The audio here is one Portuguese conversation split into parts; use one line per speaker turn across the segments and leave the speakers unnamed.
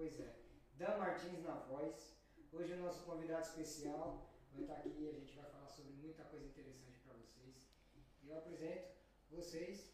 Pois é. Dan Martins na voz. Hoje o nosso convidado especial vai estar aqui e a gente vai falar sobre muita coisa interessante para vocês. Eu apresento vocês,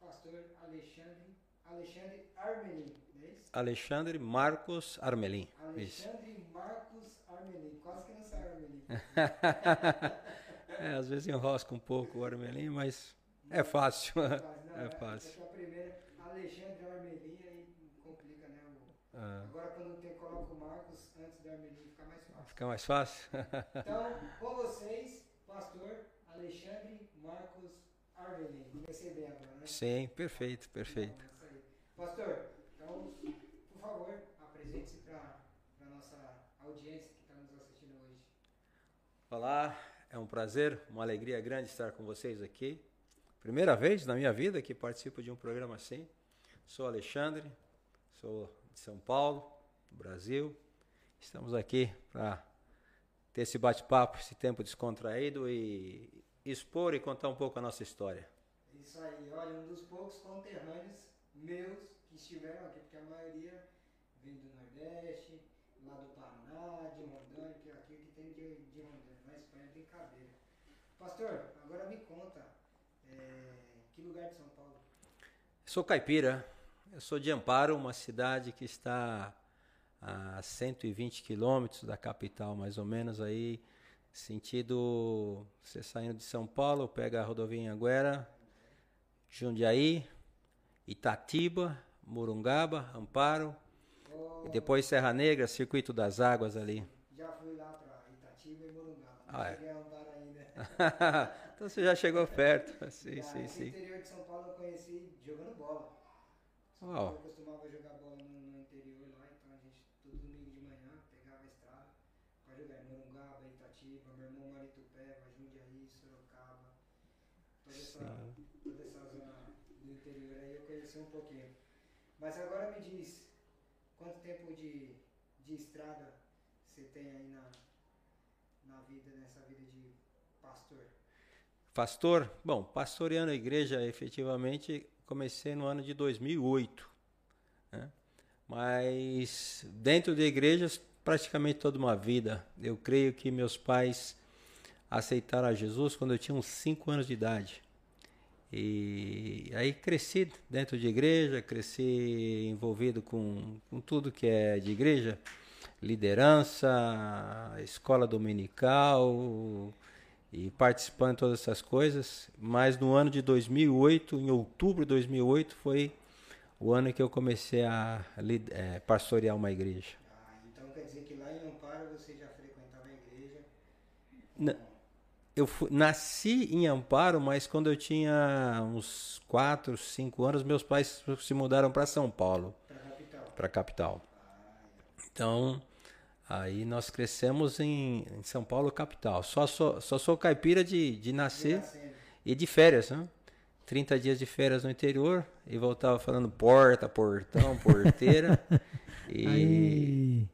pastor Alexandre, Alexandre Armelin, não é isso?
Alexandre Marcos Armelin. Isso.
Alexandre Marcos Armelin. Quase que não sai Armelin.
É, às vezes enrosca um pouco o Armelin, mas é fácil.
Não,
É fácil.
essa é a primeira. Alexandre Armelin aí complica, né? o-
Ah,
Agora quando tem, coloca o Marcos antes do Armelin fica mais fácil.
Fica mais fácil?
Então, com vocês, pastor Alexandre Marcos Armelin. Comecei bem agora, né?
Sim, perfeito, perfeito.
Então, aí. Pastor, então, por favor, apresente-se para a nossa audiência que está nos assistindo hoje.
Olá, é um prazer, uma alegria grande estar com vocês aqui. Primeira vez na minha vida que participo de um programa assim. Sou Alexandre, sou de São Paulo, do Brasil. Estamos aqui para ter esse bate-papo, esse tempo descontraído e expor e contar um pouco a nossa história.
Isso aí, olha, um dos poucos conterrâneos meus que estiveram aqui, porque a maioria vem do Nordeste, lá do Paraná, de Rondônia, que aqui que tem de, de Rondônia, na Espanha tem cadeira. Pastor, agora me conta, é, que lugar de São Paulo?
Sou caipira, eu sou de Amparo, uma cidade que está a 120 quilômetros da capital, mais ou menos, aí, sentido, você saindo de São Paulo, pega a rodovia Anguera, Jundiaí, Itatiba, Morungaba, Amparo,
Oh,
e depois Serra Negra, Circuito das Águas ali.
já fui lá para Itatiba e Morungaba, não
Ah, é.
cheguei a Amparo ainda.
então você já chegou perto, sim,
Já,
sim, sim.
interior de São Paulo eu conheci jogando bola. Eu costumava jogar bola no, no interior lá, então a gente todo domingo de manhã pegava a estrada para jogar em Morungaba, Itatiba, meu irmão mora em Itupeva, Jundiaí, Sorocaba, toda essa, toda essa zona do interior aí eu conheci um pouquinho. Mas agora me diz, quanto tempo de, de estrada você tem aí na, na vida, nessa vida de pastor?
Pastor, bom, pastoreando a igreja, efetivamente, comecei no ano de 2008, né? Mas dentro de igrejas, praticamente toda uma vida. Eu creio que meus pais aceitaram a Jesus quando eu tinha uns 5 anos de idade. E aí cresci dentro de igreja, cresci envolvido com, com tudo que é de igreja, liderança, escola dominical e participando de todas essas coisas. Mas no ano de 2008, em outubro de 2008, foi o ano que eu comecei a eh, pastorear uma igreja.
Ah, então quer dizer que lá em Amparo você já frequentava a igreja?
Na- Eu fui- nasci em Amparo, mas quando eu tinha uns 4, 5 anos, meus pais se mudaram para São Paulo,
Para a capital?
para a capital.
Ah,
Então, aí nós crescemos em, em São Paulo, capital. Só sou, só sou caipira de, de nascer
Nascendo.
e de férias, né? 30 dias de férias no interior e voltava falando porta, portão, porteira. e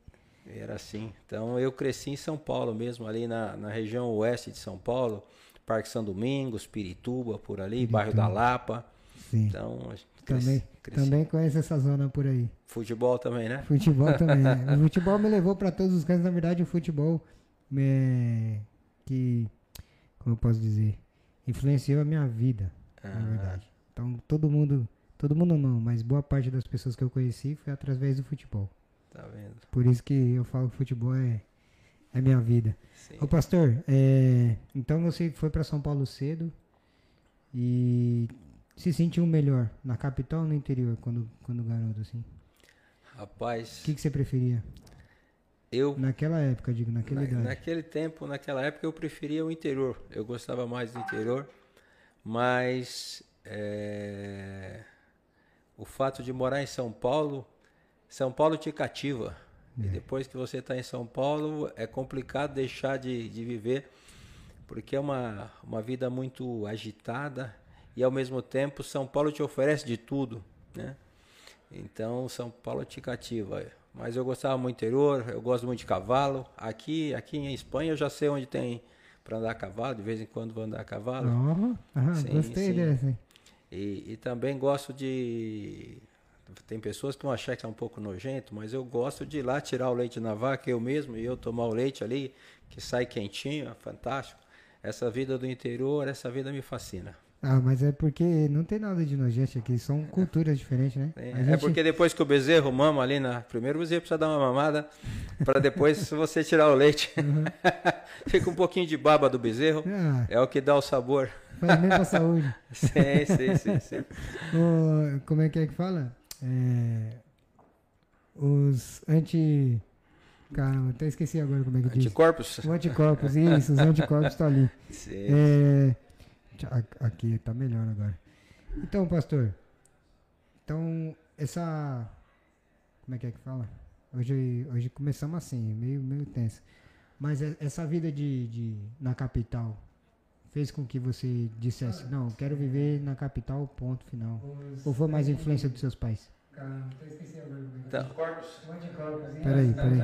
era assim. Então eu cresci em São Paulo mesmo, ali na, na região oeste de São Paulo, Parque São Domingos, Pirituba, por ali, bairro da Lapa.
sim.
Então,
Também,
cresci.
também conheço essa zona por aí.
Futebol também, né?
Futebol também. né? o futebol me levou para todos os cantos. Na verdade, o futebol me, que, como eu posso dizer, influenciou a minha vida, na
Ah,
verdade. Então, todo mundo, todo mundo não, mas boa parte das pessoas que eu conheci foi através do futebol.
tá vendo?
Por isso que eu falo que futebol é, é minha vida.
Sim.
Ô pastor, é, então você foi para São Paulo cedo e se sentiu melhor na capital ou no interior quando, quando garoto assim?
Rapaz,
O que, que você preferia?
eu
Naquela época, digo, naquela
Na-
idade.
naquele tempo, naquela época, eu preferia o interior. Eu gostava mais do interior, mas é, o fato de morar em São Paulo, São Paulo te cativa. E
É.
depois que você está em São Paulo, é complicado deixar de, de viver, porque é uma, uma vida muito agitada e ao mesmo tempo São Paulo te oferece de tudo, né? Então São Paulo te cativa. Mas eu gostava muito do interior, eu gosto muito de cavalo. Aqui, aqui em Espanha eu já sei onde tem para andar a cavalo, de vez em quando vou andar a cavalo.
Ah,
Sim,
gostei
sim.
dessa. hein?
E, e também gosto de Tem pessoas que vão achar que é um pouco nojento, mas eu gosto de ir lá tirar o leite na vaca eu mesmo e eu tomar o leite ali, que sai quentinho, é fantástico. Essa vida do interior, essa vida me fascina.
Ah, mas é porque não tem nada de nojento aqui, são culturas diferentes, né?
É, é
gente-
porque depois que o bezerro mama ali na. Primeiro o bezerro precisa dar uma mamada, para depois você tirar o leite. Fica um pouquinho de baba do bezerro,
Ah,
é o que dá o sabor.
faz bem pra saúde.
Sim, sim, sim, sim.
Ô, como é que é que fala? É, os anti. Caramba, até esqueci agora como é que diz.
Anticorpos?
Os anticorpos, isso, os anticorpos estão ali.
Sim.
É, aqui tá melhor agora. Então, pastor. Então, essa. Como é que é que fala? Hoje, hoje começamos assim, meio, meio tenso. Mas essa vida de, de na capital fez com que você dissesse, não, eu quero viver na capital, ponto final. Ou foi mais influência dos seus pais? Caramba, até esqueci agora.
Então,
Peraí, peraí.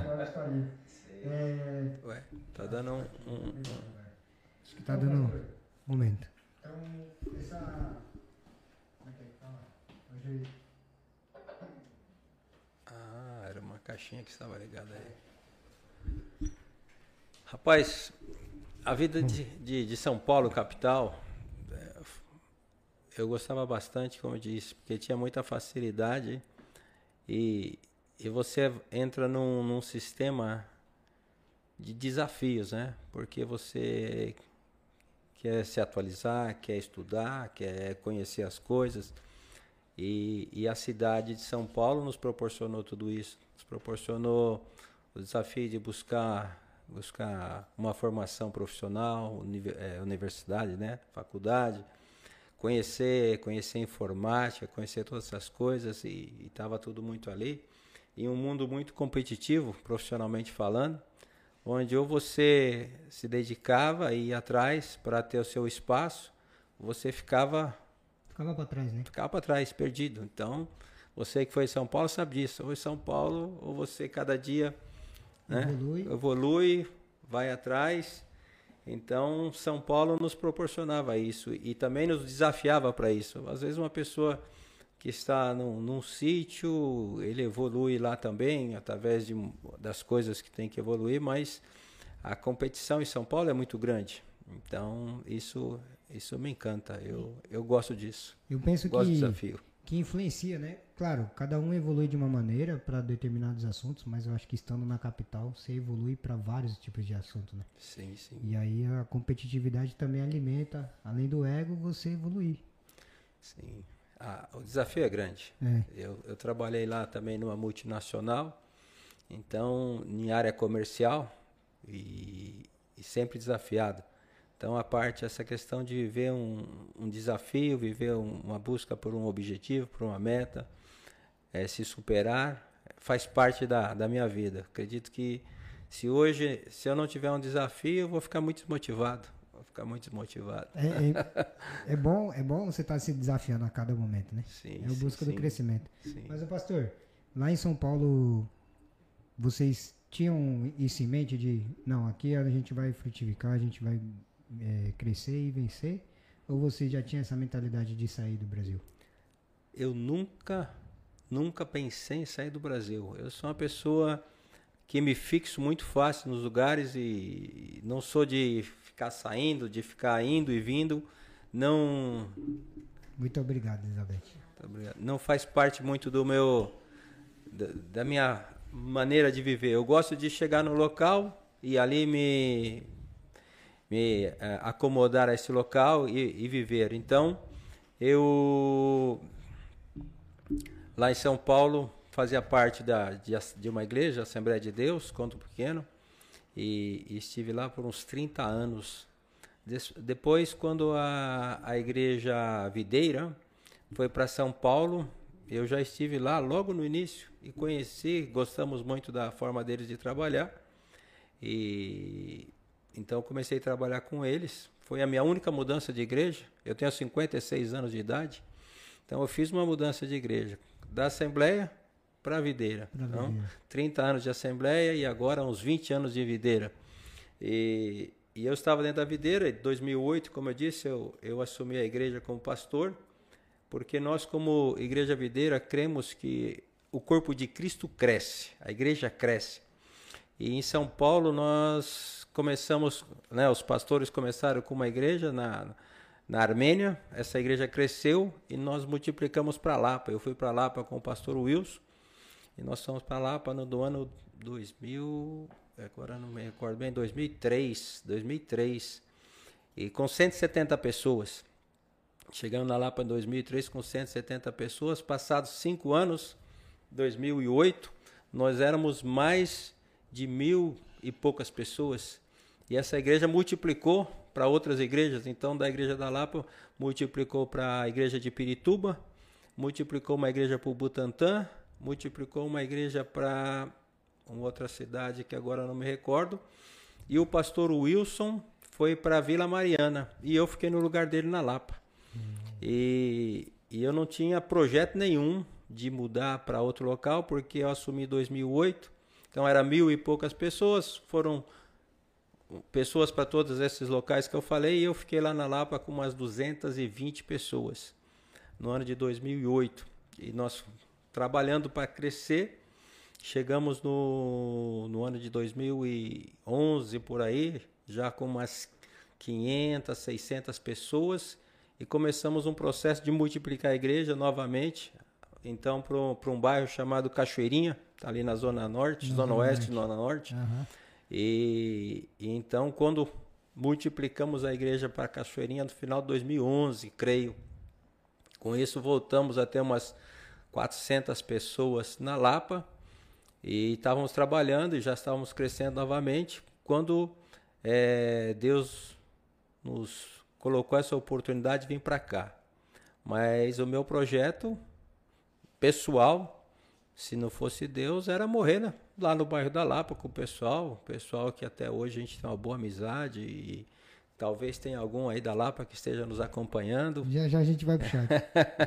É,
ué, tá dando um. um- um-
acho que tá dando. um Momento. Então, essa. Como é que é que fala? Hoje.
Ah, era uma caixinha que estava ligada aí. Rapaz, a vida de, de, de São Paulo, capital, é, eu gostava bastante, como eu disse, porque tinha muita facilidade e, e você entra num, num sistema de desafios, né? Porque você quer se atualizar, quer estudar, quer conhecer as coisas. E, e a cidade de São Paulo nos proporcionou tudo isso. Nos proporcionou o desafio de buscar buscar uma formação profissional, eh, universidade, né, faculdade, conhecer conhecer informática, conhecer todas essas coisas e estava tudo muito ali. Em um mundo muito competitivo, profissionalmente falando, onde ou você se dedicava e ia atrás para ter o seu espaço, você ficava
Ficava pra trás, né?
ficava para trás, perdido. Então, você que foi em São Paulo sabe disso. Ou em São Paulo, ou você cada dia né,
Evolui.
evolui, vai atrás. Então, São Paulo nos proporcionava isso e também nos desafiava para isso. Às vezes, uma pessoa que está num, num sítio, ele evolui lá também, através de, das coisas que tem que evoluir, mas a competição em São Paulo é muito grande. Então, isso, isso me encanta. Eu, eu gosto disso.
Eu penso
Gosto do
que,
desafio.
que influencia, né? Claro, cada um evolui de uma maneira para determinados assuntos, mas eu acho que estando na capital, você evolui para vários tipos de assuntos, né?
Sim, sim.
E aí a competitividade também alimenta, além do ego, você evoluir.
sim. Ah, o desafio é grande.
É.
Eu, eu trabalhei lá também numa multinacional, então em área comercial e, e sempre desafiado. Então a parte essa questão de viver um, um desafio, viver um- uma busca por um objetivo, por uma meta, eh, se superar, faz parte da, da minha vida. Acredito que se hoje, se eu não tiver um desafio, eu vou ficar muito desmotivado. Vou ficar muito desmotivado.
É, é, é bom, é bom você estar se desafiando a cada momento, né?
Sim,
É a
sim,
busca do
sim,
crescimento.
sim.
Mas, pastor, lá em São Paulo, vocês tinham isso em mente de, não, aqui a gente vai frutificar, a gente vai é, crescer e vencer? Ou você já tinha essa mentalidade de sair do Brasil?
eu nunca, nunca pensei em sair do Brasil. Eu sou uma pessoa que me fixo muito fácil nos lugares e não sou de ficar saindo, de ficar indo e vindo. Não,
Muito obrigado, Elizabeth.
Não faz parte muito do meu, da, da minha maneira de viver. Eu gosto de chegar no local e ali me, me eh, acomodar a esse local e, e viver. Então, eu lá em São Paulo fazia parte da, de, de uma igreja, Assembleia de Deus, Conto Pequeno, e, e estive lá por uns 30 anos. Depois, quando a, a igreja Videira foi para São Paulo, eu já estive lá logo no início e conheci, gostamos muito da forma deles de trabalhar. E então comecei a trabalhar com eles. Foi a minha única mudança de igreja. Eu tenho 56 anos de idade. Então eu fiz uma mudança de igreja, da Assembleia para Videira.
Pra
Então,
Videira.
30 anos de Assembleia e agora uns 20 anos de Videira. E, e eu estava dentro da Videira, em 2008, como eu disse, eu, eu assumi a igreja como pastor. porque nós, como Igreja Videira, cremos que o corpo de Cristo cresce, a igreja cresce. E em São Paulo nós começamos, né, os pastores começaram com uma igreja na, na Armênia, essa igreja cresceu e nós multiplicamos para Lapa. Eu fui para Lapa com o pastor Wilson e nós fomos para Lapa no do ano 2000, agora não me recordo bem, 2003, 2003. E com 170 pessoas. Chegamos na Lapa em 2003 com 170 pessoas. Passados cinco anos, 2008, nós éramos mais de mil e poucas pessoas. E essa igreja multiplicou para outras igrejas. Então, da igreja da Lapa, multiplicou para a igreja de Pirituba, multiplicou uma igreja para o Butantã, multiplicou uma igreja para uma outra cidade que agora não me recordo. E o pastor Wilson foi para Vila Mariana. E eu fiquei no lugar dele na Lapa. E, e eu não tinha projeto nenhum de mudar para outro local, porque eu assumi em 2008, então era mil e poucas pessoas, foram pessoas para todos esses locais que eu falei, e eu fiquei lá na Lapa com umas 220 pessoas no ano de 2008. E nós trabalhando para crescer, chegamos no, no ano de 2011 por aí, já com umas 500, 600 pessoas, e começamos um processo de multiplicar a igreja novamente. Então, para um bairro chamado Cachoeirinha, tá ali na Zona Norte, na Zona Oeste, Zona Norte. Uhum. E, e, então, quando multiplicamos a igreja para Cachoeirinha no final de 2011, creio. Com isso, voltamos a ter umas 400 pessoas na Lapa e estávamos trabalhando e já estávamos crescendo novamente quando é, Deus nos colocou essa oportunidade de vir para cá. Mas o meu projeto pessoal, se não fosse Deus, era morrer né? lá no bairro da Lapa com o pessoal, o pessoal que até hoje a gente tem uma boa amizade e talvez tenha algum aí da Lapa que esteja nos acompanhando.
Já já a gente vai puxar.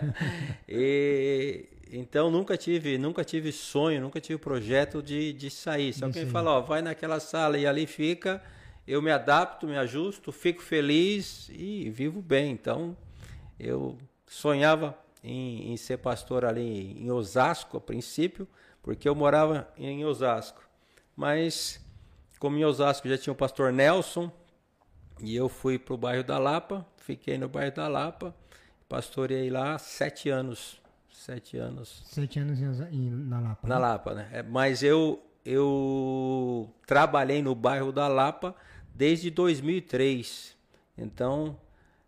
e então nunca tive, nunca tive sonho, nunca tive projeto de, de sair. Se alguém falar, ó, vai naquela sala e ali fica, eu me adapto, me ajusto, fico feliz e vivo bem. Então, eu sonhava em, em, ser pastor ali em Osasco, a princípio, porque eu morava em Osasco. Mas, como em Osasco já tinha o pastor Nelson, e eu fui para o bairro da Lapa, fiquei no bairro da Lapa, pastorei lá sete anos. Sete anos.
Sete anos em, na Lapa.
Na né? Lapa, né? É, mas eu, eu trabalhei no bairro da Lapa desde 2003. Então,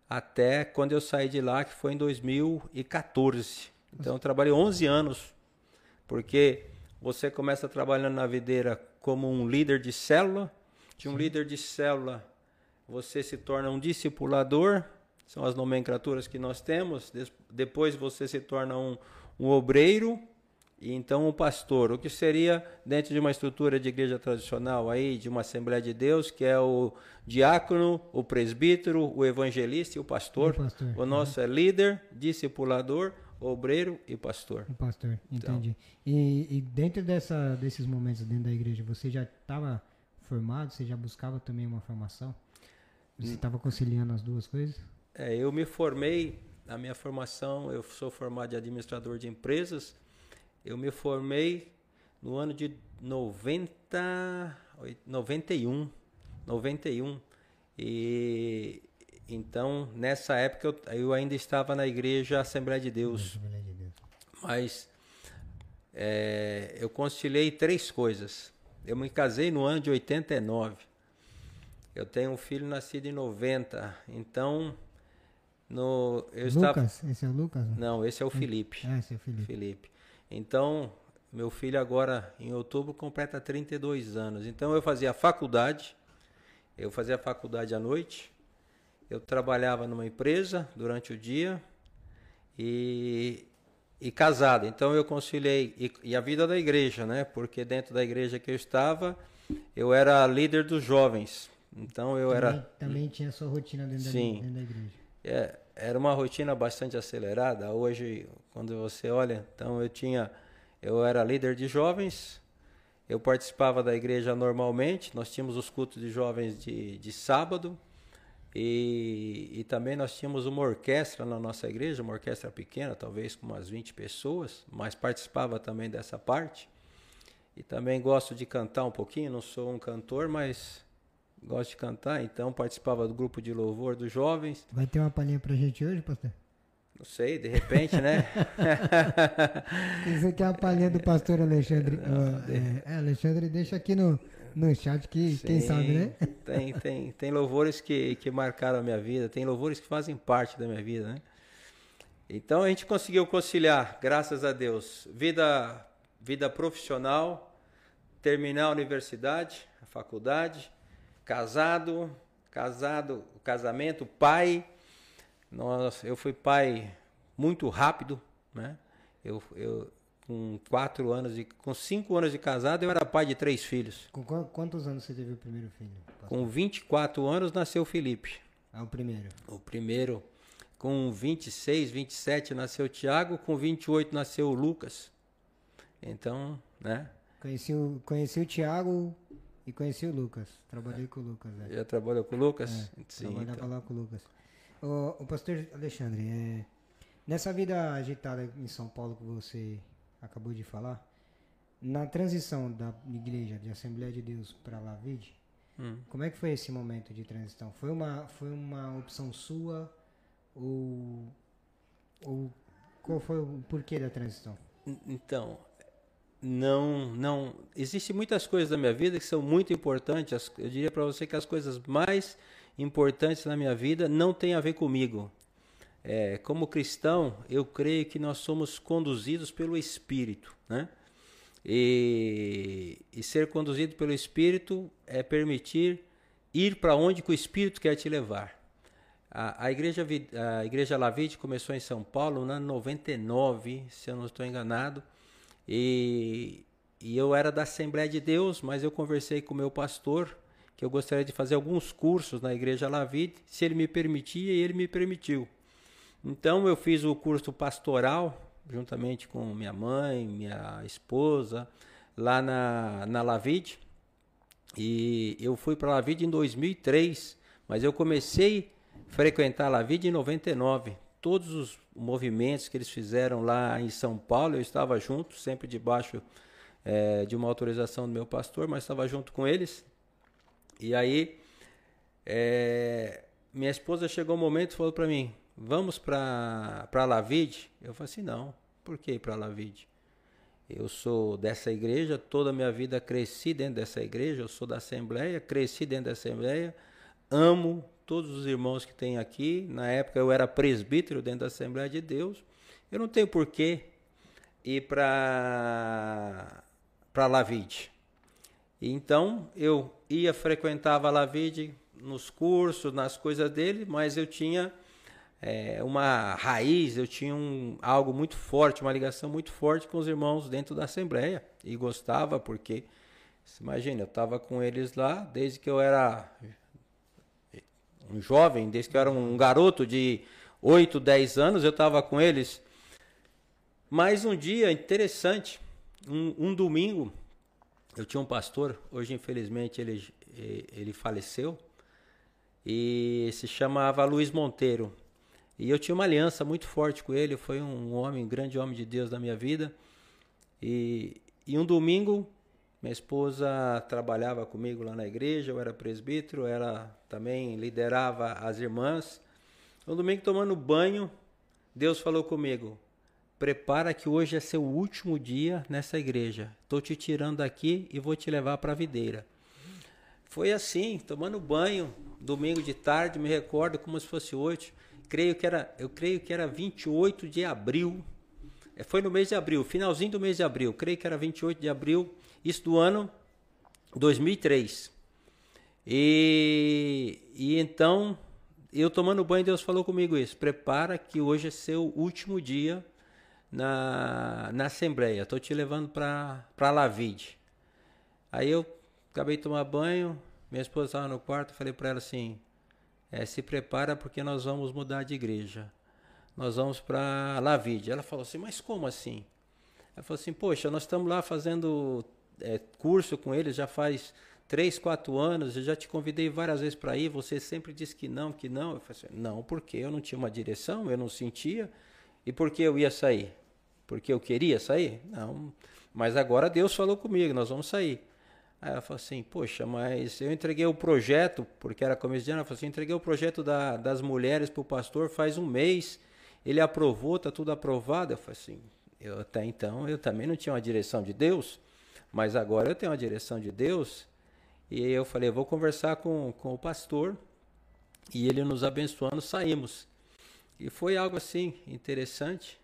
até quando eu saí de lá, que foi em 2014. Então, eu trabalhei 11 anos, porque você começa trabalhando na videira como um líder de célula. De um Sim. líder de célula, você se torna um discipulador, são as nomenclaturas que nós temos. Depois você se torna um, um obreiro, e então o pastor, o que seria dentro de uma estrutura de igreja tradicional aí, de uma Assembleia de Deus, que é o diácono, o presbítero, o evangelista e o pastor. O, pastor, o nosso é. é líder, discipulador, obreiro e pastor.
O pastor, então. entendi. Então, e, e, dentro dessa, desses momentos dentro da igreja, você já estava formado? Você já buscava também uma formação? Você estava hum. conciliando as duas coisas?
É, eu me formei, a minha formação, eu sou formado de administrador de empresas, eu me formei no ano de 90, 91, 91. E então, nessa época eu, eu ainda estava na igreja Assembleia de Deus. Assembleia de Deus. Mas é, eu conciliei três coisas. Eu me casei no ano de 89. Eu tenho um filho nascido em 90. Então, no, eu
Lucas?
Estava...
Esse é o Lucas?
Não, esse é o Felipe.
Ah, esse é o Felipe.
Felipe. Então, meu filho agora em outubro completa 32 anos. Então eu fazia faculdade, eu fazia faculdade à noite, eu trabalhava numa empresa durante o dia e, e casado. Então eu conciliei e, e, a vida da igreja, né? Porque dentro da igreja que eu estava, eu era líder dos jovens. Então eu
também,
era
também tinha sua rotina dentro, Sim. Da, dentro da igreja.
É, era uma rotina bastante acelerada. Hoje, quando você olha, então eu tinha, eu era líder de jovens, eu participava da igreja normalmente. Nós tínhamos os cultos de jovens de, de sábado. E, e também nós tínhamos uma orquestra na nossa igreja, uma orquestra pequena, talvez com umas 20 pessoas, mas participava também dessa parte. E também gosto de cantar um pouquinho, não sou um cantor, mas gosto de cantar, então participava do grupo de louvor dos jovens.
Vai ter uma palhinha pra gente hoje, pastor?
Não sei, de repente, né?
Isso aqui é a palhinha do pastor Alexandre. é, é, Alexandre, deixa aqui no, no chat que
Sim,
quem sabe, né?
Tem, tem, tem louvores que, que marcaram a minha vida, tem louvores que fazem parte da minha vida, né? Então a gente conseguiu conciliar, graças a Deus, vida, vida profissional, terminar a universidade, a faculdade, casado, casado, casamento, pai. Nós, eu fui pai muito rápido, né? Eu, eu com quatro anos de, com cinco anos de casado, eu era pai de três filhos.
Com qu- quantos anos você teve o primeiro filho? pastor?
Com 24 anos nasceu o Felipe.
Ah, o primeiro.
O primeiro. Com 26, 27 nasceu o Tiago, com 28 nasceu o Lucas. Então, né?
Conheci o, conheci o Thiago e conheci o Lucas. Trabalhei com o Lucas, né?
Já trabalhou com o Lucas?
É,
Sim.
Trabalhava
então.
lá com o Lucas. O, o pastor Alexandre, é, nessa vida agitada em São Paulo que você acabou de falar, na transição da igreja de Assembleia de Deus para Lavide,
Hum.
como é que foi esse momento de transição? Foi uma, foi uma opção sua ou, ou qual foi o porquê da transição?
Então, não, não. Existem muitas coisas da minha vida que são muito importantes. Eu diria para você que as coisas mais importantes na minha vida não têm a ver comigo. É, como cristão, eu creio que nós somos conduzidos pelo Espírito, né? E, e ser conduzido pelo Espírito é permitir ir para onde o Espírito quer te levar. A, a igreja, a igreja Lavide começou em São Paulo ano 99, se eu não estou enganado. E, e eu era da Assembleia de Deus, mas eu conversei com o meu pastor que eu gostaria de fazer alguns cursos na igreja Lavide, se ele me permitia, e ele me permitiu. Então eu fiz o curso pastoral, juntamente com minha mãe, minha esposa, lá na, na Lavide. E eu fui para Lavide em 2003, mas eu comecei a frequentar a Lavide em 99. Todos os movimentos que eles fizeram lá em São Paulo, eu estava junto, sempre debaixo eh, de uma autorização do meu pastor, mas estava junto com eles. E aí, eh, minha esposa chegou um momento e falou para mim: Vamos para Lavide? Eu falei assim: Não, por que para Lavide? Eu sou dessa igreja, toda a minha vida cresci dentro dessa igreja, eu sou da Assembleia, cresci dentro da Assembleia, amo todos os irmãos que tem aqui. Na época eu era presbítero dentro da Assembleia de Deus. Eu não tenho porquê ir para para Lavide. Então eu ia frequentava Lavide nos cursos, nas coisas dele, mas eu tinha é, uma raiz, eu tinha um, algo muito forte, uma ligação muito forte com os irmãos dentro da Assembleia. E gostava porque, imagina, eu estava com eles lá desde que eu era um jovem, desde que eu era um garoto de 8, 10 anos, eu estava com eles. Mas um dia interessante, um, um domingo, eu tinha um pastor, hoje infelizmente ele, ele faleceu, e se chamava Luiz Monteiro. E eu tinha uma aliança muito forte com ele, foi um homem, um grande homem de Deus da minha vida. E, e um domingo, minha esposa trabalhava comigo lá na igreja, eu era presbítero, ela também liderava as irmãs. Um domingo tomando banho, Deus falou comigo: prepara que hoje é seu último dia nessa igreja. Estou te tirando daqui e vou te levar para a videira. Foi assim, tomando banho, domingo de tarde, me recordo como se fosse hoje. Creio que era, eu creio que era 28 de abril. É, Foi no mês de abril, finalzinho do mês de abril. Creio que era 28 de abril, isso do ano 2003. E, e então, eu tomando banho, Deus falou comigo isso. Prepara que hoje é seu último dia na, na Assembleia. Estou te levando para Lavide. Aí eu acabei de tomar banho, minha esposa estava no quarto, falei para ela assim, é, se prepara porque nós vamos mudar de igreja. Nós vamos para Lavide. Ela falou assim, mas como assim? Ela falou assim, poxa, nós estamos lá fazendo é, curso com eles já faz três, quatro anos, eu já te convidei várias vezes para ir, você sempre disse que não, que não. Eu falei assim, não, porque eu não tinha uma direção, eu não sentia. E por que eu ia sair? Porque eu queria sair? Não. Mas agora Deus falou comigo, nós vamos sair. Aí ela falou assim, poxa, mas eu entreguei o projeto, porque era começo de ano, ela falou assim, entreguei o projeto da, das mulheres para o pastor faz um mês, ele aprovou, está tudo aprovado. Eu falei assim, eu até então eu também não tinha uma direção de Deus, mas agora eu tenho uma direção de Deus e eu falei, vou conversar com, com o pastor. E ele nos abençoando, saímos. E foi algo assim interessante.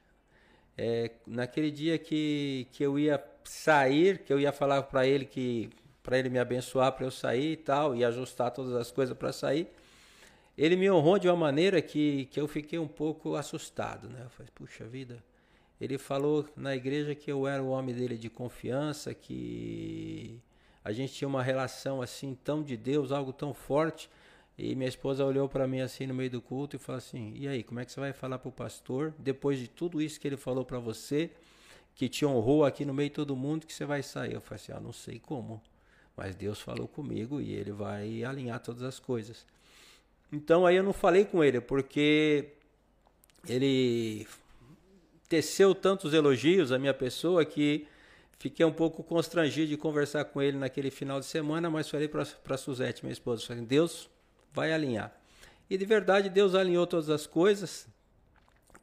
É, naquele dia que, que eu ia sair, que eu ia falar para ele que para ele me abençoar para eu sair e tal, e ajustar todas as coisas para sair, ele me honrou de uma maneira que, que eu fiquei um pouco assustado, né? Eu falei, puxa vida. Ele falou na igreja que eu era o homem dele de confiança, que a gente tinha uma relação assim tão de Deus, algo tão forte. E minha esposa olhou para mim assim no meio do culto e falou assim: "E aí, como é que você vai falar para o pastor depois de tudo isso que ele falou para você, que te honrou aqui no meio de todo mundo, que você vai sair?" Eu falei assim: "Ah, não sei como, mas Deus falou comigo e ele vai alinhar todas as coisas." Então aí eu não falei com ele porque ele teceu tantos elogios à minha pessoa que Fiquei um pouco constrangido de conversar com ele naquele final de semana, mas falei para Suzete, minha esposa, falei, Deus vai alinhar. E de verdade, Deus alinhou todas as coisas.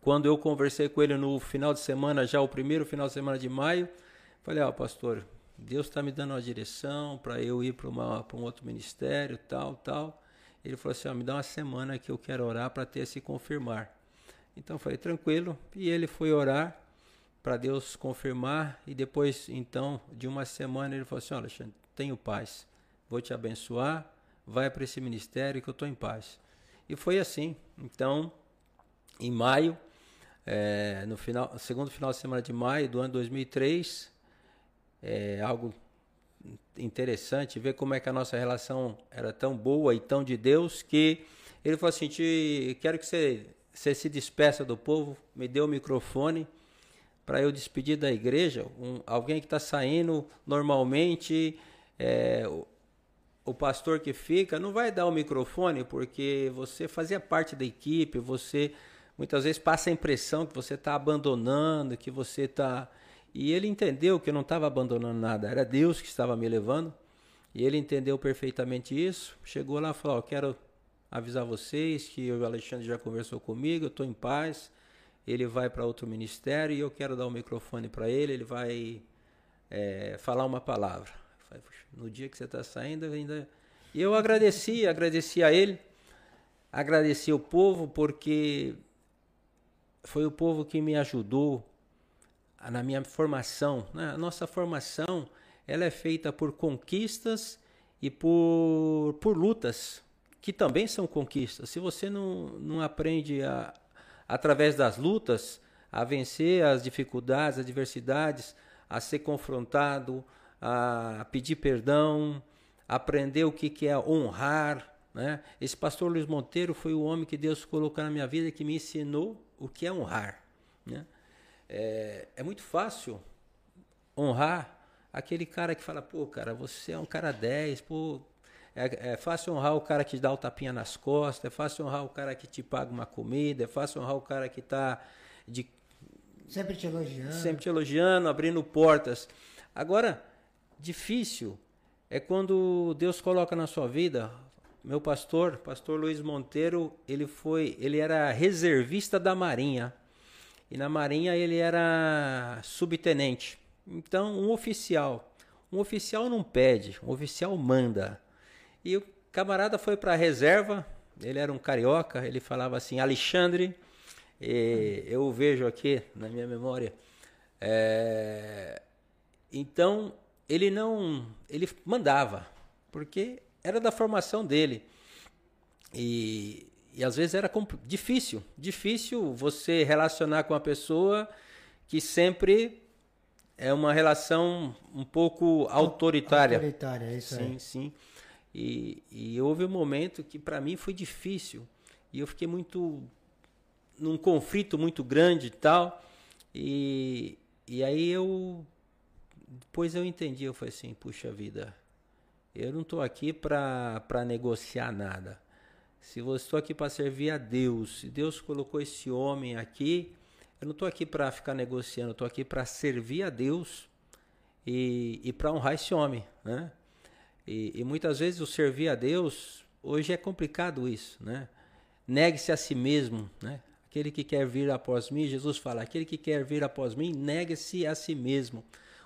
Quando eu conversei com ele no final de semana, já o primeiro final de semana de maio, falei, ó, oh, pastor, Deus está me dando uma direção para eu ir para um outro ministério, tal, tal. Ele falou assim, ó, me dá uma semana que eu quero orar para ter se confirmar. Então falei, tranquilo. E ele foi orar para Deus confirmar e depois então de uma semana ele falou assim, olha Alexandre, tenho paz, vou te abençoar, vai para esse ministério que eu estou em paz. E foi assim. Então, em maio, é, no final, segundo final de semana de maio do ano 2003, é algo interessante ver como é que a nossa relação era tão boa e tão de Deus que ele falou assim, te, quero que você, você se despeça do povo, me dê o microfone para eu despedir da igreja, um, alguém que está saindo normalmente, é, o, o, pastor que fica não vai dar o microfone porque você fazia parte da equipe, você muitas vezes passa a impressão que você está abandonando, que você está. E ele entendeu que eu não estava abandonando nada, era Deus que estava me levando. E ele entendeu perfeitamente isso. Chegou lá e falou: oh, Quero avisar vocês que o Alexandre já conversou comigo, eu estou em paz ele vai para outro ministério e eu quero dar o microfone para ele, ele vai é, falar uma palavra. no dia que você está saindo, ainda. E eu agradeci, agradeci a ele, agradeci o povo, porque foi o povo que me ajudou na minha formação. Né? A nossa formação ela é feita por conquistas e por, por lutas, que também são conquistas. Se você não, não aprende a, através das lutas, a vencer as dificuldades, as adversidades, a ser confrontado, a pedir perdão, aprender o que, que é honrar. Né? Esse pastor Luiz Monteiro foi o homem que Deus colocou na minha vida que me ensinou o que é honrar. Né? É, é muito fácil honrar aquele cara que fala, pô, cara, você é um cara 10, pô, é, é, fácil honrar o cara que dá o tapinha nas costas, é fácil honrar o cara que te paga uma comida, é fácil honrar o cara que está de
sempre te elogiando,
sempre te elogiando, abrindo portas. Agora, difícil é quando Deus coloca na sua vida. Meu pastor, pastor Luiz Monteiro, ele foi, ele era reservista da Marinha. E na Marinha ele era subtenente. Então, um oficial, um oficial não pede, um oficial manda. E o camarada foi para a reserva, ele era um carioca, ele falava assim, Alexandre, eu vejo aqui na minha memória. É, então, ele não. Ele mandava, porque era da formação dele. E, e às vezes era difícil difícil você relacionar com uma pessoa que sempre é uma relação um pouco autoritária.
Autoritária, é isso
sim,
aí.
Sim, sim. E, e houve um momento que para mim foi difícil. E eu fiquei muito. num conflito muito grande e tal. E, e aí eu. Depois eu entendi, eu falei assim: puxa vida, Eu não estou aqui para negociar nada. Se eu estou aqui para servir a Deus, se Deus colocou esse homem aqui, eu não estou aqui para ficar negociando, estou aqui para servir a Deus e, e para honrar esse homem, né? E, e, muitas vezes o servir a Deus, hoje é complicado isso, né? Negue-se a si mesmo, né? Aquele que quer vir após mim, Jesus fala, aquele que quer vir após mim, negue-se a si mesmo.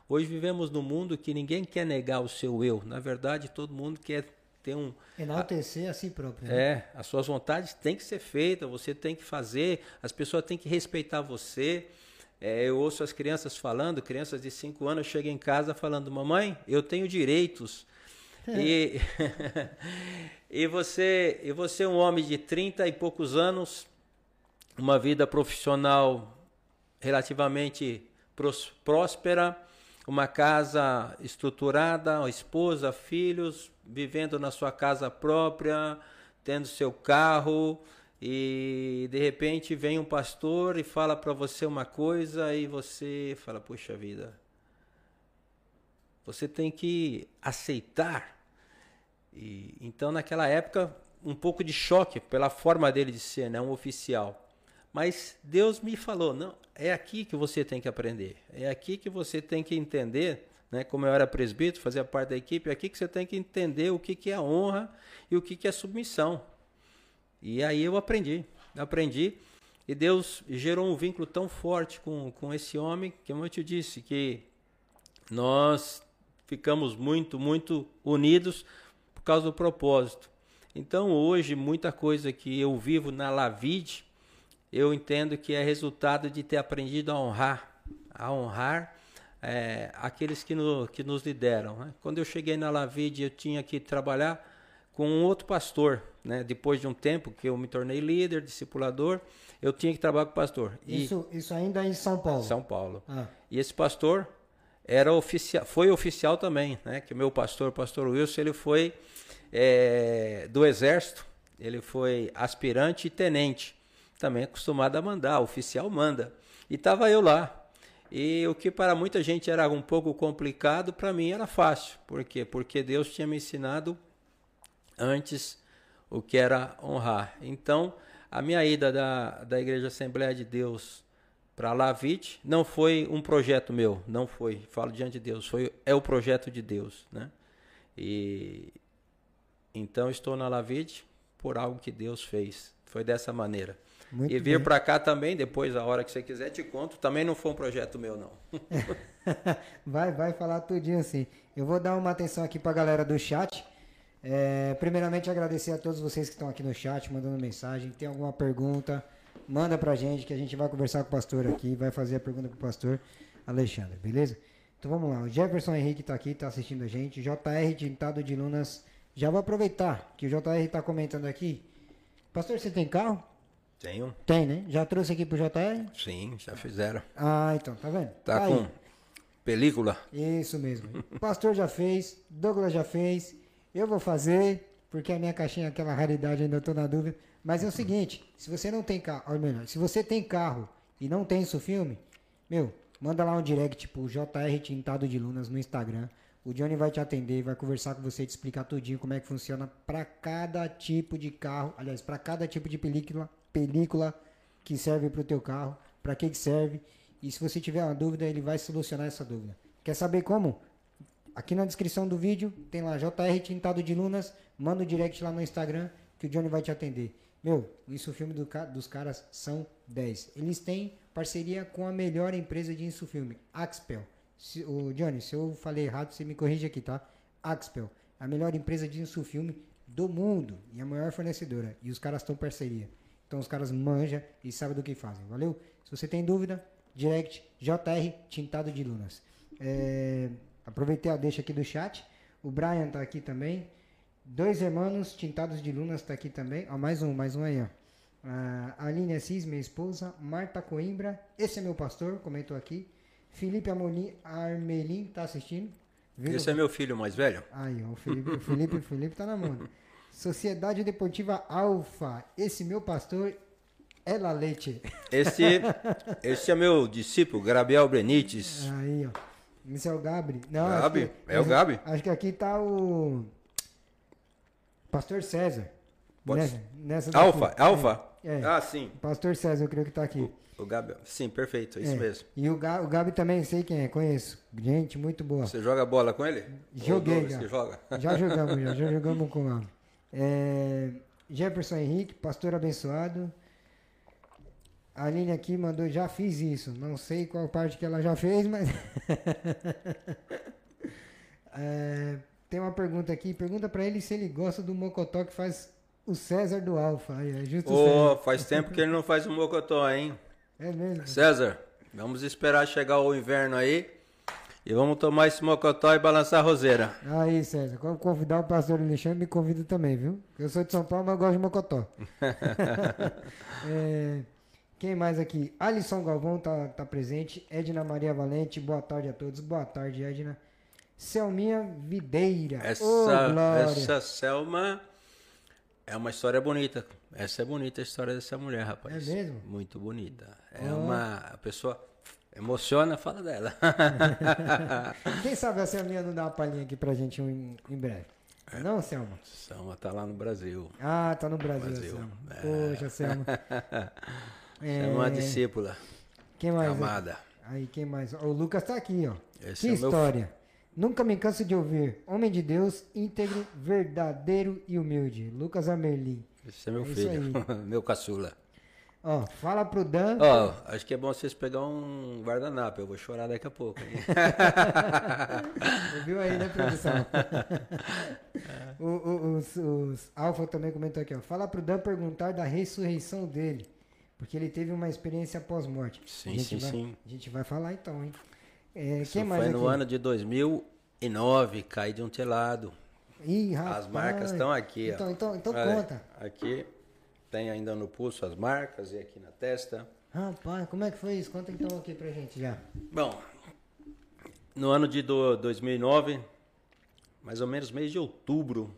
Hoje vivemos num mundo que ninguém quer negar o seu eu. Na verdade, todo mundo quer ter um.
Enaltecer a, a si próprio.
Né? É, as suas vontades têm que ser feitas, você tem que fazer, as pessoas têm que respeitar você. É, eu ouço as crianças falando, crianças de 5 anos chegam em casa falando: Mamãe, eu tenho direitos. e, e, você, e você é um homem de 30 e poucos anos, uma vida profissional relativamente próspera, uma casa estruturada, esposa, filhos, vivendo na sua casa própria, tendo seu carro, e de repente vem um pastor e fala para você uma coisa e você fala: Puxa vida, você tem que aceitar. E, então, naquela época, um pouco de choque pela forma dele de ser, né? um oficial. Mas Deus me falou: não, é aqui que você tem que aprender, é aqui que você tem que entender. Né? Como eu era presbítero, fazia parte da equipe, é aqui que você tem que entender o que, que é honra e o que, que é submissão. E aí eu aprendi, aprendi. E Deus gerou um vínculo tão forte com, com esse homem, que como eu te disse, que nós ficamos muito, muito unidos causa do propósito. Então hoje, muita coisa que eu vivo na Lavide, eu entendo que é resultado de ter aprendido a honrar, a honrar é, aqueles que, no, que nos lideram. Né? Quando eu cheguei na Lavide, eu tinha que trabalhar com um outro pastor, né? Depois de um tempo que eu me tornei líder, discipulador, eu tinha que trabalhar com o pastor.
E isso, isso ainda em São Paulo.
São Paulo. Ah. E esse pastor era oficial, foi oficial também, né? Que o meu pastor, o pastor Wilson, ele foi é, do exército, ele foi aspirante e tenente, também acostumado a mandar, oficial manda. E estava eu lá. E o que para muita gente era um pouco complicado, para mim era fácil. Por quê? Porque Deus tinha me ensinado antes o que era honrar. Então, a minha ida da, da Igreja Assembleia de Deus para Lavite não foi um projeto meu, não foi, falo diante de Deus, foi é o projeto de Deus, né? E então estou na Lavite por algo que Deus fez. Foi dessa maneira. Muito e vir para cá também, depois, a hora que você quiser, te conto. Também não foi um projeto meu, não.
vai, vai falar tudinho assim. Eu vou dar uma atenção aqui para a galera do chat. É, primeiramente, agradecer a todos vocês que estão aqui no chat, mandando mensagem. Tem alguma pergunta, manda pra gente que a gente vai conversar com o pastor aqui, vai fazer a pergunta pro pastor Alexandre, beleza? Então vamos lá, o Jefferson Henrique está aqui, está assistindo a gente. JR Tintado de Lunas, já vou aproveitar que o JR está comentando aqui. Pastor, você tem carro?
Tenho.
Tem, né? Já trouxe aqui pro JR?
Sim, já fizeram.
Ah, então, tá vendo?
Tá, tá com aí. película.
Isso mesmo. O pastor já fez, Douglas já fez. Eu vou fazer, porque a minha caixinha é aquela raridade, ainda estou na dúvida. Mas é o seguinte, se você não tem carro, ou melhor, se você tem carro e não tem isso filme, meu, manda lá um direct, tipo, JR Tintado de Lunas no Instagram. O Johnny vai te atender, vai conversar com você, te explicar tudinho como é que funciona para cada tipo de carro, aliás, para cada tipo de película, película que serve para o teu carro, para que que serve. E se você tiver uma dúvida, ele vai solucionar essa dúvida. Quer saber como? Aqui na descrição do vídeo tem lá JR Tintado de Lunas. Manda o um direct lá no Instagram que o Johnny vai te atender. Meu, isso o filme do, dos caras são 10. Eles têm parceria com a melhor empresa de insufilme, Axpel. Se, o Johnny, se eu falei errado, você me corrige aqui, tá? Axpel, a melhor empresa de insufilme do mundo e a maior fornecedora. E os caras estão parceria. Então os caras manjam e sabem do que fazem, valeu? Se você tem dúvida, direct JR Tintado de Lunas. É, Aproveitei a deixa aqui do chat. O Brian tá aqui também. Dois irmãos tintados de lunas tá aqui também. Ó, mais um, mais um aí, ó. A Aline Assis, minha esposa. Marta Coimbra. Esse é meu pastor, comentou aqui. Felipe Amolim, Armelin tá assistindo.
Viu? Esse é meu filho mais velho.
Aí, ó, o Felipe, o Felipe, o Felipe tá na mão. Sociedade Deportiva Alfa. Esse meu pastor é La Leite.
Esse, esse é meu discípulo, Gabriel Brenites.
Aí, ó. Esse é o Gabri. Não,
Gabi?
Que,
é o Gabi?
Acho que aqui tá o. Pastor César.
Pode
Nessa, nessa daqui.
Alfa, Alfa?
É, é.
Ah, sim.
Pastor César, eu creio que tá aqui.
O Gabi, sim, perfeito, é isso
É.
mesmo.
E o, Ga, o Gabi também, sei quem é, conheço. Gente, muito boa.
Você joga bola com ele?
Joguei,
Ou o
já.
que joga?
Já jogamos, já, já jogamos com ela. É, Jefferson Henrique, pastor abençoado. A Aline aqui mandou, já fiz isso. Não sei qual parte que ela já fez, mas. É, tem uma pergunta aqui. Pergunta pra ele se ele gosta do Mocotó que faz o César do Alfa. Aí, é justo o César.
faz tempo que ele não faz um mocotó, hein?
É mesmo?
César, vamos esperar chegar o inverno aí e vamos tomar esse mocotó e balançar a roseira.
Aí, César, quando convidar o pastor Alexandre, me convida também, viu? Eu sou de São Paulo, mas gosto de Mocotó. É, quem mais aqui? Alisson Galvão tá, tá presente. Edna Maria Valente, boa tarde a todos. Boa tarde, Edna. Selminha Videira.
Essa,
Glória.
essa Selma é uma história bonita. Essa é bonita a história dessa mulher, rapaz.
É mesmo?
Muito bonita. É
Ó.
uma a pessoa emociona, fala dela.
Quem sabe a Selminha não dá uma palhinha aqui pra gente em, em breve?
É.
Não, Selma?
Selma tá lá no Brasil.
Ah, tá no Brasil,
Brasil.
Selma.
É.
Poxa, Selma.
É uma discípula
Quem mais?
amada.
Aí, quem mais? O Lucas tá aqui, ó.
Esse
que
é
história. Nunca me canso de ouvir. Homem de Deus, íntegro, verdadeiro e humilde. Lucas Amerlim.
Esse é meu
É
filho, meu caçula.
Ó, fala pro Dan.
Ó, acho que é bom vocês pegar um guardanapo, eu vou chorar daqui a pouco.
Ouviu aí, né, produção? o, o, os, os Alfa também comentou aqui, ó. Fala pro Dan perguntar da ressurreição dele. Porque ele teve uma experiência pós-morte.
Sim, sim,
vai-
sim.
A gente vai falar então, hein? É,
Isso
quem mais
foi
aqui?
no ano de 2009, caí de um telado.
Ih, rapaz.
As marcas estão aqui, ó.
Então, então, então
Olha,
conta.
Aqui tem ainda no pulso as marcas e aqui na testa.
Rapaz, como é que foi isso? Conta então aqui pra gente já.
Bom, no ano de do- 2009, mais ou menos mês de outubro,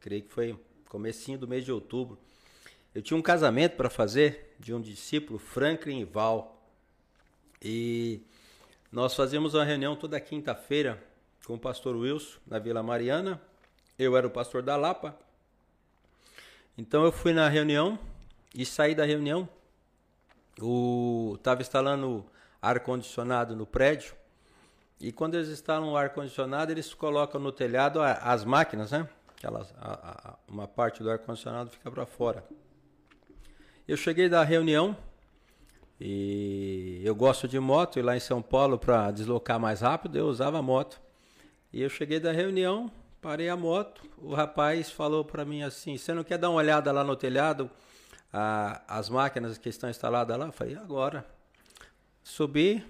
creio que foi comecinho do mês de outubro, eu tinha um casamento para fazer de um discípulo, Franklin Val. E nós fazíamos uma reunião toda quinta-feira com o pastor Wilson na Vila Mariana. Eu era o pastor da Lapa. Então eu fui na reunião e saí da reunião o tava instalando ar condicionado no prédio e quando eles instalam o ar condicionado eles colocam no telhado as máquinas né Aquelas, a- a- uma parte do ar condicionado fica para fora eu cheguei da reunião e eu gosto de moto e lá em São Paulo para deslocar mais rápido eu usava moto e eu cheguei da reunião parei a moto o rapaz falou para mim assim você não quer dar uma olhada lá no telhado a- as máquinas que estão instaladas lá. Eu falei, "E agora? Subi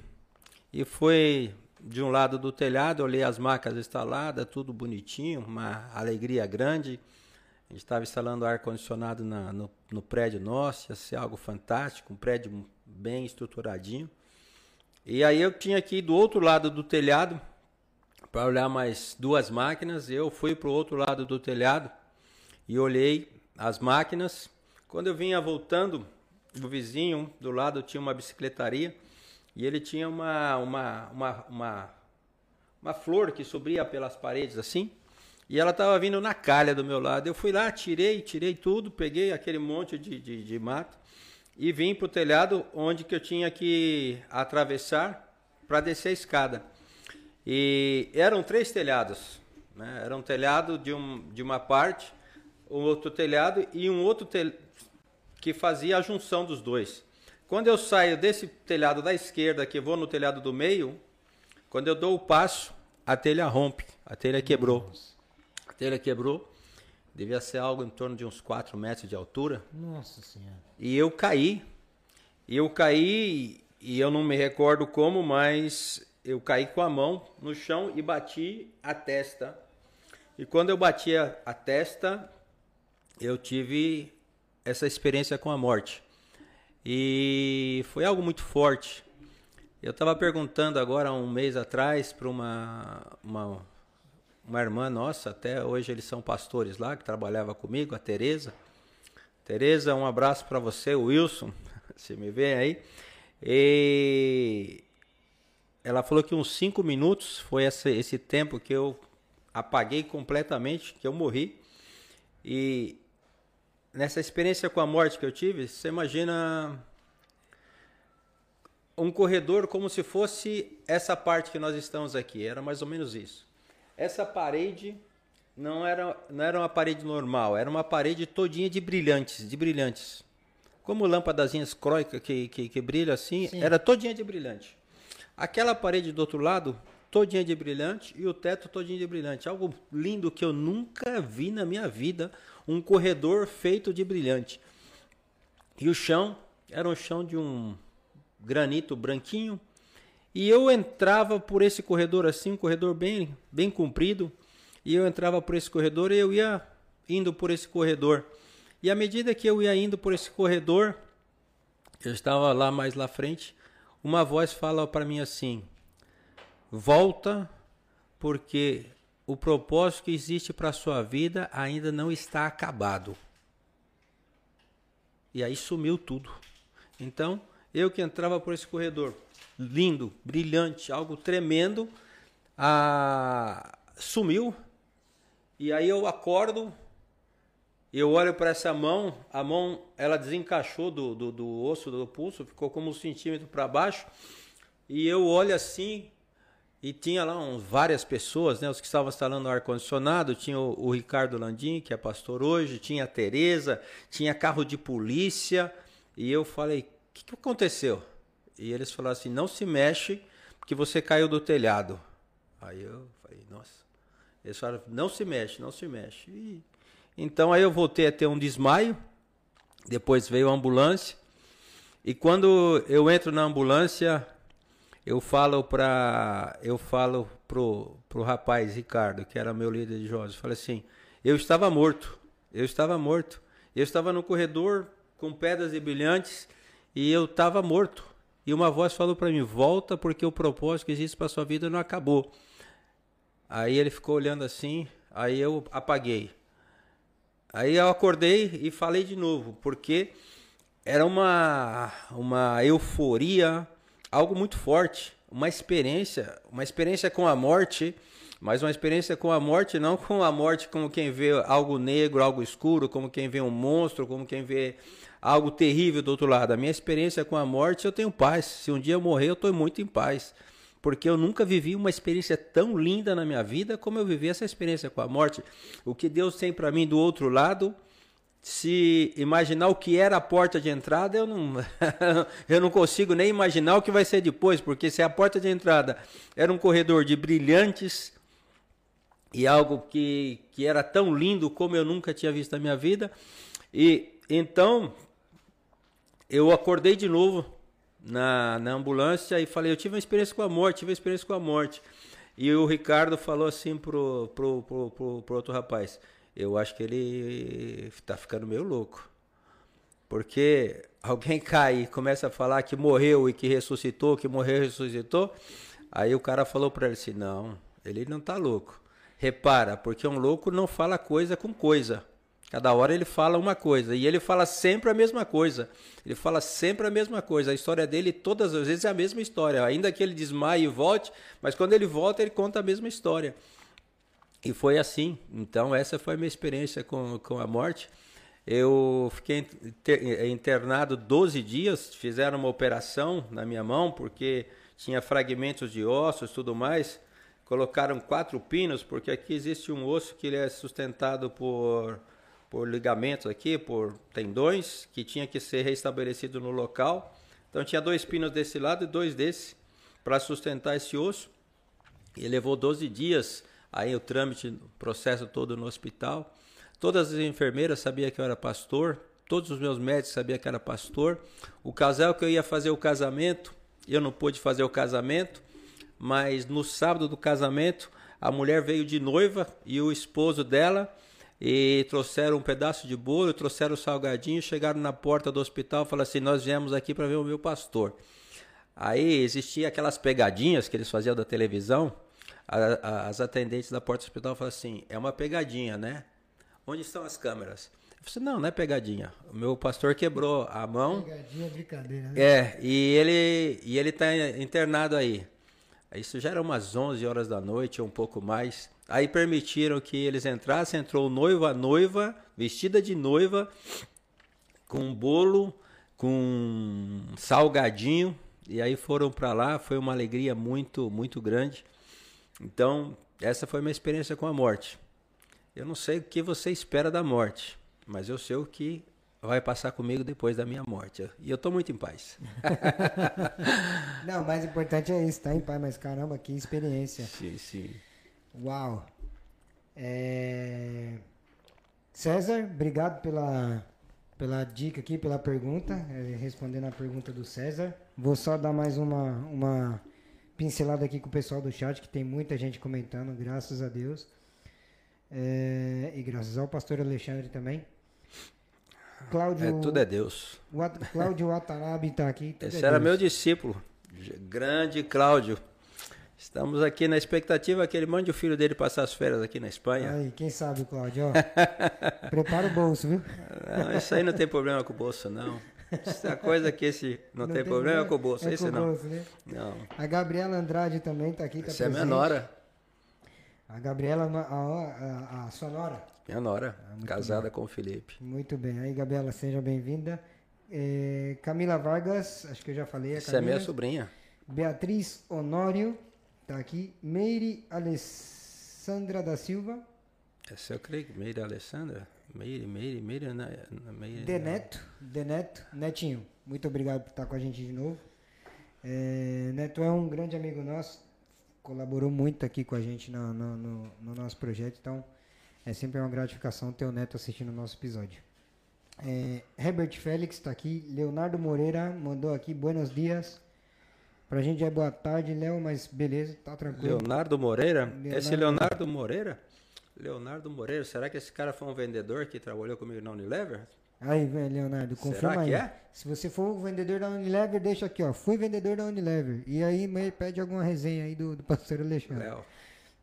e foi de um lado do telhado, olhei as máquinas instaladas, tudo bonitinho, uma alegria grande. A gente estava instalando ar-condicionado na- no, no prédio nosso, ia ser algo fantástico, um prédio bem estruturadinho. E aí eu tinha ir do outro lado do telhado para olhar mais duas máquinas. Eu fui para o outro lado do telhado e olhei as máquinas. Quando eu vinha voltando, o vizinho do lado tinha uma bicicletaria e ele tinha uma, uma, uma, uma, uma flor que subia pelas paredes assim. E ela estava vindo na calha do meu lado. Eu fui lá, tirei, tirei tudo, peguei aquele monte de, de, de mato e vim para o telhado onde que eu tinha que atravessar para descer a escada. E eram três telhados. Né? Era um telhado de, um, de uma parte, um outro telhado e um outro telhado que fazia a junção dos dois. Quando eu saio desse telhado da esquerda, que vou no telhado do meio, quando eu dou o passo, a telha rompe, a telha quebrou. A telha quebrou, devia ser algo em torno de uns 4 metros de altura.
Nossa senhora.
E eu caí. E eu caí, e eu não me recordo como, mas eu caí com a mão no chão e bati a testa. E quando eu bati a, a testa, eu tive essa experiência com a morte. E foi algo muito forte. Eu estava perguntando agora, um mês atrás, para uma, uma, uma irmã nossa, até hoje eles são pastores lá, que trabalhava comigo, a Tereza. Tereza, um abraço para você, Wilson, se me vê aí. E ela falou que uns cinco minutos foi esse, esse tempo que eu apaguei completamente, que eu morri. E nessa experiência com a morte que eu tive, você imagina um corredor como se fosse essa parte que nós estamos aqui. Era mais ou menos isso. Essa parede não era, não era uma parede normal, era uma parede todinha de brilhantes, de brilhantes. Como lâmpadazinhas croicas que, que, que brilha assim, Sim. era todinha de brilhante. Aquela parede do outro lado, todinha de brilhante, e o teto todinho de brilhante. Algo lindo que eu nunca vi na minha vida, um corredor feito de brilhante. E o chão era um chão de um granito branquinho, e eu entrava por esse corredor assim, um corredor bem, bem comprido, e eu entrava por esse corredor e eu ia indo por esse corredor. E à medida que eu ia indo por esse corredor, eu estava lá mais lá frente, uma voz fala para mim assim: Volta, porque o propósito que existe para a sua vida ainda não está acabado. E aí sumiu tudo. Então, eu que entrava por esse corredor, lindo, brilhante, algo tremendo, ah, sumiu. E aí eu acordo eu olho para essa mão, a mão ela desencaixou do, do, do osso do pulso, ficou como um centímetro para baixo. E eu olho assim, e tinha lá várias pessoas, né, os que estavam instalando o ar-condicionado, tinha o, o, Ricardo Landim, que é pastor hoje, tinha a Tereza, tinha carro de polícia, e eu falei, o que, que aconteceu? E eles falaram assim, não se mexe, porque você caiu do telhado. Aí eu falei, nossa. Eles falaram, não se mexe, não se mexe. E então aí eu voltei a ter um desmaio. Depois veio a ambulância. E quando eu entro na ambulância, eu falo para eu falo pro pro rapaz Ricardo, que era meu líder de jovens, falei assim: "Eu estava morto. Eu estava morto. Eu estava no corredor com pedras e brilhantes e eu estava morto. E uma voz falou para mim: "Volta porque o propósito que existe para sua vida não acabou". Aí ele ficou olhando assim, aí eu apaguei. Aí eu acordei e falei de novo, porque era uma, uma euforia, algo muito forte, uma experiência, uma experiência com a morte, mas uma experiência com a morte, não com a morte como quem vê algo negro, algo escuro, como quem vê um monstro, como quem vê algo terrível do outro lado. A minha experiência com a morte, eu tenho paz. Se um dia eu morrer, eu estou muito em paz porque eu nunca vivi uma experiência tão linda na minha vida como eu vivi essa experiência com a morte. O que Deus tem para mim do outro lado, se imaginar o que era a porta de entrada, eu não, eu não consigo nem imaginar o que vai ser depois, porque se a porta de entrada era um corredor de brilhantes e algo que, que era tão lindo como eu nunca tinha visto na minha vida, e então eu acordei de novo na, na ambulância e falei, eu tive uma experiência com a morte, tive uma experiência com a morte. E o Ricardo falou assim pro, pro, pro, pro, pro outro rapaz, eu acho que ele tá ficando meio louco. Porque alguém cai e começa a falar que morreu e que ressuscitou, que morreu e ressuscitou. Aí o cara falou para ele assim: não, ele não tá louco. Repara, porque um louco não fala coisa com coisa. Cada hora ele fala uma coisa e ele fala sempre a mesma coisa. Ele fala sempre a mesma coisa. A história dele todas as vezes é a mesma história, ainda que ele desmaie e volte, mas quando ele volta ele conta a mesma história. E foi assim. Então essa foi a minha experiência com, com a morte. Eu fiquei internado 12 dias, fizeram uma operação na minha mão porque tinha fragmentos de ossos, tudo mais. Colocaram quatro pinos porque aqui existe um osso que ele é sustentado por por ligamentos aqui, por tendões, que tinha que ser restabelecido no local. Então tinha dois pinos desse lado e dois desse para sustentar esse osso. E levou 12 dias aí o trâmite, o processo todo no hospital. Todas as enfermeiras sabiam que eu era pastor, todos os meus médicos sabiam que era pastor. O casal que eu ia fazer o casamento, eu não pude fazer o casamento, mas no sábado do casamento, a mulher veio de noiva e o esposo dela e trouxeram um pedaço de bolo, trouxeram o salgadinho, chegaram na porta do hospital e falaram assim: Nós viemos aqui para ver o meu pastor. Aí existia aquelas pegadinhas que eles faziam da televisão. A, a, as atendentes da porta do hospital falaram assim: É uma pegadinha, né? Onde estão as câmeras? Eu falei, não, não é pegadinha. O meu pastor quebrou a mão.
Pegadinha brincadeira,
né? É, e ele e ele está internado aí. Isso já era umas 11 horas da noite ou um pouco mais. Aí permitiram que eles entrassem, entrou o noivo, a noiva, vestida de noiva, com um bolo, com um salgadinho, e aí foram para lá, foi uma alegria muito, muito grande. Então, essa foi minha experiência com a morte. Eu não sei o que você espera da morte, mas eu sei o que vai passar comigo depois da minha morte. E eu estou muito em paz.
não, o mais importante é isso, tá em paz, mas caramba, que experiência.
Sim, sim.
Uau. É... César, obrigado pela, pela dica aqui, pela pergunta, é, respondendo a pergunta do César. Vou só dar mais uma, uma pincelada aqui com o pessoal do chat, que tem muita gente comentando, graças a Deus. É, e graças ao pastor Alexandre também.
Cláudio, é, tudo é Deus.
Cláudio Watanabe está aqui.
Esse
é
era Deus. meu discípulo, grande Cláudio. Estamos aqui na expectativa que ele mande o filho dele passar as férias aqui na Espanha.
Aí, quem sabe, Cláudio? Prepara o bolso, viu?
Não, isso aí não tem problema com o bolso, não. Essa coisa que esse não, não tem, tem, problema com o bolso, é esse não. Bolso, né?
Não. A Gabriela Andrade também está aqui. Tá
Essa presente. é minha nora.
A Gabriela, a, a, a sua nora.
Minha nora, ah, casada bem. com o Felipe.
Muito bem. Aí, Gabriela, seja bem-vinda. É, Camila Vargas, acho que eu já falei.
Essa é minha sobrinha.
Beatriz Honório, tá aqui. Meire Alessandra da Silva.
Essa eu creio que Meire Alessandra. Meire, Meire, Meire,
Meire. Deneto, Deneto, Netinho. Muito obrigado por estar com a gente de novo. É, Neto é um grande amigo nosso, colaborou muito aqui com a gente no, no, no, no nosso projeto, então é sempre uma gratificação ter o Neto assistindo o nosso episódio. É, Herbert Félix está aqui. Leonardo Moreira mandou aqui, buenos dias. Pra gente é boa tarde, Léo, mas beleza, tá tranquilo.
Leonardo Moreira? Leonardo... Esse Leonardo Moreira? Leonardo Moreira, será que esse cara foi um vendedor que trabalhou comigo na Unilever?
Aí, Leonardo, confirma
aí.
É? Se você for vendedor da Unilever, deixa aqui, ó. Fui vendedor da Unilever. E aí, pede alguma resenha aí do, do pastor Alexandre. Léo.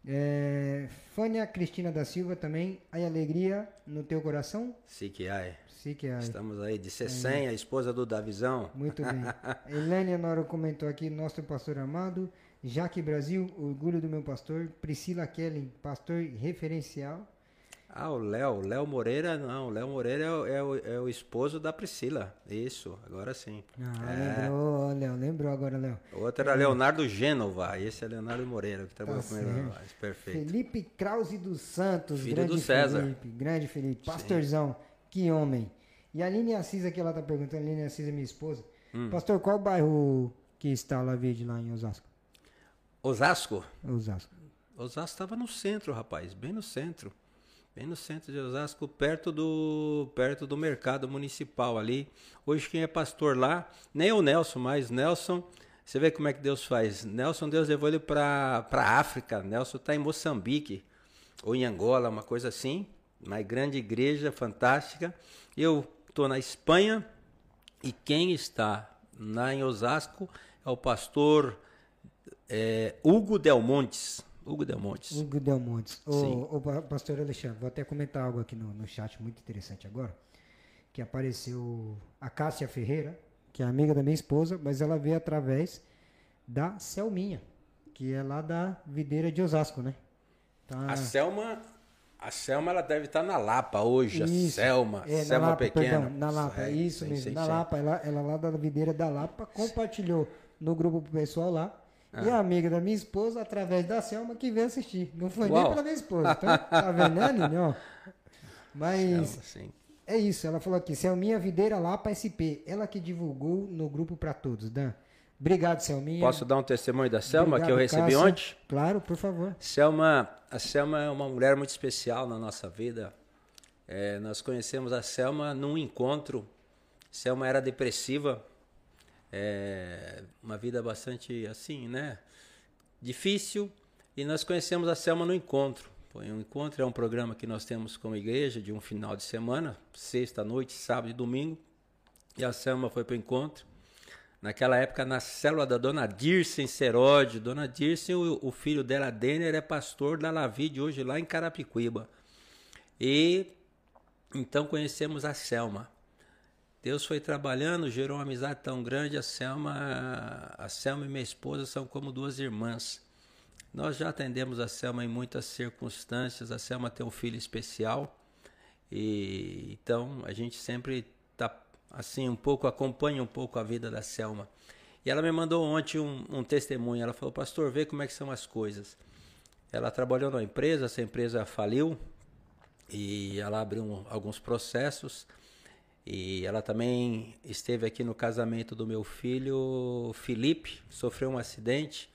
É, Fânia Cristina da Silva também. Aí alegria no teu coração?
Sim que ai.
Sim que ai.
Estamos aí de Cecem, a esposa do Davizão.
Muito bem. Helene Noro comentou aqui, nosso pastor amado. Jaque Brasil, orgulho do meu pastor. Priscila Kelly, pastor referencial.
Ah, o Léo. Léo Moreira, não. Léo Moreira é o, é, o, é o, esposo da Priscila. Isso, agora sim.
Ah, é. lembrou, Léo. Lembrou agora, Léo.
O outro era é. Leonardo Gênova. Esse é Leonardo Moreira, que trabalhou tá com ele. Perfeito.
Felipe Krause dos Santos.
Filho
grande
do César.
Felipe, grande Felipe. Pastorzão. Sim. Que homem. E a Aline Assis aqui, ela tá perguntando. A Aline Assis é minha esposa. Hum. Pastor, qual bairro que está lá, Verde, lá em Osasco?
Osasco?
Osasco.
Osasco estava no centro, rapaz. Bem no centro. Bem no centro de Osasco, perto do, perto do mercado municipal ali. Hoje quem é pastor lá, nem o Nelson mais. Nelson, você vê como é que Deus faz. Nelson, Deus levou ele para a África. Nelson está em Moçambique, ou em Angola, uma coisa assim. Uma grande igreja fantástica. Eu estou na Espanha e quem está lá em Osasco é o pastor é, Hugo Del Montes. Hugo Del Montes.
Hugo Del Montes. O, o, pastor Alexandre, vou até comentar algo aqui no, no chat muito interessante agora. Que apareceu a Cássia Ferreira, que é amiga da minha esposa, mas ela veio através da Selminha, que é lá da videira de Osasco, né?
Tá... A Selma, a Selma ela deve estar na Lapa hoje, isso. a Selma, é, Selma Lapa, Pequena.
Perdão, na Lapa, é, isso mesmo, na Lapa, ela, ela lá da videira da Lapa compartilhou no grupo pessoal lá ah. E a amiga da minha esposa, através da Selma, que veio assistir. Não foi Uau. nem pela minha esposa. Então, tá vendo, né, Aline? Ó. Mas Selma, é isso. Ela falou aqui, Selminha Videira lá para SP. Ela que divulgou no grupo para todos, Dan. Obrigado, Selminha.
Posso dar um testemunho da Selma Obrigado, que eu recebi Cássia. ontem?
Claro, por favor.
Selma, a Selma é uma mulher muito especial na nossa vida. É, nós conhecemos a Selma num encontro. Selma era depressiva, é, uma vida bastante assim, né? Difícil. E nós conhecemos a Selma no encontro. Foi um encontro é um programa que nós temos como igreja de um final de semana, sexta noite, sábado e domingo. E a Selma foi para o encontro. Naquela época, na célula da dona Dircem Seródio. Dona Dircem, o, o, filho dela, Denner, é pastor da Lavide hoje lá em Carapicuíba. E então conhecemos a Selma. Deus foi trabalhando, gerou uma amizade tão grande. A Selma, a Selma e minha esposa são como duas irmãs. Nós já atendemos a Selma em muitas circunstâncias. A Selma tem um filho especial e então a gente sempre tá assim um pouco acompanha um pouco a vida da Selma. E ela me mandou ontem um, um testemunho. Ela falou, pastor, vê como é que são as coisas. Ela trabalhou numa empresa, essa empresa faliu e ela abriu alguns processos. E ela também esteve aqui no casamento do meu filho Felipe, sofreu um acidente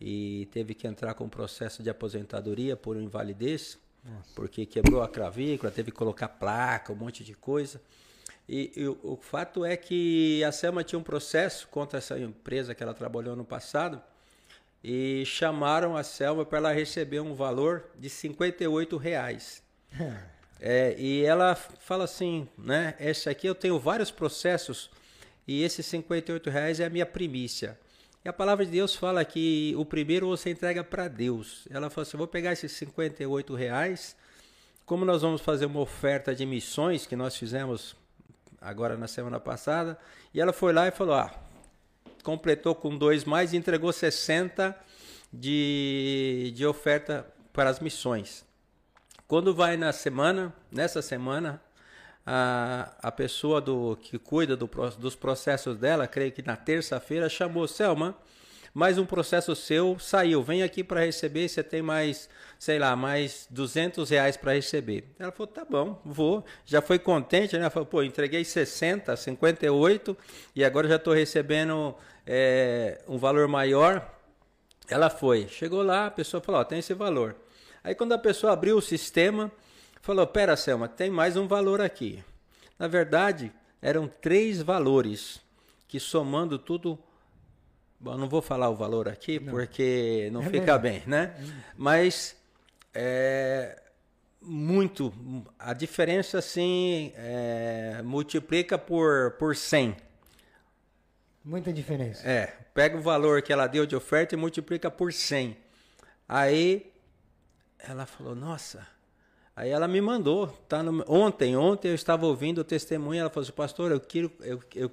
e teve que entrar com um processo de aposentadoria por invalidez, Nossa. porque quebrou a clavícula, teve que colocar placa, um monte de coisa. E, e o, o, fato é que a Selma tinha um processo contra essa empresa que ela trabalhou no passado e chamaram a Selma para ela receber um valor de 58 reais. É, e ela fala assim, né? Esse aqui eu tenho vários processos e esses 58 reais é a minha primícia. E a palavra de Deus fala que o primeiro você entrega para Deus. Ela falou assim: vou pegar esses 58 reais. Como nós vamos fazer uma oferta de missões que nós fizemos agora na semana passada, e ela foi lá e falou: ah, completou com dois mais e entregou 60 de, de oferta para as missões. Quando vai na semana, nessa semana, a, a pessoa do que cuida do, dos processos dela, creio que na terça-feira, chamou Selma, mais um processo seu saiu, vem aqui para receber, você tem mais, sei lá, mais 200 reais para receber. Ela falou, tá bom, vou. Já foi contente, né? Ela falou, pô, entreguei 60, 58 e agora já estou recebendo é, um valor maior. Ela foi, chegou lá, a pessoa falou, ó, tem esse valor. Aí quando a pessoa abriu o sistema, falou: Pera, Selma, tem mais um valor aqui. Na verdade, eram três valores que somando tudo. Bom, não vou falar o valor aqui não. porque não é fica bem, né? É Mas é, muito. A diferença, assim, é, multiplica por, por 100.
Muita diferença.
É. Pega o valor que ela deu de oferta e multiplica por 100. Aí ela falou, nossa. Aí ela me mandou, tá no, ontem, ontem eu estava ouvindo o testemunho, ela falou assim, pastor, eu, quero, eu, eu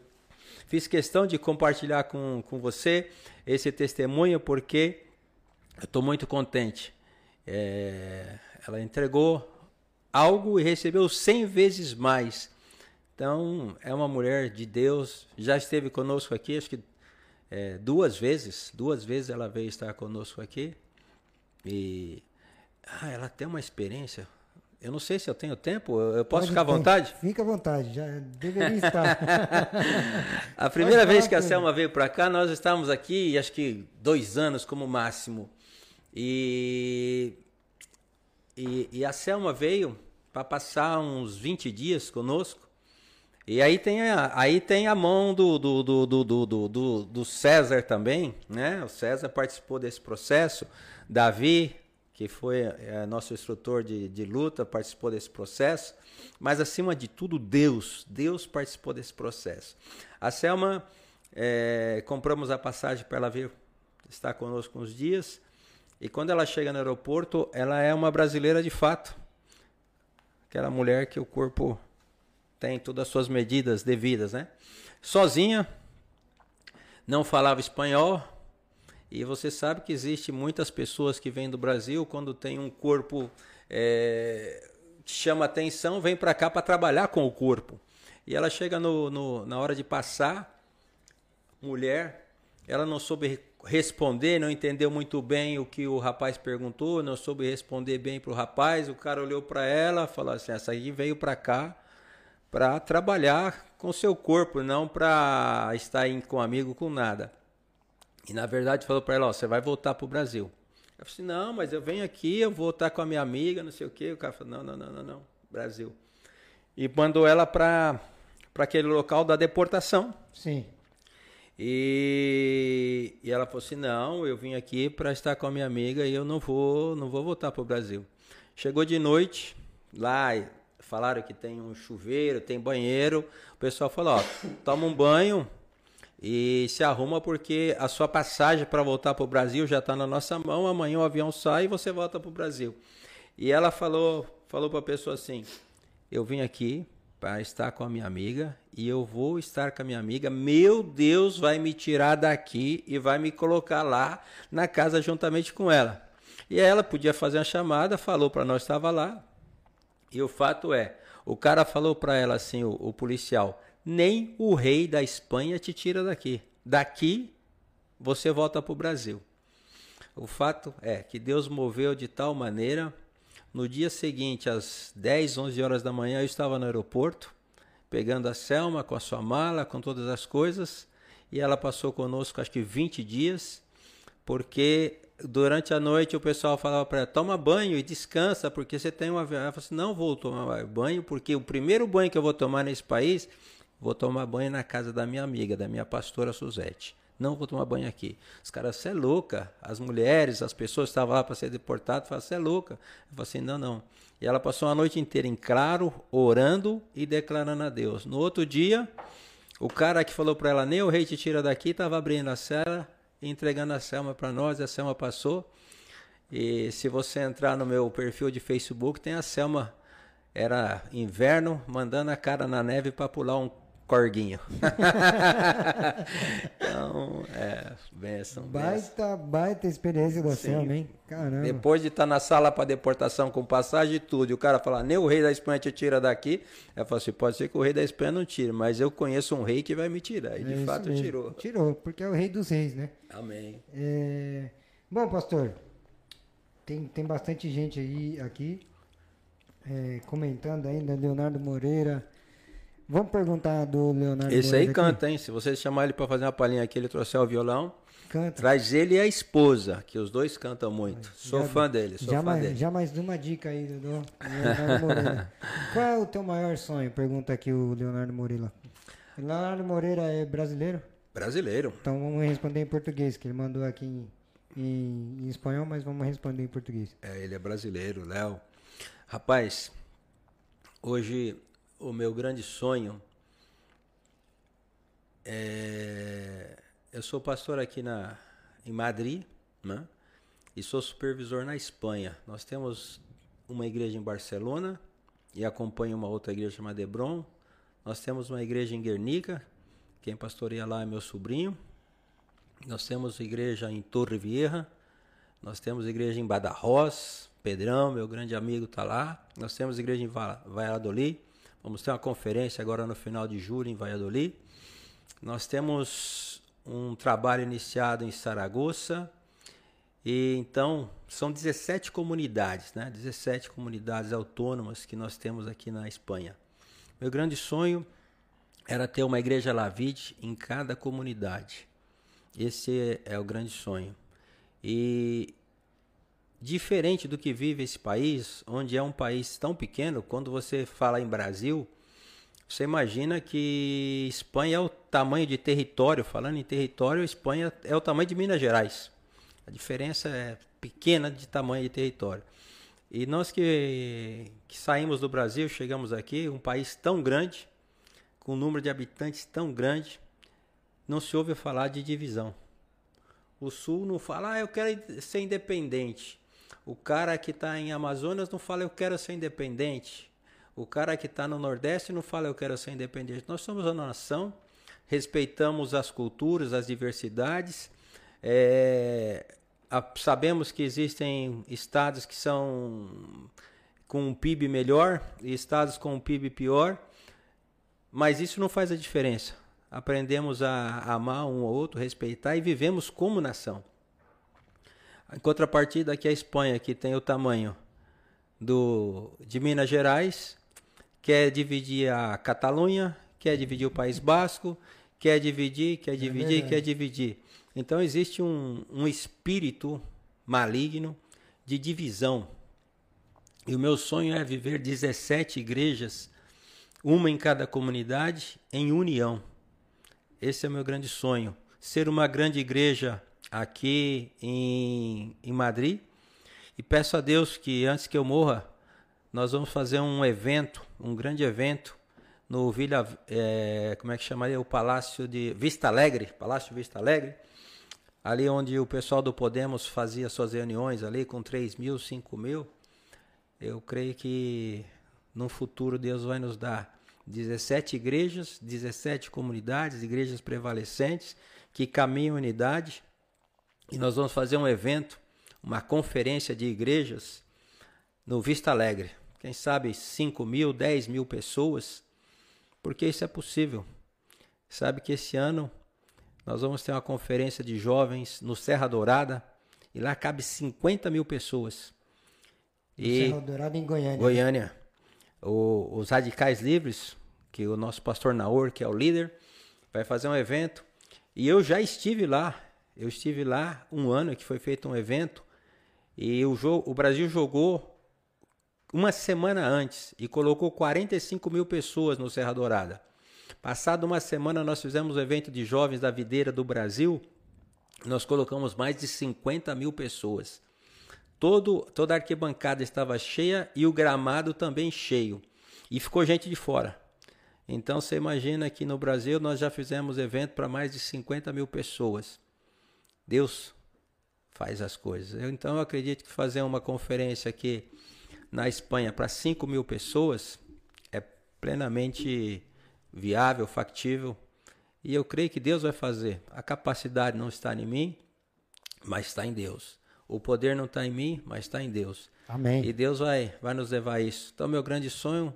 fiz questão de compartilhar com, com você esse testemunho porque eu estou muito contente. É, ela entregou algo e recebeu cem vezes mais. Então, é uma mulher de Deus, já esteve conosco aqui, acho que é, duas vezes, duas vezes ela veio estar conosco aqui. E ah, ela tem uma experiência. Eu não sei se eu tenho tempo, eu posso Pode ficar à vontade?
Fica à vontade, já deveria estar.
a primeira vez que a Selma veio para cá, nós estávamos aqui, acho que dois anos como máximo. E, e, e a Selma veio para passar uns 20 dias conosco. E aí tem a, aí tem a mão do, do, do, do, do, do, do César também, né? O César participou desse processo. Davi, que foi é, nosso instrutor de, de luta, participou desse processo, mas acima de tudo, Deus, Deus participou desse processo. A Selma, é, compramos a passagem para ela vir estar conosco uns dias, e quando ela chega no aeroporto, ela é uma brasileira de fato. Aquela mulher que o corpo tem todas as suas medidas devidas, né? Sozinha, não falava espanhol, e você sabe que existe muitas pessoas que vêm do Brasil quando tem um corpo é, que chama atenção, vem para cá para trabalhar com o corpo. E ela chega no, no, na hora de passar, mulher, ela não soube responder, não entendeu muito bem o que o rapaz perguntou, não soube responder bem para o rapaz. O cara olhou para ela, falou assim: essa aí veio para cá para trabalhar com seu corpo, não para estar com um amigo com nada. E na verdade falou para ela, ó, você vai voltar para o Brasil. Eu falei assim, não, mas eu venho aqui, eu vou estar com a minha amiga, não sei o quê. O cara falou, não, não, não, não, não, Brasil. E mandou ela para aquele local da deportação.
Sim.
E, e ela falou assim, não, eu vim aqui para estar com a minha amiga e eu não vou, não vou voltar para o Brasil. Chegou de noite, lá falaram que tem um chuveiro, tem banheiro. O pessoal falou, ó, toma um banho, e se arruma porque a sua passagem para voltar para o Brasil já está na nossa mão. Amanhã o avião sai e você volta para o Brasil. E ela falou, falou para a pessoa assim: Eu vim aqui para estar com a minha amiga e eu vou estar com a minha amiga. Meu Deus vai me tirar daqui e vai me colocar lá na casa juntamente com ela. E ela podia fazer uma chamada, falou para nós estava lá. E o fato é, o cara falou para ela assim, o, o policial, nem o rei da Espanha te tira daqui. Daqui você volta para o Brasil. O fato é que Deus moveu de tal maneira. No dia seguinte, às 10, 11 horas da manhã, eu estava no aeroporto, pegando a Selma com a sua mala, com todas as coisas, e ela passou conosco acho que 20 dias, porque durante a noite o pessoal falava para ela: toma banho e descansa, porque você tem uma viagem. Ela falou assim: não vou tomar banho, porque o primeiro banho que eu vou tomar nesse país, vou tomar banho na casa da minha amiga, da minha pastora Suzete. Não vou tomar banho aqui. Os caras, você é louca. As mulheres, as pessoas estavam lá para ser deportadas, falaram, você é louca. Eu falei assim, não, não. E ela passou a noite inteira em claro, orando e declarando a Deus. No outro dia, o cara que falou para ela, nem o rei te tira daqui, estava abrindo a cela, entregando a Selma para nós. A Selma passou. E se você entrar no meu perfil de Facebook, tem a Selma. Era inverno, mandando a cara na neve para pular um corguinho. então, é, benção.
Baita, baita experiência da Selma, hein? Caramba.
Depois de estar tá na sala para deportação com passagem e tudo, e o cara falar, nem o rei da Espanha te tira daqui, eu falo assim, pode ser que o rei da Espanha não tire, mas eu conheço um rei que vai me tirar. E de é fato tirou.
Tirou, porque é o rei dos reis, né?
Amém.
É... Bom, pastor, tem, tem bastante gente aí aqui é, comentando ainda, Leonardo Moreira, Vamos perguntar do Leonardo.
Esse aí canta, hein? Se você chamar ele para fazer uma palhinha aqui, ele trouxer o violão.
Canta.
Traz ele e a esposa, que os dois cantam muito. Sou já, fã dele, sou
já
fã
mais,
dele.
Já mais uma dica aí, do Leonardo Moreira. Qual é o teu maior sonho? Pergunta aqui o Leonardo Moreira. Leonardo Moreira é brasileiro?
Brasileiro.
Então vamos responder em português, que ele mandou aqui em, em, em espanhol, mas vamos responder em português.
É, ele é brasileiro, Léo. Rapaz, hoje o meu grande sonho é. Eu sou pastor aqui na, em Madrid, né? E sou supervisor na Espanha. Nós temos uma igreja em Barcelona e acompanho uma outra igreja chamada Hebron. Nós temos uma igreja em Guernica, quem pastoreia lá é meu sobrinho. Nós temos igreja em Torre Vieja. Nós temos igreja em Badajoz, Pedrão, meu grande amigo, está lá. Nós temos igreja em Valladolid. Vamos ter uma conferência agora no final de julho em Valladolid. Nós temos um trabalho iniciado em Saragoça. E então são 17 comunidades, né? 17 comunidades autônomas que nós temos aqui na Espanha. Meu grande sonho era ter uma igreja Lavide em cada comunidade. Esse é o grande sonho. E diferente do que vive esse país, onde é um país tão pequeno, quando você fala em Brasil, você imagina que Espanha é o tamanho de território, falando em território, Espanha é o tamanho de Minas Gerais. A diferença é pequena de tamanho de território. E nós que, que saímos do Brasil, chegamos aqui, um país tão grande, com um número de habitantes tão grande, não se ouve falar de divisão. O Sul não fala, ah, eu quero ser independente. O cara que está em Amazonas não fala eu quero ser independente. O cara que está no Nordeste não fala eu quero ser independente. Nós somos uma nação, respeitamos as culturas, as diversidades. É, a, sabemos que existem estados que são com um PIB melhor e estados com um PIB pior, mas isso não faz a diferença. Aprendemos a amar um ao outro, respeitar e vivemos como nação. Em contrapartida, aqui a Espanha, que tem o tamanho do, de Minas Gerais, quer dividir a Catalunha, quer dividir o País Basco, quer dividir, quer é dividir, é quer dividir. Então existe um, um espírito maligno de divisão. E o meu sonho é viver 17 igrejas, uma em cada comunidade, em união. Esse é o meu grande sonho. Ser uma grande igreja aqui em, em Madrid. E peço a Deus que antes que eu morra, nós vamos fazer um evento, um grande evento, no Vila, é, como é que chamaria? O Palácio de Vista Alegre, Palácio Vista Alegre, ali onde o pessoal do Podemos fazia suas reuniões ali com 3 mil, 5 mil. Eu creio que no futuro Deus vai nos dar 17 igrejas, 17 comunidades, igrejas prevalecentes que caminham em unidade. E nós vamos fazer um evento, uma conferência de igrejas no Vista Alegre. Quem sabe 5 mil, 10 mil pessoas, porque isso é possível. Sabe que esse ano nós vamos ter uma conferência de jovens no Serra Dourada e lá cabe 50 mil pessoas.
E Serra Dourada em Goiânia.
Goiânia. O, os Radicais Livres, que o nosso pastor Naor, que é o líder, vai fazer um evento. E eu já estive lá. Eu estive lá um ano que foi feito um evento. E o, jogo, o Brasil jogou uma semana antes e colocou 45 mil pessoas no Serra Dourada. Passado uma semana, nós fizemos o um evento de jovens da videira do Brasil. Nós colocamos mais de 50 mil pessoas. Todo, toda a arquibancada estava cheia e o gramado também cheio. E ficou gente de fora. Então você imagina que no Brasil nós já fizemos evento para mais de 50 mil pessoas. Deus faz as coisas. Eu, então eu acredito que fazer uma conferência aqui na Espanha para 5 mil pessoas é plenamente viável, factível. E eu creio que Deus vai fazer. A capacidade não está em mim, mas está em Deus. O poder não está em mim, mas está em Deus.
Amém.
E Deus vai, vai nos levar a isso. Então, meu grande sonho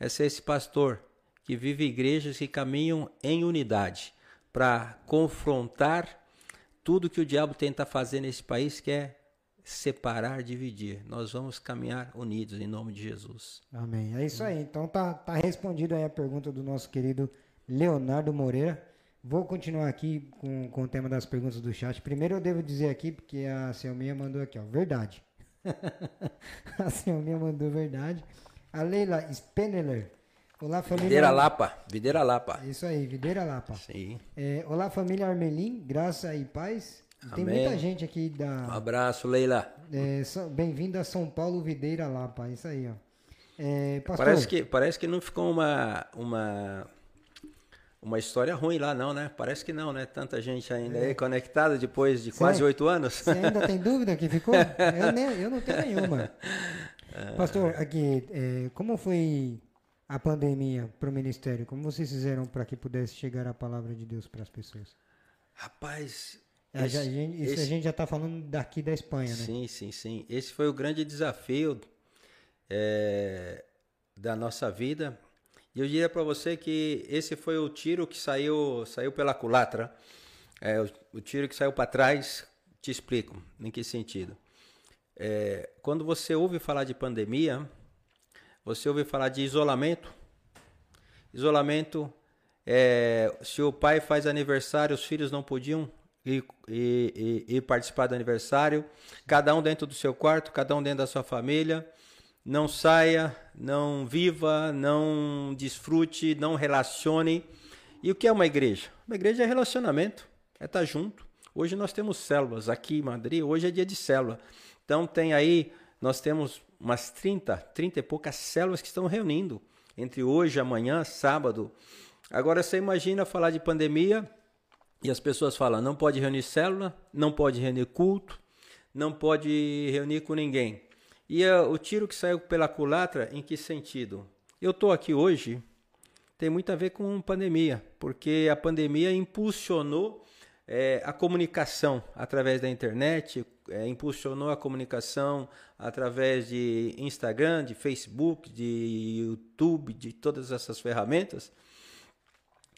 é ser esse pastor que vive igrejas que caminham em unidade para confrontar tudo que o diabo tenta fazer nesse país, que é separar, dividir. Nós vamos caminhar unidos em nome de Jesus.
Amém. É isso aí. Então tá, tá respondido aí a pergunta do nosso querido Leonardo Moreira. Vou continuar aqui com, com o tema das perguntas do chat. Primeiro eu devo dizer aqui, porque a Selminha mandou aqui, ó, verdade. a Selminha mandou verdade. A Leila Speneler. Olá, família.
Videira Lapa. Videira Lapa.
Isso aí, Videira Lapa.
Sim.
É, olá, família Armelim. Graça e paz. Tem
Amém.
muita gente aqui da.
Um abraço, Leila.
É, Bem-vindo a São Paulo Videira Lapa. Isso aí, ó. É,
parece, que, parece que não ficou uma, uma uma história ruim lá, não, né? Parece que não, né? Tanta gente ainda é. aí conectada depois de quase oito anos.
Você ainda tem dúvida que ficou? eu, nem, eu não tenho nenhuma. É. Pastor, aqui, é, como foi a pandemia para o ministério? Como vocês fizeram para que pudesse chegar a palavra de Deus para as pessoas?
Rapaz.
É, esse, já, isso esse, a gente já está falando daqui da Espanha, né?
Sim, sim, sim. Esse foi o grande desafio é, da nossa vida e eu diria para você que esse foi o tiro que saiu, saiu pela culatra. É, o, o tiro que saiu para trás, te explico em que sentido. É, quando você ouve falar de pandemia, você ouve falar de isolamento. Isolamento, é, se o pai faz aniversário, os filhos não podiam ir, ir, ir, ir participar do aniversário. Cada um dentro do seu quarto, cada um dentro da sua família não saia, não viva, não desfrute, não relacione. E o que é uma igreja? Uma igreja é relacionamento, é estar junto. Hoje nós temos células aqui em Madrid, hoje é dia de célula. Então tem aí, nós temos umas 30, 30 e poucas células que estão reunindo entre hoje, amanhã, sábado. Agora você imagina falar de pandemia e as pessoas falam, não pode reunir célula, não pode reunir culto, não pode reunir com ninguém. E uh, o tiro que saiu pela culatra, em que sentido? Eu estou aqui hoje, tem muito a ver com pandemia, porque a pandemia impulsionou é, a comunicação através da internet, é, impulsionou a comunicação através de Instagram, de Facebook, de YouTube, de todas essas ferramentas.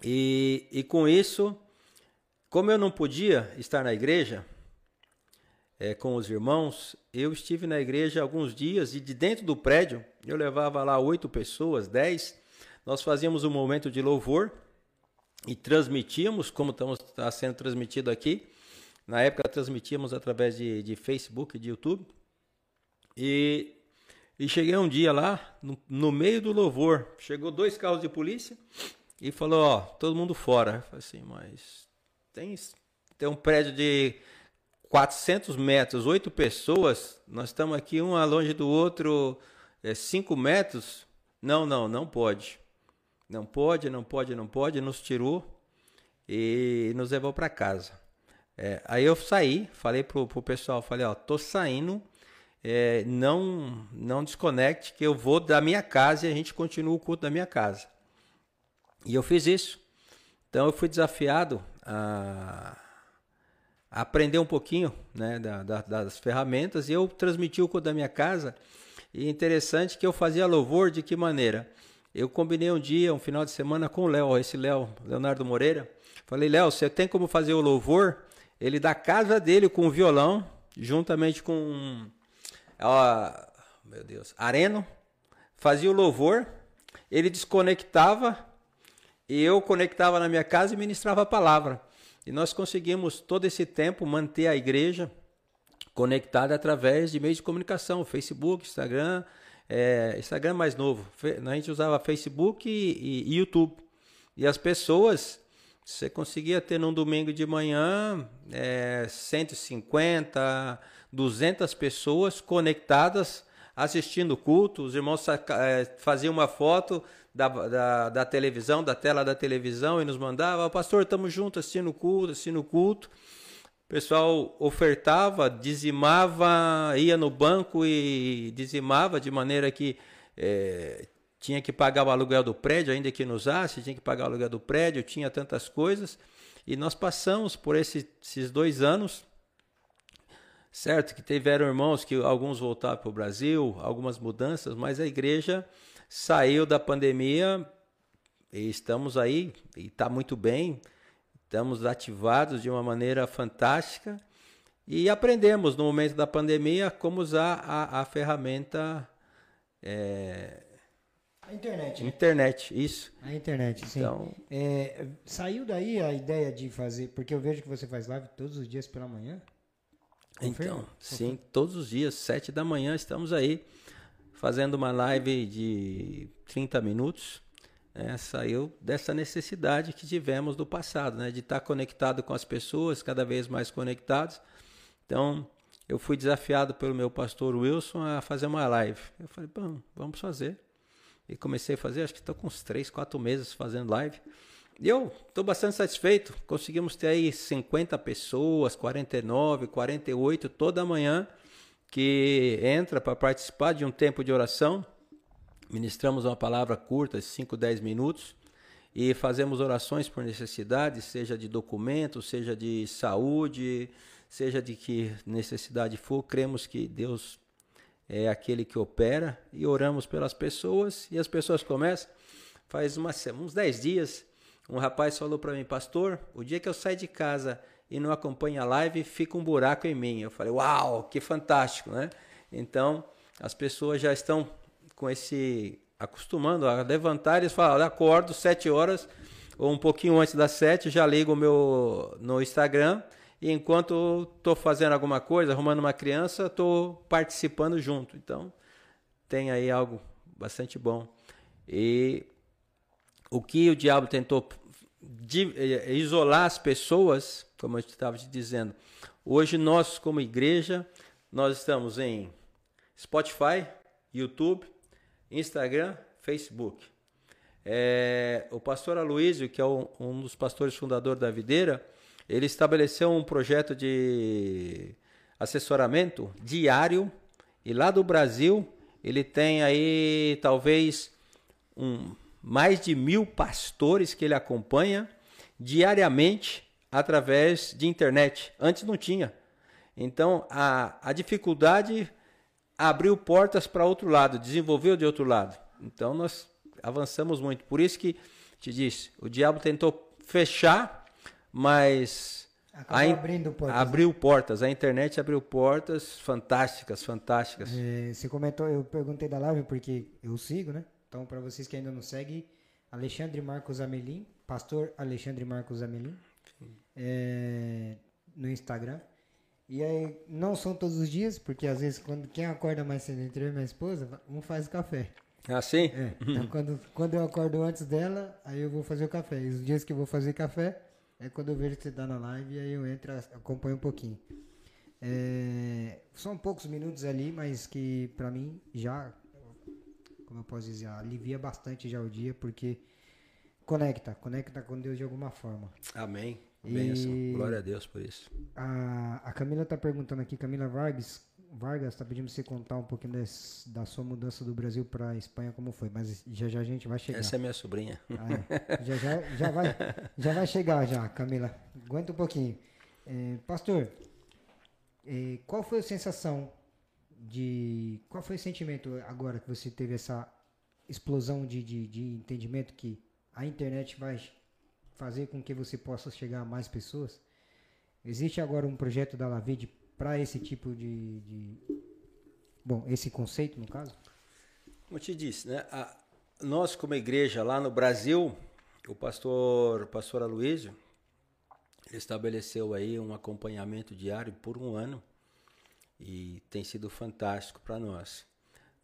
E, e com isso, como eu não podia estar na igreja, é, com os irmãos, eu estive na igreja alguns dias e de dentro do prédio eu levava lá oito pessoas, dez. Nós fazíamos um momento de louvor e transmitíamos, como está sendo transmitido aqui. Na época transmitíamos através de, de Facebook de YouTube. E, e cheguei um dia lá, no, no meio do louvor, chegou dois carros de polícia e falou: Ó, todo mundo fora. Eu falei assim, mas tem, tem um prédio de 400 metros, oito pessoas, nós estamos aqui um longe do outro, é, cinco metros. Não, não, não pode. Não pode, não pode, não pode. Nos tirou e nos levou para casa. É, aí eu saí, falei pro, pro pessoal, falei, ó, tô saindo, é, não, não desconecte que eu vou da minha casa e a gente continua o culto da minha casa. E eu fiz isso. Então eu fui desafiado a, aprender um pouquinho né, da, da, das ferramentas e eu transmiti o da minha casa. E interessante que eu fazia louvor de que maneira? Eu combinei um dia, um final de semana com o Léo, esse Léo, Leonardo Moreira. Falei, Léo, você tem como fazer o louvor? Ele da casa dele com o violão, juntamente com, ó, meu Deus, Areno, fazia o louvor, ele desconectava e eu conectava na minha casa e ministrava a palavra. E nós conseguimos todo esse tempo manter a igreja conectada através de meios de comunicação, Facebook, Instagram, é, Instagram mais novo. A gente usava Facebook e, e, YouTube. E as pessoas, você conseguia ter num domingo de manhã é, 150, 200 pessoas conectadas assistindo o culto. Os irmãos é, faziam uma foto da, da, da, televisão, da tela da televisão e nos mandavam: Pastor, estamos juntos assistindo o culto, assistindo o culto. O pessoal ofertava, dizimava, ia no banco e dizimava de maneira que é, tinha que pagar o aluguel do prédio, ainda que nos usasse, tinha que pagar o aluguel do prédio, tinha tantas coisas. E nós passamos por esse, esses dois anos, certo? Que tiveram irmãos que alguns voltaram para o Brasil, algumas mudanças, mas a igreja saiu da pandemia e estamos aí, e está muito bem Estamos ativados de uma maneira fantástica e aprendemos no momento da pandemia como usar a, a ferramenta. É...
A internet.
Né? Internet, isso.
A internet, sim. Então, é, saiu daí a ideia de fazer, porque eu vejo que você faz live todos os dias pela manhã.
Confirma? Então, sim, todos os dias, sete da manhã, estamos aí fazendo uma live de 30 minutos é, saiu dessa necessidade que tivemos do passado, né, de estar conectado com as pessoas, cada vez mais conectados. Então, eu fui desafiado pelo meu pastor Wilson a fazer uma live. Eu falei, bom, vamos fazer. E comecei a fazer, acho que estou com uns 3, 4 meses fazendo live. E eu estou bastante satisfeito. Conseguimos ter aí 50 pessoas, 49, 48 toda manhã que entra para participar de um tempo de oração. Ministramos uma palavra curta, 5, 10 minutos, e fazemos orações por necessidades, seja de documentos, seja de saúde, seja de que necessidade for. Cremos que Deus é aquele que opera e oramos pelas pessoas e as pessoas começam. Faz uma, uns 10 dias, um rapaz falou para mim, pastor, o dia que eu sair de casa e não acompanho a live, fica um buraco em mim. Eu falei, uau, que fantástico, né? Então, as pessoas já estão com esse acostumando a levantar, eles falam, acordo sete horas ou um pouquinho antes das sete, já ligo o meu no Instagram e enquanto estou fazendo alguma coisa, arrumando uma criança, estou participando junto. Então tem aí algo bastante bom. E o que o diabo tentou eh, isolar as pessoas, como eu estava te dizendo, hoje nós como igreja nós estamos em Spotify, YouTube, Instagram, Facebook. É, o pastor Aloysio, que é um, um dos pastores fundadores da Videira, ele estabeleceu um projeto de assessoramento diário e lá do Brasil ele tem aí talvez um, mais de mil pastores que ele acompanha diariamente através de internet. Antes não tinha. Então a, a dificuldade abriu portas para outro lado, desenvolveu de outro lado. Então nós avançamos muito. Por isso que te disse, o diabo tentou fechar, mas
in... abrindo portas.
Abriu portas. A internet abriu portas fantásticas, fantásticas.
É, você comentou, eu perguntei da live porque eu sigo, né? Então para vocês que ainda não seguem, Alexandre Marcos Amelim, pastor Alexandre Marcos Amelim, é, no Instagram. E aí, não são todos os dias, porque às vezes quando quem acorda mais cedo entre eu e minha esposa, um faz o café.
Ah, sim?
É. Então quando, quando eu acordo antes dela, aí eu vou fazer o café. E os dias que eu vou fazer café, é quando eu vejo que você tá na live e aí eu entro, acompanho um pouquinho. É, são poucos minutos ali, mas que pra mim já, como eu posso dizer, alivia bastante já o dia, porque conecta, conecta com Deus de alguma forma.
Amém. Bênção. E... Glória a Deus por isso.
A, a Camila está perguntando aqui, Camila Vibes, Vargas está pedindo você contar um pouquinho da sua mudança do Brasil para Espanha, como foi. Mas já já a gente vai chegar.
Essa é minha sobrinha.
Ah, é. já, já, já, vai, já vai chegar já, Camila. Aguenta um pouquinho. É, pastor, é, qual foi a sensação de... Qual foi o sentimento agora que você teve essa explosão de, de, de entendimento que a internet vai fazer com que você possa chegar a mais pessoas? Existe agora um projeto da Lavide para esse tipo de, de, Bom, esse conceito, no caso?
Como eu te disse, né? A, nós, como igreja lá no Brasil, o pastor, pastor Aloysio, ele estabeleceu aí um acompanhamento diário por um ano e tem sido fantástico para nós.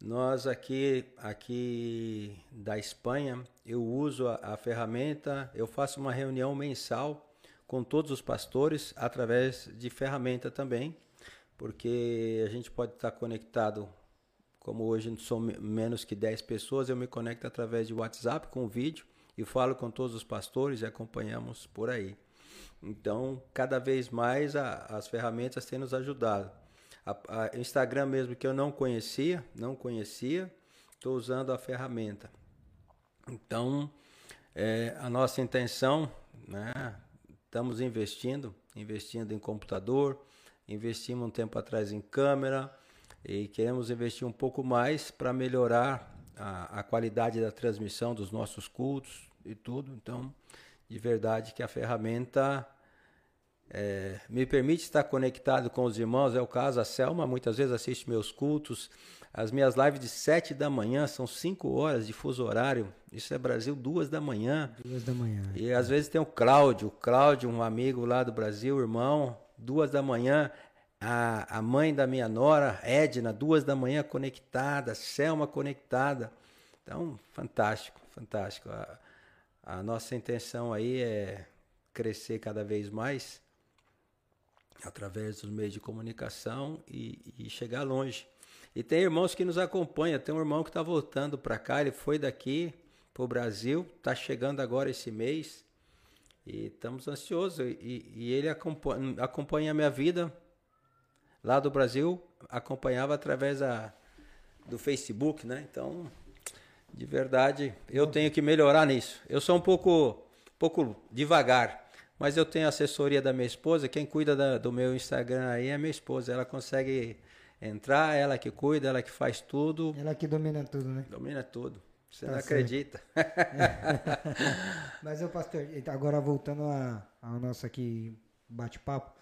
Nós aqui, aqui da Espanha, eu uso a, a, ferramenta, eu faço uma reunião mensal com todos os pastores através de ferramenta também, porque a gente pode estar conectado, como hoje são menos que 10 pessoas, eu me conecto através de WhatsApp com vídeo e falo com todos os pastores e acompanhamos por aí. Então, cada vez mais a, as ferramentas têm nos ajudado. A, a Instagram mesmo que eu não conhecia, não conhecia, estou usando a ferramenta. Então, é, a nossa intenção, né, estamos investindo, investindo em computador, investimos um tempo atrás em câmera e queremos investir um pouco mais para melhorar a, a qualidade da transmissão dos nossos cultos e tudo. Então, de verdade que a ferramenta é, me permite estar conectado com os irmãos. É o caso, a Selma muitas vezes assiste meus cultos. As minhas lives de 7 da manhã são 5 horas de fuso horário. Isso é Brasil, 2 da manhã.
2 da manhã.
E às vezes tem o Cláudio, o Cláudio, um amigo lá do Brasil, irmão, 2 da manhã. A, a mãe da minha nora, Edna, 2 da manhã conectada, Selma conectada. Então, fantástico, fantástico. A, a nossa intenção aí é crescer cada vez mais através dos meios de comunicação e, e chegar longe. E tem irmãos que nos acompanham. Tem um irmão que está voltando para cá, ele foi daqui para o Brasil, está chegando agora esse mês. E estamos ansiosos. E, e ele acompanha, acompanha, a minha vida lá do Brasil, acompanhava através do Facebook, né? Então, de verdade, eu tenho que melhorar nisso. Eu sou um pouco, pouco devagar. Mas eu tenho a assessoria da minha esposa, quem cuida da, do meu Instagram aí é minha esposa. Ela consegue entrar, ela que cuida, ela que faz tudo.
Ela que domina tudo, né?
Domina tudo. Você tá não certo. acredita.
Mas o pastor, agora voltando ao nosso aqui bate-papo.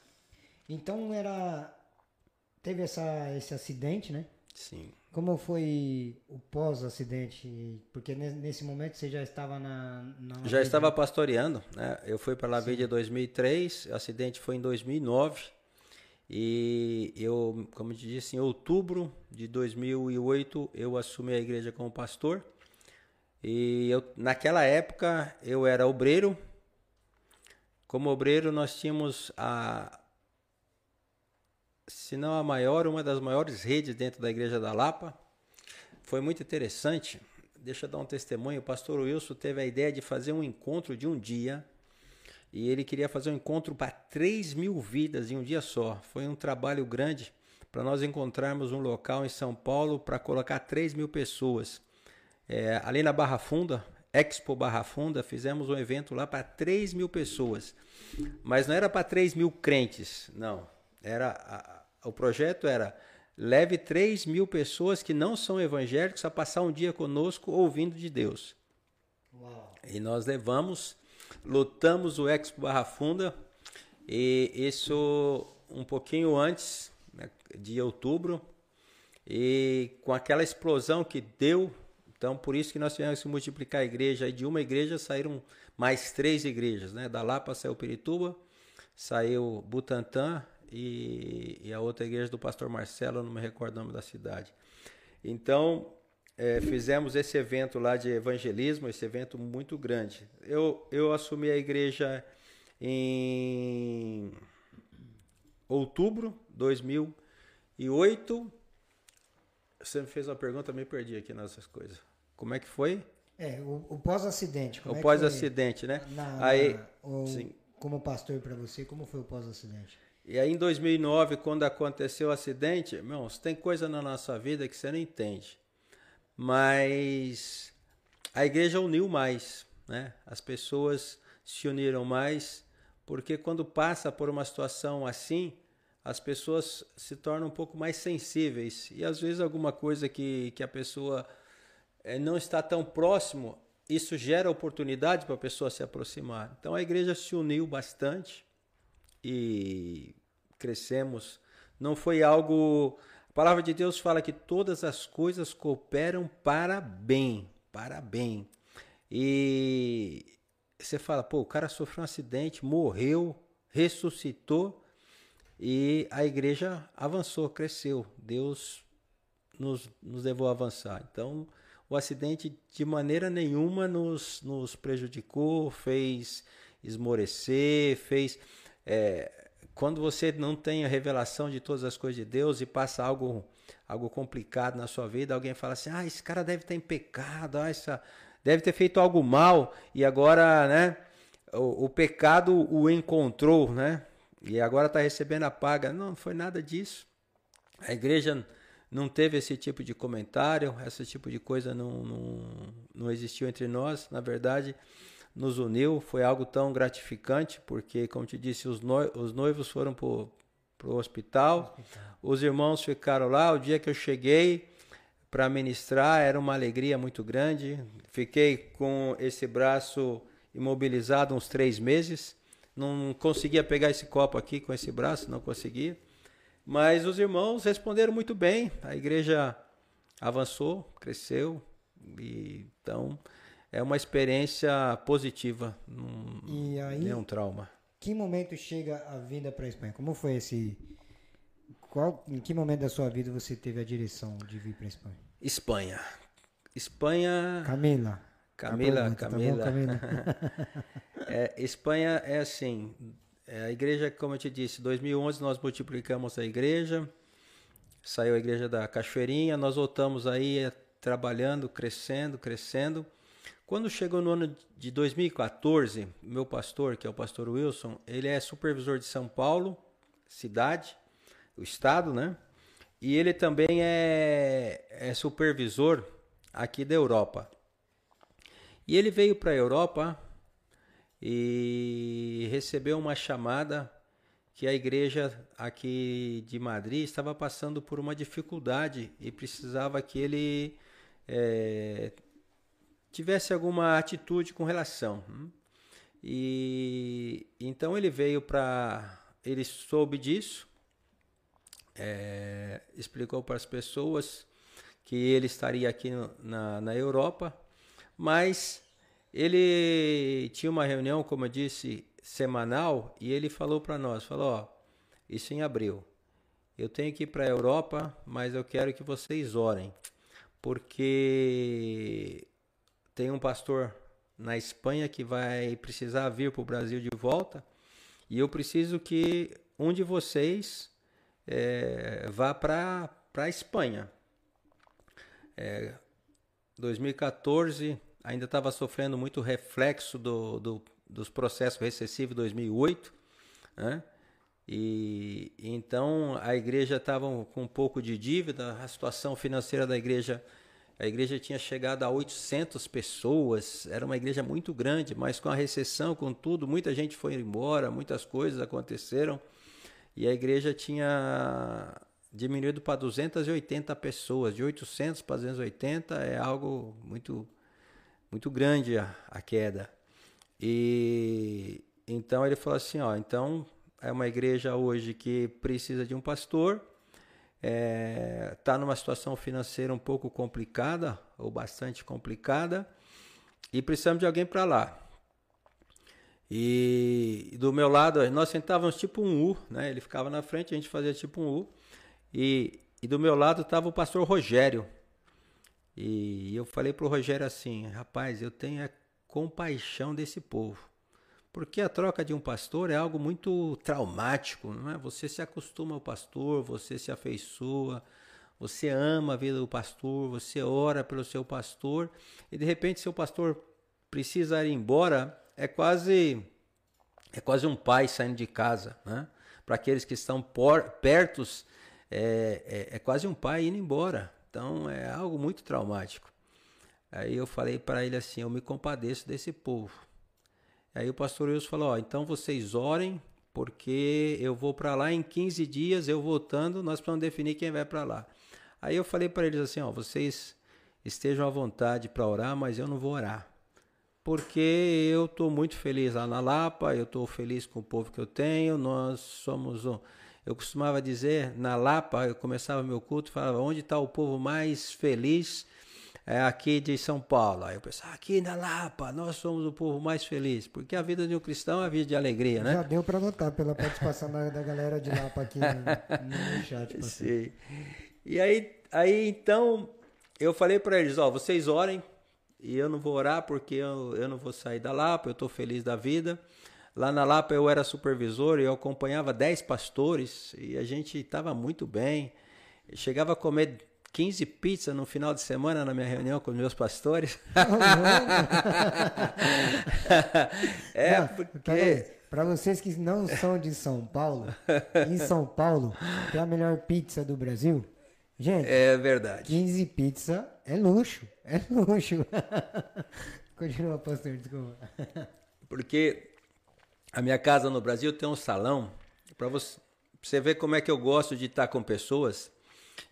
Então era teve essa esse acidente, né?
Sim.
Como foi o pós-acidente? Porque nesse momento você já estava na. na
já estava pastoreando, né? Eu fui para a Lavide em 2003, o acidente foi em 2009. E eu, como eu disse, em outubro de 2008 eu assumi a igreja como pastor. E eu, naquela época eu era obreiro. Como obreiro nós tínhamos a, se não a maior, uma das maiores redes dentro da Igreja da Lapa. Foi muito interessante. Deixa eu dar um testemunho. O pastor Wilson teve a ideia de fazer um encontro de um dia. E ele queria fazer um encontro para 3 mil vidas em um dia só. Foi um trabalho grande para nós encontrarmos um local em São Paulo para colocar 3 mil pessoas. É, ali na Barra Funda, Expo Barra Funda, fizemos um evento lá para 3 mil pessoas. Mas não era para 3 mil crentes, não. Era a, o projeto era leve 3 mil pessoas que não são evangélicos a passar um dia conosco ouvindo de Deus. Uau. E nós levamos, lutamos o Expo Barra Funda, e isso um pouquinho antes né, de outubro, e com aquela explosão que deu, então por isso que nós tivemos que multiplicar a igreja, e de uma igreja saíram mais três igrejas, né? Da Lapa saiu Pirituba, saiu Butantã e, e a outra igreja do pastor Marcelo, não me recordo o nome da cidade. Então, é, fizemos esse evento lá de evangelismo, esse evento muito grande. Eu, eu assumi a igreja em outubro de 2008. Você me fez uma pergunta, me perdi aqui nessas coisas. Como é que foi?
É, o, o pós-acidente.
O é pós-acidente, né?
Na, Aí, na, o. Como pastor para você, como foi o pós-acidente?
E aí em 2009, quando aconteceu o acidente, irmãos, tem coisa na nossa vida que você não entende. Mas a igreja uniu mais, né? As pessoas se uniram mais, porque quando passa por uma situação assim, as pessoas se tornam um pouco mais sensíveis. E às vezes alguma coisa que, que a pessoa não está tão próximo, isso gera oportunidade para a pessoa se aproximar. Então a igreja se uniu bastante e crescemos. Não foi algo. A palavra de Deus fala que todas as coisas cooperam para bem, para bem. E você fala, pô, o cara sofreu um acidente, morreu, ressuscitou e a igreja avançou, cresceu. Deus nos, nos levou a avançar. Então, o acidente de maneira nenhuma nos, nos prejudicou, fez esmorecer, fez. É, quando você não tem a revelação de todas as coisas de Deus e passa algo, algo complicado na sua vida, alguém fala assim: ah, esse cara deve estar em pecado, ah, essa, deve ter feito algo mal e agora, né? O, o pecado o encontrou, né? E agora está recebendo a paga. Não, não foi nada disso. A igreja não teve esse tipo de comentário, esse tipo de coisa não, não, não existiu entre nós. Na verdade, nos uniu, foi algo tão gratificante, porque, como te disse, os, os noivos foram para o hospital, hospital, os irmãos ficaram lá. O dia que eu cheguei para ministrar, era uma alegria muito grande. Fiquei com esse braço imobilizado uns três meses, não conseguia pegar esse copo aqui com esse braço, não conseguia. Mas os irmãos responderam muito bem, a igreja avançou, cresceu, e então é uma experiência positiva, não, e aí, é um trauma.
Que momento chega a vinda para a Espanha? Como foi esse? Qual, em que momento da sua vida você teve a direção de vir para a Espanha?
Espanha. Espanha.
Camila.
Camila, Camila. Tá bom, Camila. é, Espanha é assim. É, a igreja, como eu te disse, 2011 nós multiplicamos a igreja. Saiu a igreja da Cachoeirinha, nós voltamos aí é, trabalhando, crescendo, crescendo. Quando chegou no ano de 2014, meu pastor, que é o pastor Wilson, ele é supervisor de São Paulo, cidade, o estado, né? E ele também é, é supervisor aqui da Europa. E ele veio para a Europa e recebeu uma chamada que a igreja aqui de Madrid estava passando por uma dificuldade e precisava que ele é, tivesse alguma atitude com relação. Hum? E então ele veio para. Ele soube disso, é, explicou para as pessoas que ele estaria aqui na, na Europa, mas ele tinha uma reunião, como eu disse, semanal, e ele falou para nós, falou, ó, isso em abril. Eu tenho que ir para a Europa, mas eu quero que vocês orem, porque tem um pastor na Espanha que vai precisar vir para o Brasil de volta e eu preciso que um de vocês é, vá para a Espanha. É, 2014 ainda estava sofrendo muito reflexo do, do, dos processos recessivos 2008, né? E então a igreja estava com um pouco de dívida, a situação financeira da igreja a igreja tinha chegado a 800 pessoas, era uma igreja muito grande, mas com a recessão, com tudo, muita gente foi embora, muitas coisas aconteceram e a igreja tinha diminuído para 280 pessoas, de 800 para 280 é algo muito muito grande a, a queda. E então ele falou assim, ó, então é uma igreja hoje que precisa de um pastor, está é, numa situação financeira um pouco complicada, ou bastante complicada, e precisamos de alguém para lá. E do meu lado, nós sentávamos tipo um U, né? Ele ficava na frente, a gente fazia tipo um U. E, e do meu lado estava o pastor Rogério. E eu falei para o Rogério assim: rapaz, eu tenho a compaixão desse povo. Porque a troca de um pastor é algo muito traumático, não é? Você se acostuma ao pastor, você se afeiçoa, você ama a vida do pastor, você ora pelo seu pastor, e de repente seu pastor precisa ir embora, é quase é quase um pai saindo de casa, né? para aqueles que estão por, pertos, é, é, é quase um pai indo embora. Então é algo muito traumático. Aí eu falei para ele assim: eu me compadeço desse povo. Aí o pastor Wilson falou: então vocês orem, porque eu vou para lá em 15 dias, eu voltando, nós precisamos definir quem vai para lá. Aí eu falei para eles assim: ó, vocês estejam à vontade para orar, mas eu não vou orar. Porque eu estou muito feliz lá na Lapa, eu estou feliz com o povo que eu tenho, nós somos um. Eu costumava dizer, na Lapa, eu começava meu culto e falava, onde está o povo mais feliz? É aqui de São Paulo. Aí eu pensava, aqui na Lapa, nós somos o povo mais feliz, porque a vida de um cristão é uma vida de alegria, né?
Já deu para notar pela participação da, da, galera de Lapa aqui no, no chat.
Sim. E aí, aí então, eu falei para eles, ó, vocês orem, e eu não vou orar porque eu, eu não vou sair da Lapa, eu estou feliz da vida. Lá na Lapa eu era supervisor e eu acompanhava 10 pastores e a gente estava muito bem. Eu chegava a comer 15 pizzas no final de semana na minha reunião com os meus pastores.
é, porque. Para vocês que não são de São Paulo, em São Paulo tem a melhor pizza do Brasil. Gente,
é verdade.
15 pizza é luxo. É luxo. Continua, pastor, desculpa.
Porque a minha casa no Brasil tem um salão. Para você, você ver como é que eu gosto de estar com pessoas.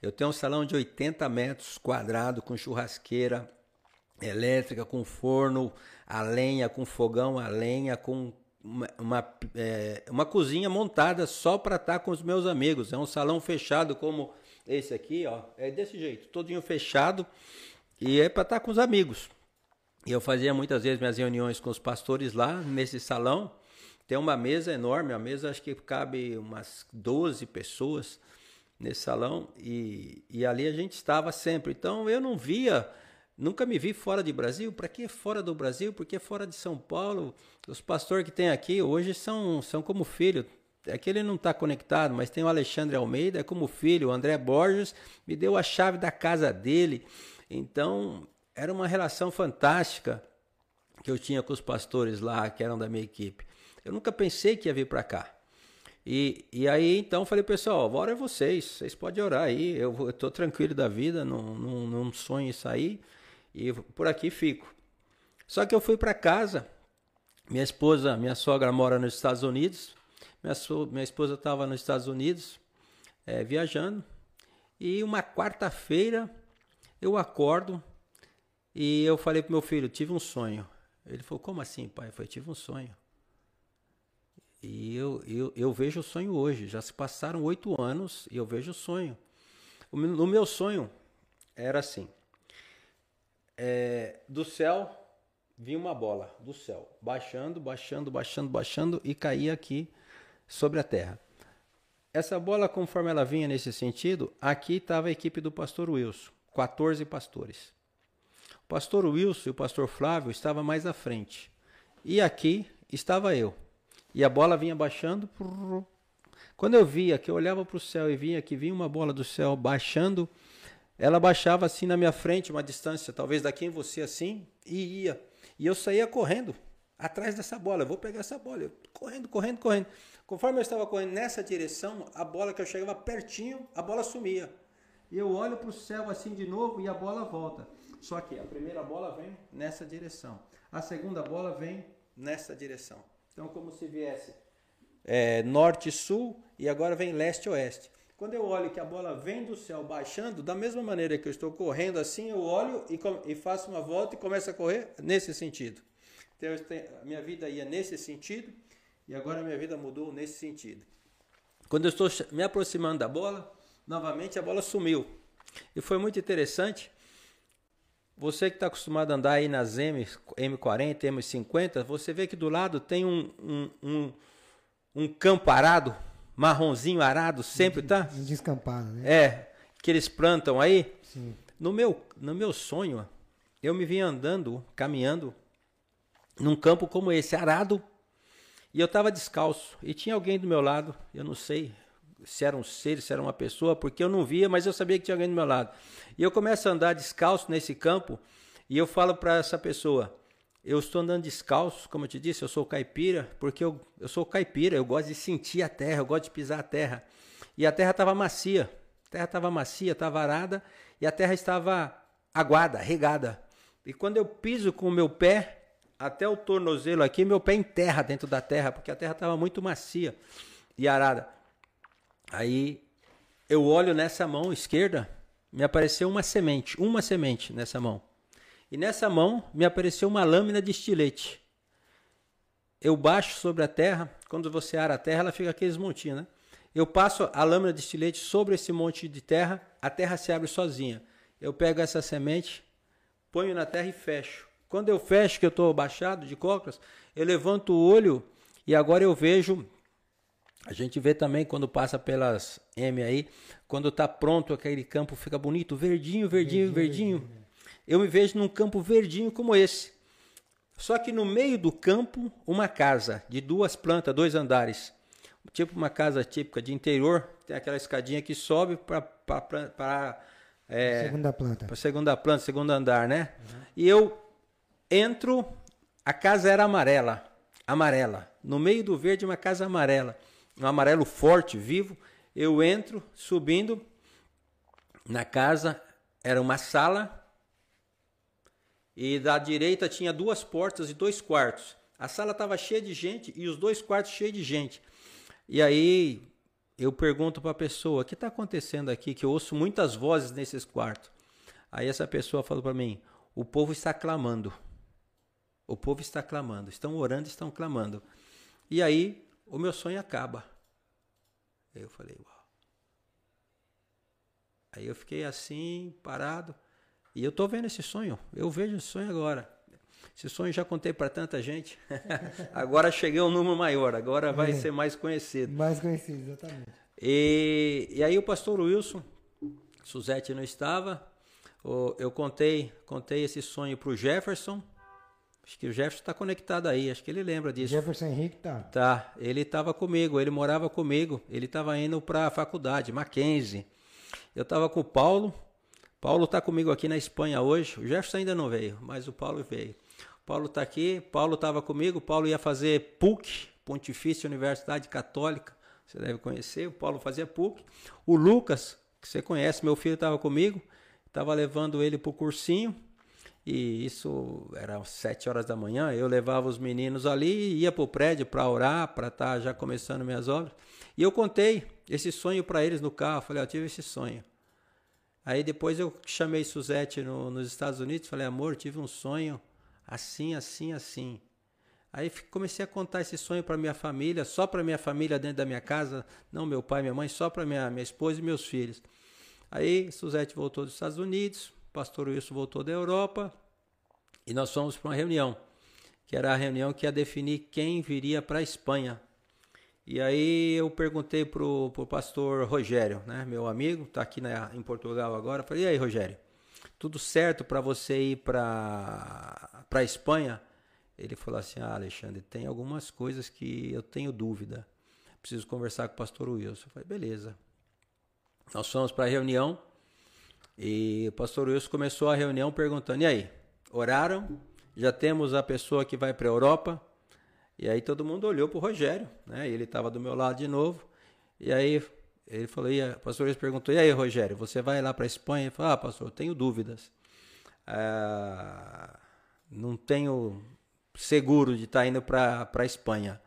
Eu tenho um salão de 80 metros quadrados, com churrasqueira elétrica, com forno a lenha, com fogão a lenha, com uma, uma, é, uma cozinha montada só para estar com os meus amigos. É um salão fechado como esse aqui, ó, é desse jeito, todinho fechado e é para estar com os amigos. E eu fazia muitas vezes minhas reuniões com os pastores lá nesse salão. Tem uma mesa enorme, a mesa acho que cabe umas 12 pessoas nesse salão e, e ali a gente estava sempre. Então eu não via, nunca me vi fora de Brasil. Para que fora do Brasil? Porque fora de São Paulo, os pastores que tem aqui hoje são, são como filho é que ele não está conectado, mas tem o Alexandre Almeida, é como filho, o André Borges me deu a chave da casa dele. Então, era uma relação fantástica que eu tinha com os pastores lá, que eram da minha equipe. Eu nunca pensei que ia vir para cá. E, e aí, então, falei, pessoal, ora é vocês, vocês podem orar aí, eu estou tranquilo da vida, não, não, não sonho em sair, e por aqui fico. Só que eu fui para casa, minha esposa, minha sogra mora nos Estados Unidos, minha, so, minha esposa estava nos Estados Unidos é, viajando e uma quarta-feira eu acordo e eu falei pro meu filho, tive um sonho. Ele falou, como assim, pai? Eu falei, tive um sonho. E eu, eu, eu vejo o sonho hoje. Já se passaram oito anos e eu vejo o sonho. O, no meu sonho era assim: é, do céu vinha uma bola, do céu, baixando, baixando, baixando, baixando e caía aqui sobre a terra. Essa bola, conforme ela vinha nesse sentido, aqui estava a equipe do pastor Wilson, 14 pastores. O pastor Wilson e o pastor Flávio estavam mais à frente. E aqui estava eu. E a bola vinha baixando. Quando eu via que eu olhava para o céu e via que vinha uma bola do céu baixando, ela baixava assim na minha frente, uma distância, talvez daqui em você assim, e ia. E eu saía correndo atrás dessa bola. Eu vou pegar essa bola. Eu, correndo, correndo, correndo. Conforme eu estava correndo nessa direção, a bola que eu chegava pertinho, a bola sumia. E eu olho para o céu assim de novo e a bola volta. Só que a primeira bola vem nessa direção. A segunda bola vem nessa direção. Então, como se viesse é, norte-sul e agora vem leste-oeste. Quando eu olho que a bola vem do céu baixando, da mesma maneira que eu estou correndo assim, eu olho e, e faço uma volta e começo a correr nesse sentido. Então, a minha vida ia nesse sentido e agora minha vida mudou nesse sentido. Quando eu estou me aproximando da bola, novamente a bola sumiu. E foi muito interessante. Você que está acostumado a andar aí nas M, M40, M50, você vê que do lado tem um, um, um, um campo arado, marronzinho arado, sempre, tá?
Descampado, né?
É, que eles plantam aí. Sim. No meu, no meu sonho, eu me vinha andando, caminhando, num campo como esse, arado, e eu estava descalço e tinha alguém do meu lado, eu não sei se era um ser, se era uma pessoa, porque eu não via, mas eu sabia que tinha alguém do meu lado. E eu começo a andar descalço nesse campo e eu falo para essa pessoa: eu estou andando descalço, como eu te disse, eu sou caipira, porque eu, eu sou caipira, eu gosto de sentir a terra, eu gosto de pisar a terra. E a terra estava macia, a terra estava macia, estava arada, e a terra estava aguada, regada. E quando eu piso com o meu pé, até o tornozelo aqui, meu pé enterra dentro da terra, porque a terra estava muito macia e arada. Aí eu olho nessa mão esquerda, me apareceu uma semente, uma semente nessa mão. E nessa mão me apareceu uma lâmina de estilete. Eu baixo sobre a terra, quando você ara a terra, ela fica aqueles montinhos, né? Eu passo a lâmina de estilete sobre esse monte de terra, a terra se abre sozinha. Eu pego essa semente, ponho na terra e fecho. Quando eu fecho, que eu estou baixado de cócoras, eu levanto o olho e agora eu vejo. A gente vê também quando passa pelas M aí, quando está pronto aquele campo fica bonito, verdinho, verdinho, verdinho. verdinho. verdinho. Eu me vejo num campo verdinho como esse. Só que no meio do campo, uma casa de duas plantas, dois andares. Tipo uma casa típica de interior, tem aquela escadinha que sobe para
é, segunda planta.
Para segunda planta, segundo andar, né? Uhum. E eu entro, a casa era amarela, amarela. No meio do verde, uma casa amarela, um amarelo forte, vivo. Eu entro, subindo na casa, era uma sala e da direita tinha duas portas e dois quartos. A sala estava cheia de gente e os dois quartos cheios de gente. E aí eu pergunto para a pessoa: o que está acontecendo aqui? Que eu ouço muitas vozes nesses quartos. Aí essa pessoa falou para mim: o povo está clamando. O povo está clamando. Estão orando, estão clamando. E aí o meu sonho acaba. Eu falei: uau. Aí eu fiquei assim, parado. E eu estou vendo esse sonho, eu vejo esse sonho agora. Esse sonho já contei para tanta gente. agora cheguei a um número maior, agora vai é. ser mais conhecido.
Mais conhecido, exatamente.
E, e aí o pastor Wilson, Suzete não estava, eu contei, contei esse sonho para o Jefferson. Acho que o Jefferson está conectado aí, acho que ele lembra disso.
Jefferson Henrique tá.
Tá, ele estava comigo, ele morava comigo, ele estava indo para a faculdade, Mackenzie. Eu estava com o Paulo, Paulo está comigo aqui na Espanha hoje. O Jefferson ainda não veio, mas o Paulo veio. Paulo está aqui. Paulo estava comigo. Paulo ia fazer PUC, Pontifícia Universidade Católica. Você deve conhecer. O Paulo fazia PUC. O Lucas, que você conhece, meu filho estava comigo. Estava levando ele para o cursinho. E isso era sete horas da manhã. Eu levava os meninos ali ia para o prédio para orar, para estar tá já começando minhas obras. E eu contei esse sonho para eles no carro. Falei, eu tive esse sonho. Aí depois eu chamei Suzette no, nos Estados Unidos, falei, amor, tive um sonho assim, assim, assim. Aí comecei a contar esse sonho para minha família, só para minha família dentro da minha casa, não meu pai, minha mãe, só para minha, minha esposa e meus filhos. Aí Suzette voltou dos Estados Unidos, pastor Wilson voltou da Europa e nós fomos para uma reunião, que era a reunião que ia definir quem viria para a Espanha e aí eu perguntei pro, pro pastor Rogério, né, meu amigo, tá aqui na, em Portugal agora. Falei, e aí, Rogério, tudo certo para você ir para para Espanha? Ele falou assim: "Ah, Alexandre, tem algumas coisas que eu tenho dúvida. Preciso conversar com o pastor Wilson". Eu falei: "Beleza". Nós fomos para a reunião e o pastor Wilson começou a reunião perguntando: "E aí, oraram? Já temos a pessoa que vai para a Europa?" E aí todo mundo olhou para o Rogério, né? Ele estava do meu lado de novo. E aí ele falou, e a pastor perguntou, e aí Rogério, você vai lá para a Espanha? Ele falou, ah pastor, eu tenho dúvidas. Ah, não tenho seguro de estar tá indo para a Espanha.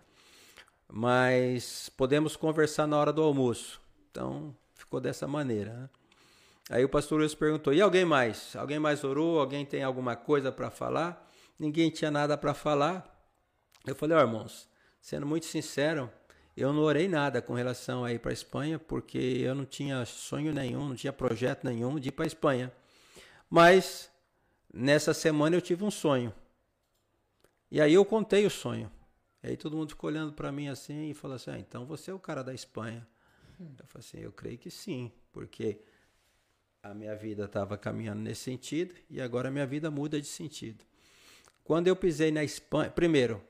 Mas podemos conversar na hora do almoço. Então ficou dessa maneira. Né? Aí o pastor Wilson perguntou, e alguém mais? Alguém mais orou? Alguém tem alguma coisa para falar? Ninguém tinha nada para falar. Eu falei, ó oh, irmãos, sendo muito sincero, eu não orei nada com relação a ir para a Espanha, porque eu não tinha sonho nenhum, não tinha projeto nenhum de ir para a Espanha. Mas nessa semana eu tive um sonho. E aí eu contei o sonho. E aí todo mundo ficou olhando para mim assim e falou assim: ah, então você é o cara da Espanha. Eu falei assim: eu creio que sim, porque a minha vida estava caminhando nesse sentido e agora a minha vida muda de sentido. Quando eu pisei na Espanha, primeiro,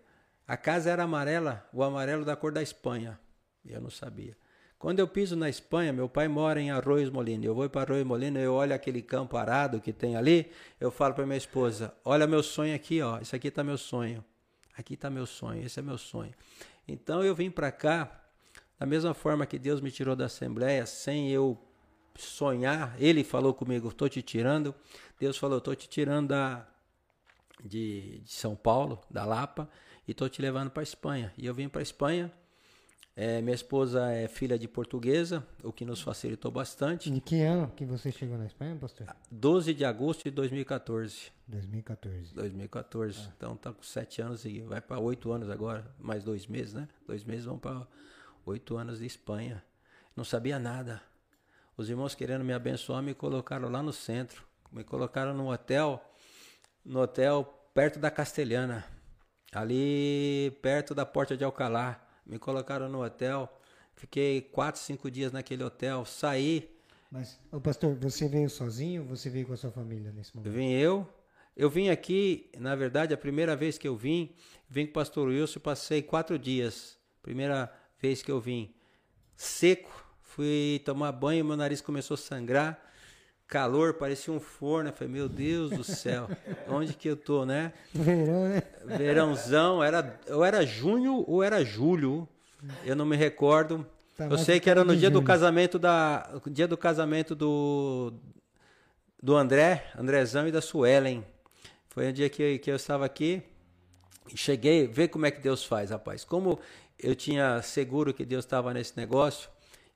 a casa era amarela, o amarelo da cor da Espanha. Eu não sabia. Quando eu piso na Espanha, meu pai mora em Arroios Molina. Eu vou para Arroios Molina, eu olho aquele campo arado que tem ali, eu falo para minha esposa: "Olha meu sonho aqui, ó. Isso aqui está meu sonho. Aqui está meu sonho. Esse é meu sonho." Então eu vim para cá da mesma forma que Deus me tirou da Assembleia sem eu sonhar. Ele falou comigo: "Estou te tirando." Deus falou: "Estou te tirando da de, de São Paulo, da Lapa, e estou te levando para Espanha." E eu vim para Espanha é, minha esposa é filha de portuguesa, o que nos facilitou bastante.
De que ano que você chegou na Espanha, pastor?
12 de agosto de 2014.
2014.
2014. Ah. Então tá com sete anos e vai para oito anos agora, mais dois meses, né? Dois meses vão para oito anos de Espanha. Não sabia nada. Os irmãos querendo me abençoar me colocaram lá no centro. Me colocaram no hotel, no hotel perto da Castelhana, ali perto da Porta de Alcalá me colocaram no hotel, fiquei quatro, cinco dias naquele hotel, saí.
Mas, o pastor, você veio sozinho ou você veio com a sua família nesse momento?
Vim eu. Eu vim aqui, na verdade, a primeira vez que eu vim, vim com o pastor Wilson, passei quatro dias. Primeira vez que eu vim. Seco, fui tomar banho, meu nariz começou a sangrar calor, parecia um forno. Eu falei, meu Deus do céu, onde que eu tô, né?
Verão, né?
Verãozão, era, ou era junho ou era julho, eu não me recordo. Tá eu sei que era no dia julho. do casamento da, dia do casamento do do André, Andrezão e da Suelen. Foi um dia que, que eu estava aqui e cheguei, ver como é que Deus faz, rapaz. Como eu tinha seguro que Deus estava nesse negócio,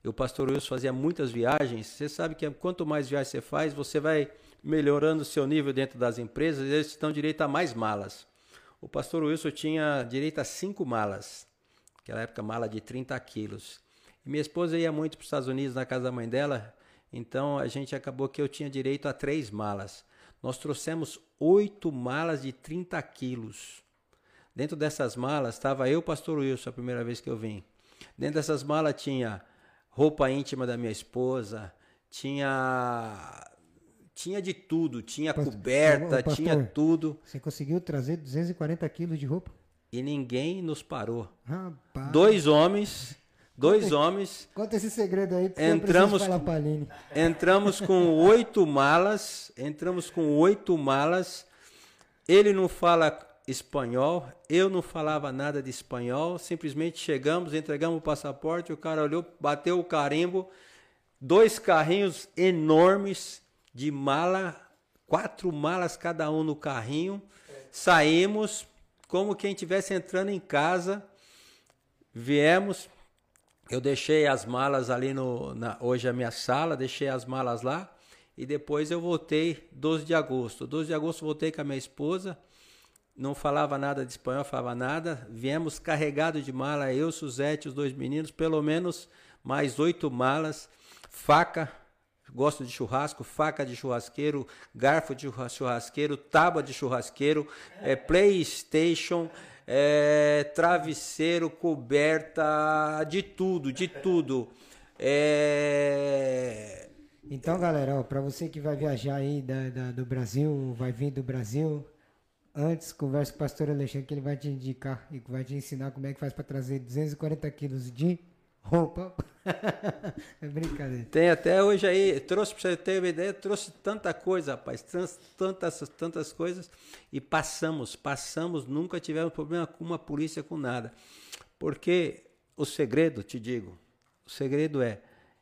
o pastor Wilson fazia muitas viagens. Você sabe que quanto mais viagens você faz, você vai melhorando o seu nível dentro das empresas e eles dão direito a mais malas. O pastor Wilson tinha direito a cinco malas, naquela época mala de 30 quilos. E minha esposa ia muito para os Estados Unidos na casa da mãe dela, então a gente acabou que eu tinha direito a três malas. Nós trouxemos oito malas de 30 quilos. Dentro dessas malas estava eu, pastor Wilson, a primeira vez que eu vim. Dentro dessas malas tinha roupa íntima da minha esposa, tinha tinha de tudo, tinha pastor, coberta, pastor, tinha tudo.
Você conseguiu trazer 240 quilos de roupa?
E ninguém nos parou.
Rapaz.
Dois homens, dois conta, homens.
Conta esse segredo aí,
porque entramos,
falar pra Aline.
Entramos com oito malas, entramos com oito malas. Ele não fala espanhol. Eu não falava nada de espanhol, simplesmente chegamos, entregamos o passaporte, o cara olhou, bateu o carimbo, dois carrinhos enormes de mala, quatro malas cada um no carrinho. Saímos como quem estivesse entrando em casa. Viemos, eu deixei as malas ali no na, hoje a minha sala, deixei as malas lá e depois eu voltei 12 de agosto. 12 de agosto voltei com a minha esposa não falava nada de espanhol, falava nada. Viemos carregado de mala, eu, Suzete, os dois meninos, pelo menos mais oito malas, faca, gosto de churrasco, faca de churrasqueiro, garfo de churrasqueiro, tábua de churrasqueiro, é, PlayStation, é, travesseiro, coberta, de tudo, de tudo. É...
Então, galera, para você que vai viajar aí da, da, do Brasil, vai vir do Brasil, Antes, converse com o pastor Alexandre que ele vai te indicar e vai te ensinar como é que faz para trazer 240 quilos de roupa. é brincadeira.
Tem até hoje aí, trouxe para você ter uma ideia, trouxe tanta coisa, rapaz, tantas, tantas coisas e passamos, passamos, nunca tivemos problema com uma polícia, com nada. Porque o segredo, te digo, o segredo é,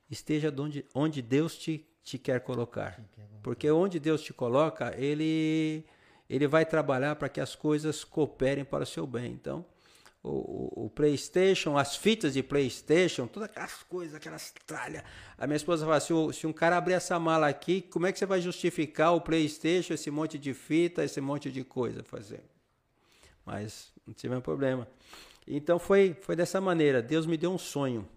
esteja onde, onde Deus te, te quer colocar. Porque onde Deus te coloca, Ele ele vai trabalhar para que as coisas cooperem para o seu bem. Então, o, o, PlayStation, as fitas de PlayStation, todas aquelas coisas, aquelas tralhas. A minha esposa fala: se, se um cara abrir essa mala aqui, como é que você vai justificar o PlayStation, esse monte de fita, esse monte de coisa fazer? Mas não tive problema. Então foi, foi dessa maneira. Deus me deu um sonho.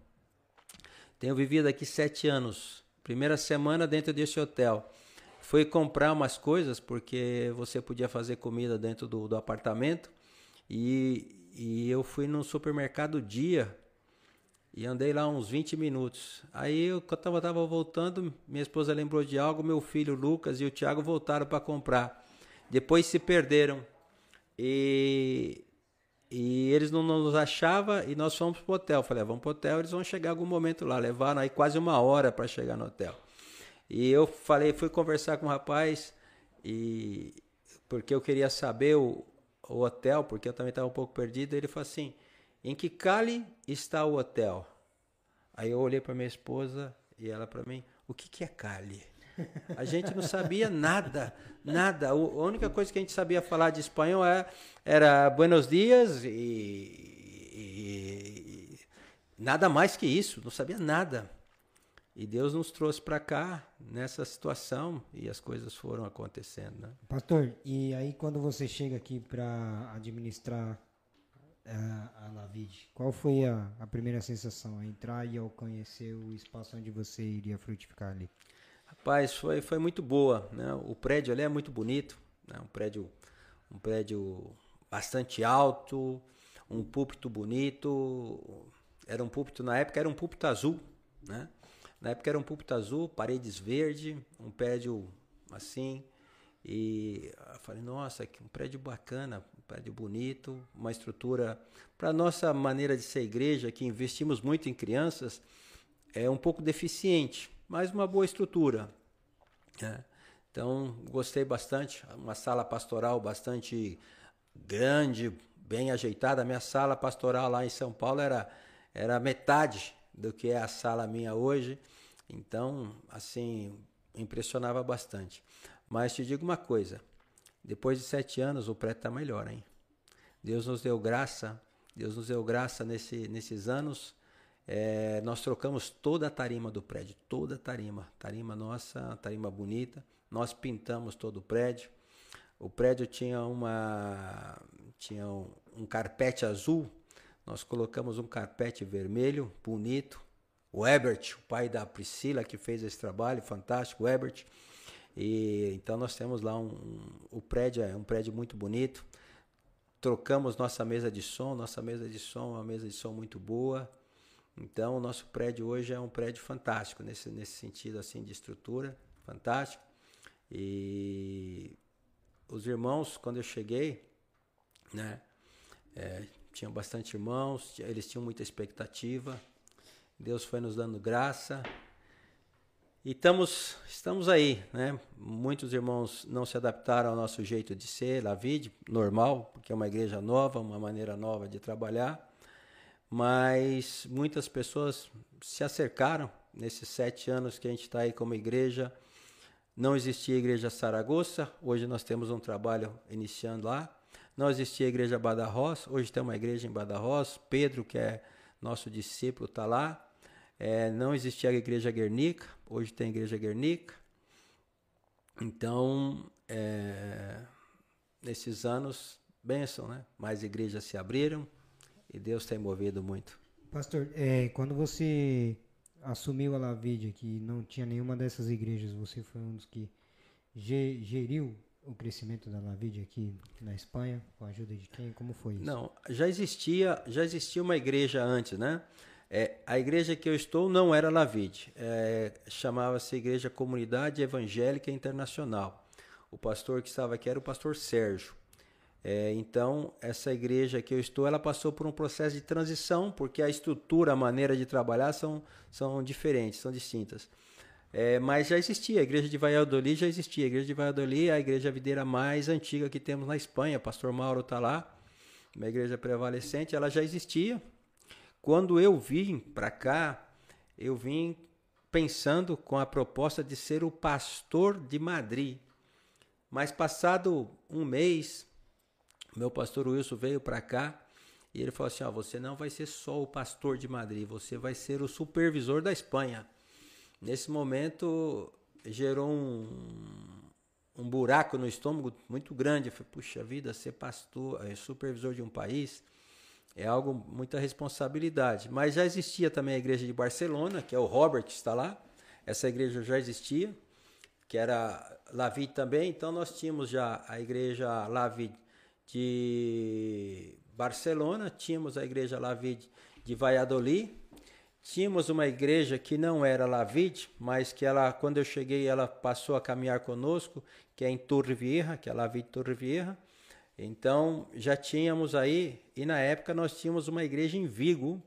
Tenho vivido aqui sete anos. Primeira semana dentro desse hotel. Fui comprar umas coisas porque você podia fazer comida dentro do, do apartamento e, e eu fui num supermercado dia e andei lá uns 20 minutos. Aí eu tava, tava voltando, minha esposa lembrou de algo, meu filho Lucas e o Thiago voltaram para comprar. Depois se perderam. E E eles não nos achavam e nós fomos pro hotel. Falei, ah, vamos pro hotel, eles vão chegar algum momento lá. Levaram aí quase uma hora para chegar no hotel. E eu falei, fui conversar com o rapaz e porque eu queria saber o, o hotel, porque eu também estava um pouco perdido. Ele falou assim: em que Cali está o hotel? Aí eu olhei para minha esposa e ela para mim: o que, que é Cali? A gente não sabia nada, nada. A única coisa que a gente sabia falar de espanhol é, era Buenos Dias e, e, e nada mais que isso, não sabia nada. E Deus nos trouxe para cá nessa situação e as coisas foram acontecendo. Né?
Pastor, e aí quando você chega aqui para administrar a, eh, a Lavid, qual foi a, a primeira sensação? Entrar e ao conhecer o espaço onde você iria frutificar ali?
Rapaz, foi, foi muito boa. Né? O prédio ali é muito bonito, né? um, prédio, um prédio bastante alto, um púlpito bonito. Era um púlpito, na época era um púlpito azul, né? Na época era um púlpito azul, paredes verde, um prédio assim. E eu falei, nossa, que um prédio bacana, um prédio bonito, uma estrutura. Para nossa maneira de ser igreja, que investimos muito em crianças, é um pouco deficiente, mas uma boa estrutura. Né? Então, gostei bastante. Uma sala pastoral bastante grande, bem ajeitada. A minha sala pastoral lá em São Paulo era, era metade do que é a sala minha hoje. Então, assim, impressionava bastante. Mas te digo uma coisa: depois de sete anos, o prédio está melhor, hein? Deus nos deu graça, Deus nos deu graça nesse, nesses anos. É, nós trocamos toda a tarima do prédio, toda a tarima, tarima nossa, tarima bonita. Nós pintamos todo o prédio. O prédio tinha uma tinha um, um carpete azul nós colocamos um carpete vermelho, bonito. O Ebert, o pai da Priscila, que fez esse trabalho, fantástico, o Ebert. E, então nós temos lá um, um, o prédio é um prédio muito bonito. Trocamos nossa mesa de som, nossa mesa de som é uma mesa de som muito boa. Então o nosso prédio hoje é um prédio fantástico nesse, nesse sentido assim de estrutura, fantástico. E os irmãos, quando eu cheguei, né, é, tinha bastante irmãos, eles tinham muita expectativa. Deus foi nos dando graça. E estamos, estamos aí, né? Muitos irmãos não se adaptaram ao nosso jeito de ser, la vida, normal, porque é uma igreja nova, uma maneira nova de trabalhar. Mas muitas pessoas se acercaram nesses sete anos que a gente está aí como igreja. Não existia igreja Saragossa, hoje nós temos um trabalho iniciando lá. Não existia a igreja Badarros, hoje tem uma igreja em Badarros. Pedro, que é nosso discípulo, está lá. É, não existia a igreja Guernica, hoje tem a igreja Guernica. Então, é, nesses anos, bênção, né? Mais igrejas se abriram e Deus tem movido muito.
Pastor, é, quando você assumiu a Lavide, que não tinha nenhuma dessas igrejas, você foi um dos que geriu o crescimento da Lavid aqui na Espanha, com a ajuda de quem? Como foi isso?
Não, já existia, já existia uma igreja antes, né? É, a igreja que eu estou não era Lavid, é, chamava-se Igreja Comunidade Evangélica Internacional. O pastor que estava aqui era o pastor Sérgio. É, então, essa igreja que eu estou, ela passou por um processo de transição, porque a estrutura, a maneira de trabalhar são, são diferentes, são distintas. É, mas já existia, a igreja de Valladolid já existia. A igreja de Valladolid é a igreja videira mais antiga que temos na Espanha. Pastor Mauro está lá, uma igreja prevalecente, ela já existia. Quando eu vim para cá, eu vim pensando com a proposta de ser o pastor de Madrid. Mas passado um mês, meu pastor Wilson veio para cá e ele falou assim: você não vai ser só o pastor de Madrid, você vai ser o supervisor da Espanha. Nesse momento gerou um, um buraco no estômago muito grande. Eu falei, puxa vida, ser pastor, é, supervisor de um país é algo muita responsabilidade. Mas já existia também a igreja de Barcelona, que é o Robert que está lá. Essa igreja já existia, que era Lavid também. Então nós tínhamos já a igreja Lavid de Barcelona, tínhamos a igreja Lavid de Valladolid, Tínhamos uma igreja que não era Lavide, mas que ela, quando eu cheguei, ela passou a caminhar conosco, que é em Torre Vieja, que é Lavide Torre Vieja. Então já tínhamos aí, e na época nós tínhamos uma igreja em Vigo.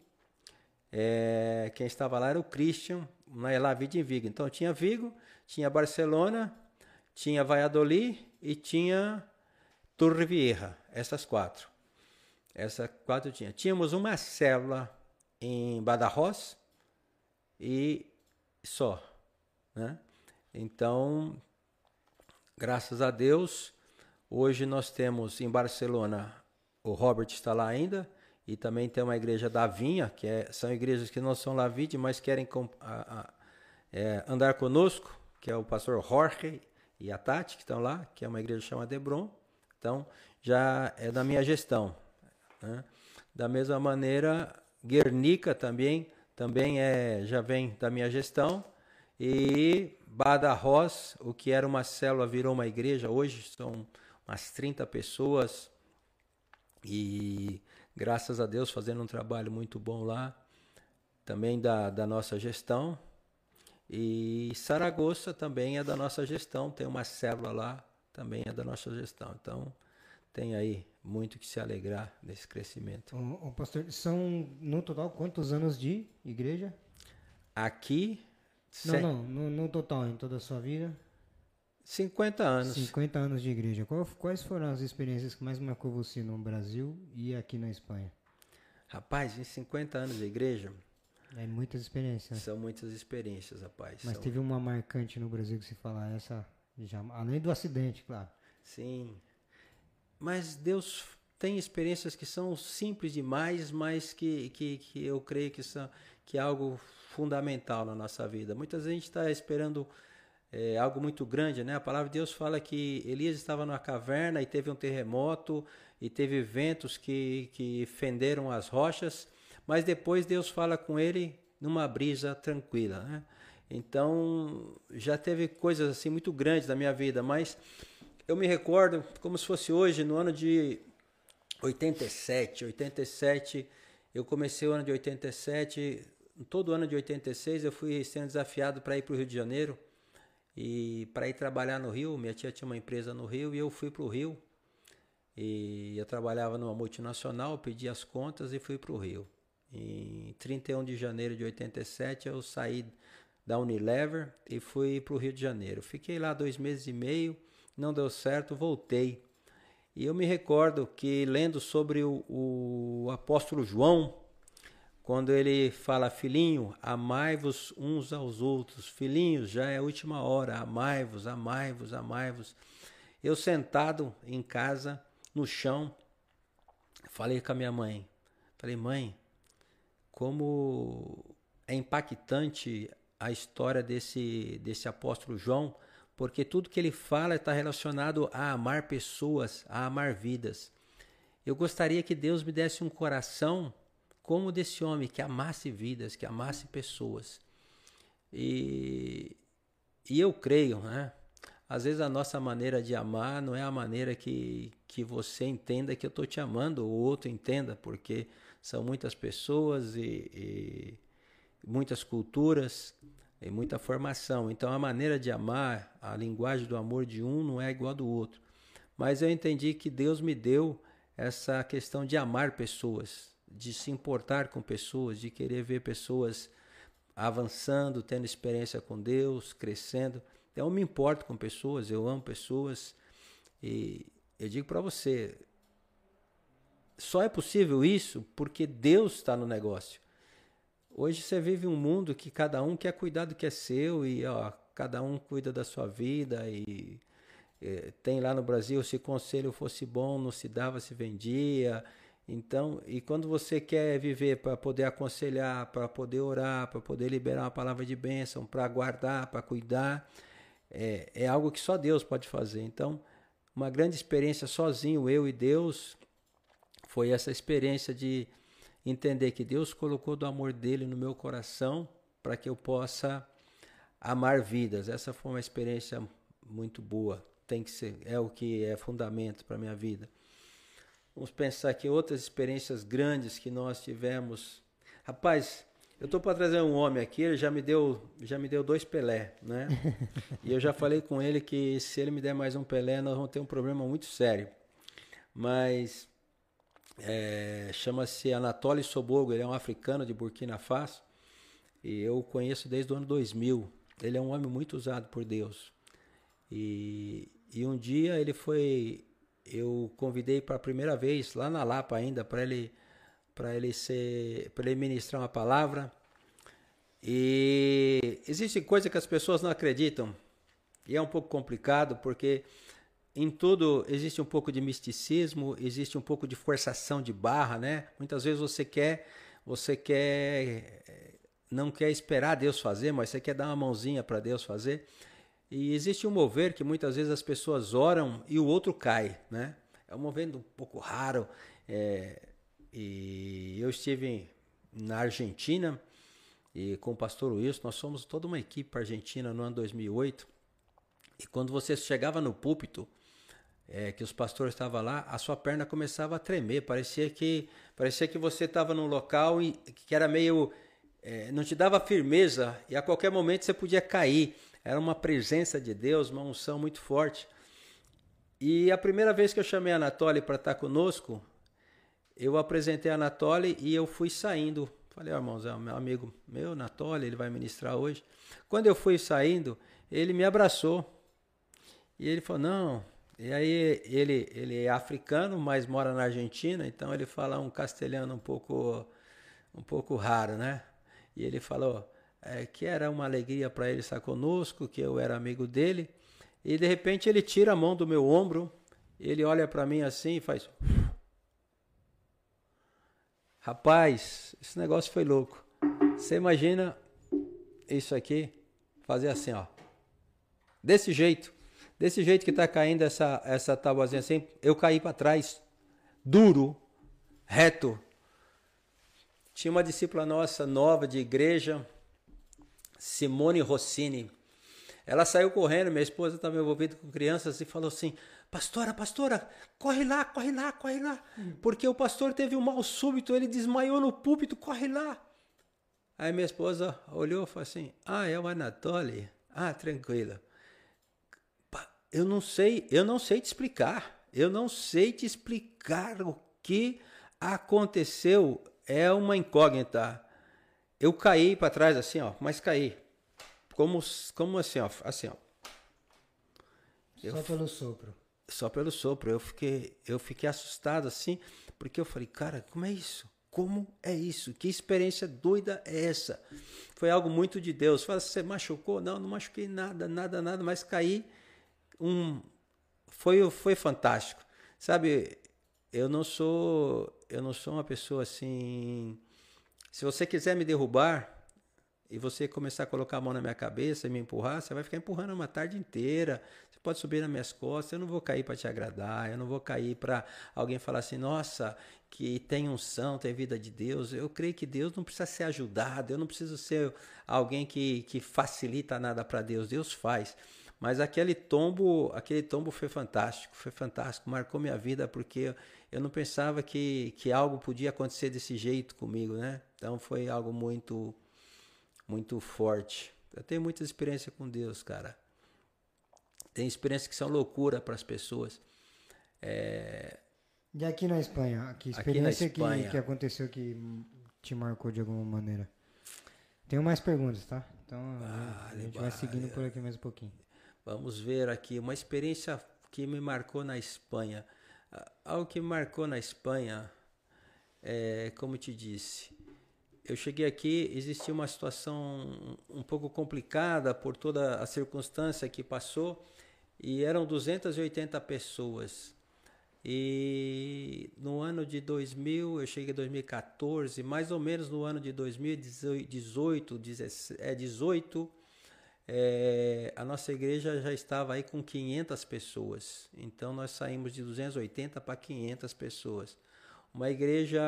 É, quem estava lá era o Christian, na Elavide em Vigo. Então tinha Vigo, tinha Barcelona, tinha Valladolid e tinha Torrevieja, essas quatro. Essas quatro tinha. Tínhamos uma célula em Badajoz e só, né? Então, graças a Deus, hoje nós temos em Barcelona, o Robert está lá ainda, e também tem uma igreja da Vinha, que é, são igrejas que não são Lavide, mas querem a, a, é, andar conosco, que é o pastor Jorge e a Tati, que estão lá, que é uma igreja chamada Debron. Então, já é da minha gestão. Né? Da mesma maneira, Guernica também, também é, já vem da minha gestão. E Badajoz, o que era uma célula, virou uma igreja. Hoje são umas 30 pessoas. E graças a Deus fazendo um trabalho muito bom lá. Também da, da nossa gestão. E Saragoça também é da nossa gestão. Tem uma célula lá, também é da nossa gestão. Então, tem aí muito que se alegrar nesse crescimento.
O, o pastor, são no total quantos anos de igreja?
Aqui.
Não, não, no, no, total, em toda a sua vida?
50 anos.
50 anos de igreja. Qual, quais foram as experiências que mais marcou você no Brasil e aqui na Espanha?
Rapaz, em 50 anos de igreja.
É muitas experiências.
São muitas experiências, rapaz.
Mas
São...
teve uma marcante no Brasil que se fala essa, já, além do acidente, claro.
Sim. Mas Deus tem experiências que são simples demais, mas que, que, que eu creio que, são, que é algo fundamental na nossa vida. Muitas vezes a gente está esperando é, algo muito grande, né? A palavra de Deus fala que Elias estava numa caverna e teve um terremoto e teve ventos que, que fenderam as rochas, mas depois Deus fala com ele numa brisa tranquila, né? Então, já teve coisas assim muito grandes na minha vida, mas eu me recordo como se fosse hoje, no ano de 87. 87, eu comecei o ano de 87. Todo ano de 86 eu fui sendo desafiado para ir para o Rio de Janeiro e para ir trabalhar no Rio. Minha tia tinha uma empresa no Rio e eu fui para o Rio. E eu trabalhava numa multinacional, pedi as contas e fui para o Rio. Em 31 de janeiro de 87 eu saí da Unilever e fui para o Rio de Janeiro. Fiquei lá dois meses e meio não deu certo, voltei. E eu me recordo que lendo sobre o, o apóstolo João, quando ele fala, filhinho, amai-vos uns aos outros, filhinhos, já é a última hora, amai-vos, amai-vos, amai-vos. Eu sentado em casa, no chão, falei com a minha mãe, falei, mãe, como é impactante a história desse, desse apóstolo João, porque tudo que ele fala está relacionado a amar pessoas, a amar vidas. Eu gostaria que Deus me desse um coração como desse homem, que amasse vidas, que amasse pessoas. E, e eu creio, né? Às vezes a nossa maneira de amar não é a maneira que, que você entenda que eu estou te amando, ou outro entenda, porque são muitas pessoas e, e muitas culturas tem muita formação. Então a maneira de amar, a linguagem do amor de um não é igual a do outro. Mas eu entendi que Deus me deu essa questão de amar pessoas, de se importar com pessoas, de querer ver pessoas avançando, tendo experiência com Deus, crescendo. Então eu me importo com pessoas, eu amo pessoas e eu digo para você, só é possível isso porque Deus está no negócio. Hoje você vive um mundo que cada um quer cuidar do que é seu e ó, cada um cuida da sua vida e é, tem lá no Brasil se conselho fosse bom não se dava se vendia. Então e quando você quer viver para poder aconselhar para poder orar para poder liberar uma palavra de bênção para guardar para cuidar é, é algo que só Deus pode fazer. Então uma grande experiência sozinho eu e Deus foi essa experiência de entender que Deus colocou do amor dele no meu coração para que eu possa amar vidas. Essa foi uma experiência muito boa. Tem que ser, é o que é fundamento para minha vida. Vamos pensar que outras experiências grandes que nós tivemos. Rapaz, eu estou para trazer um homem aqui, ele já me deu, já me deu dois Pelé, né? e eu já falei com ele que se ele me der mais um Pelé, nós vamos ter um problema muito sério. mas é, chama-se Anatoly Sobogo, ele é um africano de Burkina Faso e eu o conheço desde o ano 2000. Ele é um homem muito usado por Deus. E, e um dia ele foi, eu convidei para a primeira vez lá na Lapa ainda para ele para ele ser, para ele ministrar uma palavra. E existe coisa que as pessoas não acreditam. E é um pouco complicado porque em tudo existe um pouco de misticismo, existe um pouco de forçação de barra, né? Muitas vezes você quer, você quer, não quer esperar Deus fazer, mas você quer dar uma mãozinha para Deus fazer. E existe um mover que muitas vezes as pessoas oram e o outro cai, né? É um mover um pouco raro. É, e eu estive na Argentina e com o pastor Wilson, nós somos toda uma equipe Argentina no ano 2008. E quando você chegava no púlpito, é, que os pastores estavam lá, a sua perna começava a tremer. Parecia que parecia que você estava num local e, que era meio é, não te dava firmeza e a qualquer momento você podia cair. Era uma presença de Deus, uma unção muito forte. E a primeira vez que eu chamei a Anatoly para estar conosco, eu apresentei a Anatoly e eu fui saindo. Falei, oh, meu amigo meu, Anatoly, ele vai ministrar hoje. Quando eu fui saindo, ele me abraçou. E ele falou, não, e aí ele, ele é africano, mas mora na Argentina, então ele fala um castelhano um pouco, um pouco raro, né? E ele falou é, que era uma alegria para ele estar conosco, que eu era amigo dele. E de repente ele tira a mão do meu ombro, ele olha para mim assim e faz. Rapaz, esse negócio foi louco. Você imagina isso aqui fazer assim, ó. Desse jeito. Desse jeito que está caindo essa, essa tabuazinha assim, eu caí para trás, duro, reto. Tinha uma discípula nossa, nova, de igreja, Simone Rossini. Ela saiu correndo, minha esposa estava envolvida com crianças e falou assim: Pastora, pastora, corre lá, corre lá, corre lá. Porque o pastor teve um mal súbito, ele desmaiou no púlpito, corre lá. Aí minha esposa olhou e falou assim: Ah, é o Anatoly? Ah, tranquila. Eu não sei, eu não sei te explicar. Eu não sei te explicar o que aconteceu. É uma incógnita. Eu caí para trás assim, ó, mas caí. Como, como assim, ó, assim, ó.
Eu, só pelo sopro.
Só pelo sopro. Eu fiquei, eu fiquei assustado assim, porque eu falei, cara, como é isso? Como é isso? Que experiência doida é essa? Foi algo muito de Deus. Fala, você machucou? Não, não machuquei nada, nada, nada, mas caí um foi foi fantástico. Sabe, eu não sou eu não sou uma pessoa assim. Se você quiser me derrubar e você começar a colocar a mão na minha cabeça e me empurrar, você vai ficar empurrando uma tarde inteira. Você pode subir nas minhas costas, eu não vou cair para te agradar, eu não vou cair para alguém falar assim: "Nossa, que tem unção, tem vida de Deus". Eu creio que Deus não precisa ser ajudado, eu não preciso ser alguém que que facilita nada para Deus. Deus faz. Mas aquele tombo, aquele tombo foi fantástico, foi fantástico, marcou minha vida porque eu não pensava que, que algo podia acontecer desse jeito comigo, né? Então foi algo muito, muito forte. Eu tenho muita experiência com Deus, cara. Tem experiências que são loucura para as pessoas. É...
E aqui na Espanha, que experiência aqui Espanha. Que, que aconteceu que te marcou de alguma maneira? Tenho mais perguntas, tá? Então ah, a gente vai seguindo por aqui mais um pouquinho.
Vamos ver aqui uma experiência que me marcou na Espanha. Algo que me marcou na Espanha, é, como te disse, eu cheguei aqui, existia uma situação um pouco complicada por toda a circunstância que passou e eram 280 pessoas. E no ano de 2000, eu cheguei em 2014, mais ou menos no ano de 2018, 18, é, 18 a nossa igreja já estava aí com 500 pessoas. Então nós saímos de 280 para 500 pessoas. Uma igreja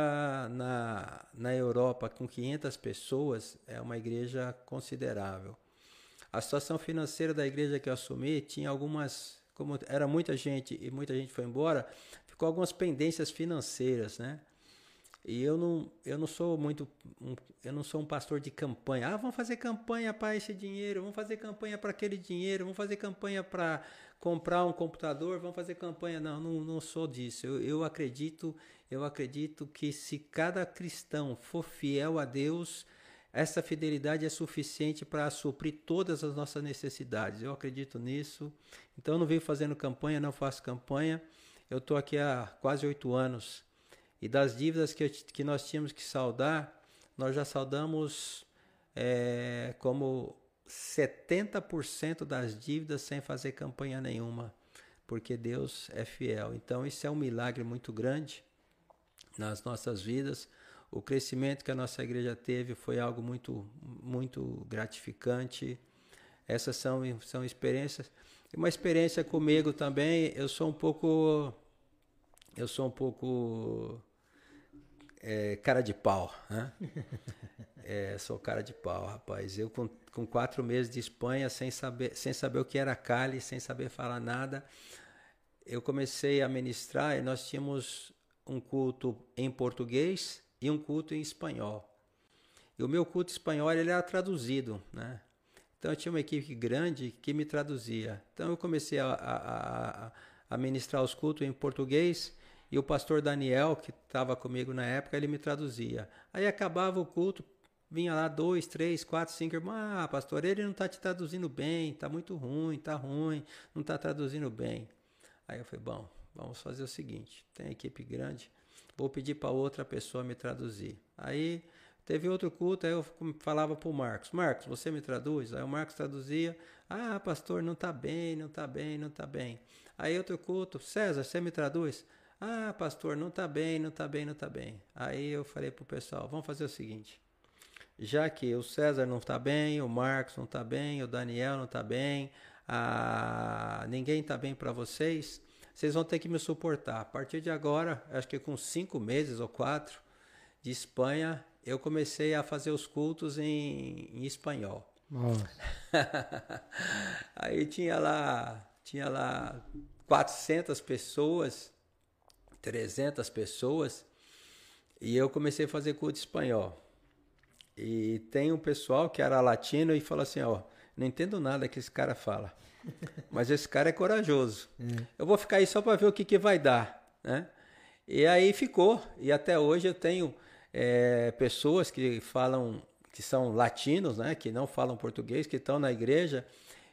na, na Europa com 500 pessoas é uma igreja considerável. A situação financeira da igreja que eu assumi tinha algumas, como era muita gente e muita gente foi embora, ficou algumas pendências financeiras, né? E eu não, eu não sou muito, um, eu não sou um pastor de campanha. Ah, vamos fazer campanha para esse dinheiro, vamos fazer campanha para aquele dinheiro, vamos fazer campanha para comprar um computador, vamos fazer campanha. Não, não, não sou disso. Eu, eu acredito, eu acredito que se cada cristão for fiel a Deus, essa fidelidade é suficiente para suprir todas as nossas necessidades. Eu acredito nisso. Então, eu não venho fazendo campanha, não faço campanha. Eu estou aqui há quase oito anos e das dívidas que, que nós tínhamos que saldar, nós já saldamos é, como 70% das dívidas sem fazer campanha nenhuma, porque Deus é fiel. Então, isso é um milagre muito grande nas nossas vidas. O crescimento que a nossa igreja teve foi algo muito, muito gratificante. Essas são, são experiências. Uma experiência comigo também, eu sou um pouco. Eu sou um pouco é, cara de pau, né? é, sou cara de pau, rapaz. Eu com, com quatro meses de Espanha, sem saber, sem saber o que era Cali, sem saber falar nada, eu comecei a ministrar e nós tínhamos um culto em português e um culto em espanhol. E o meu culto espanhol ele era traduzido, né? Então eu tinha uma equipe grande que me traduzia. Então eu comecei a, a, a, a ministrar os cultos em português e o pastor Daniel, que estava comigo na época, ele me traduzia. Aí acabava o culto, vinha lá dois, três, quatro, cinco irmãos. Ah, pastor, ele não está te traduzindo bem, está muito ruim, está ruim, não está traduzindo bem. Aí eu falei, bom, vamos fazer o seguinte: tem equipe grande, vou pedir para outra pessoa me traduzir. Aí teve outro culto, aí eu falava para o Marcos: Marcos, você me traduz? Aí o Marcos traduzia: Ah, pastor, não está bem, não está bem, não está bem. Aí outro culto: César, você me traduz? Ah, pastor, não está bem, não está bem, não está bem. Aí eu falei para o pessoal: vamos fazer o seguinte. Já que o César não está bem, o Marcos não está bem, o Daniel não está bem, a... ninguém está bem para vocês, vocês vão ter que me suportar. A partir de agora, acho que com cinco meses ou quatro de Espanha, eu comecei a fazer os cultos em, em espanhol. Aí tinha lá, tinha lá 400 pessoas 300 pessoas e eu comecei a fazer culto espanhol. E tem um pessoal que era latino e falou assim, ó, não entendo nada que esse cara fala, mas esse cara é corajoso. É. Eu vou ficar aí só para ver o que, que vai dar, né? E aí ficou. E até hoje eu tenho é, pessoas que falam, que são latinos, né? Que não falam português, que estão na igreja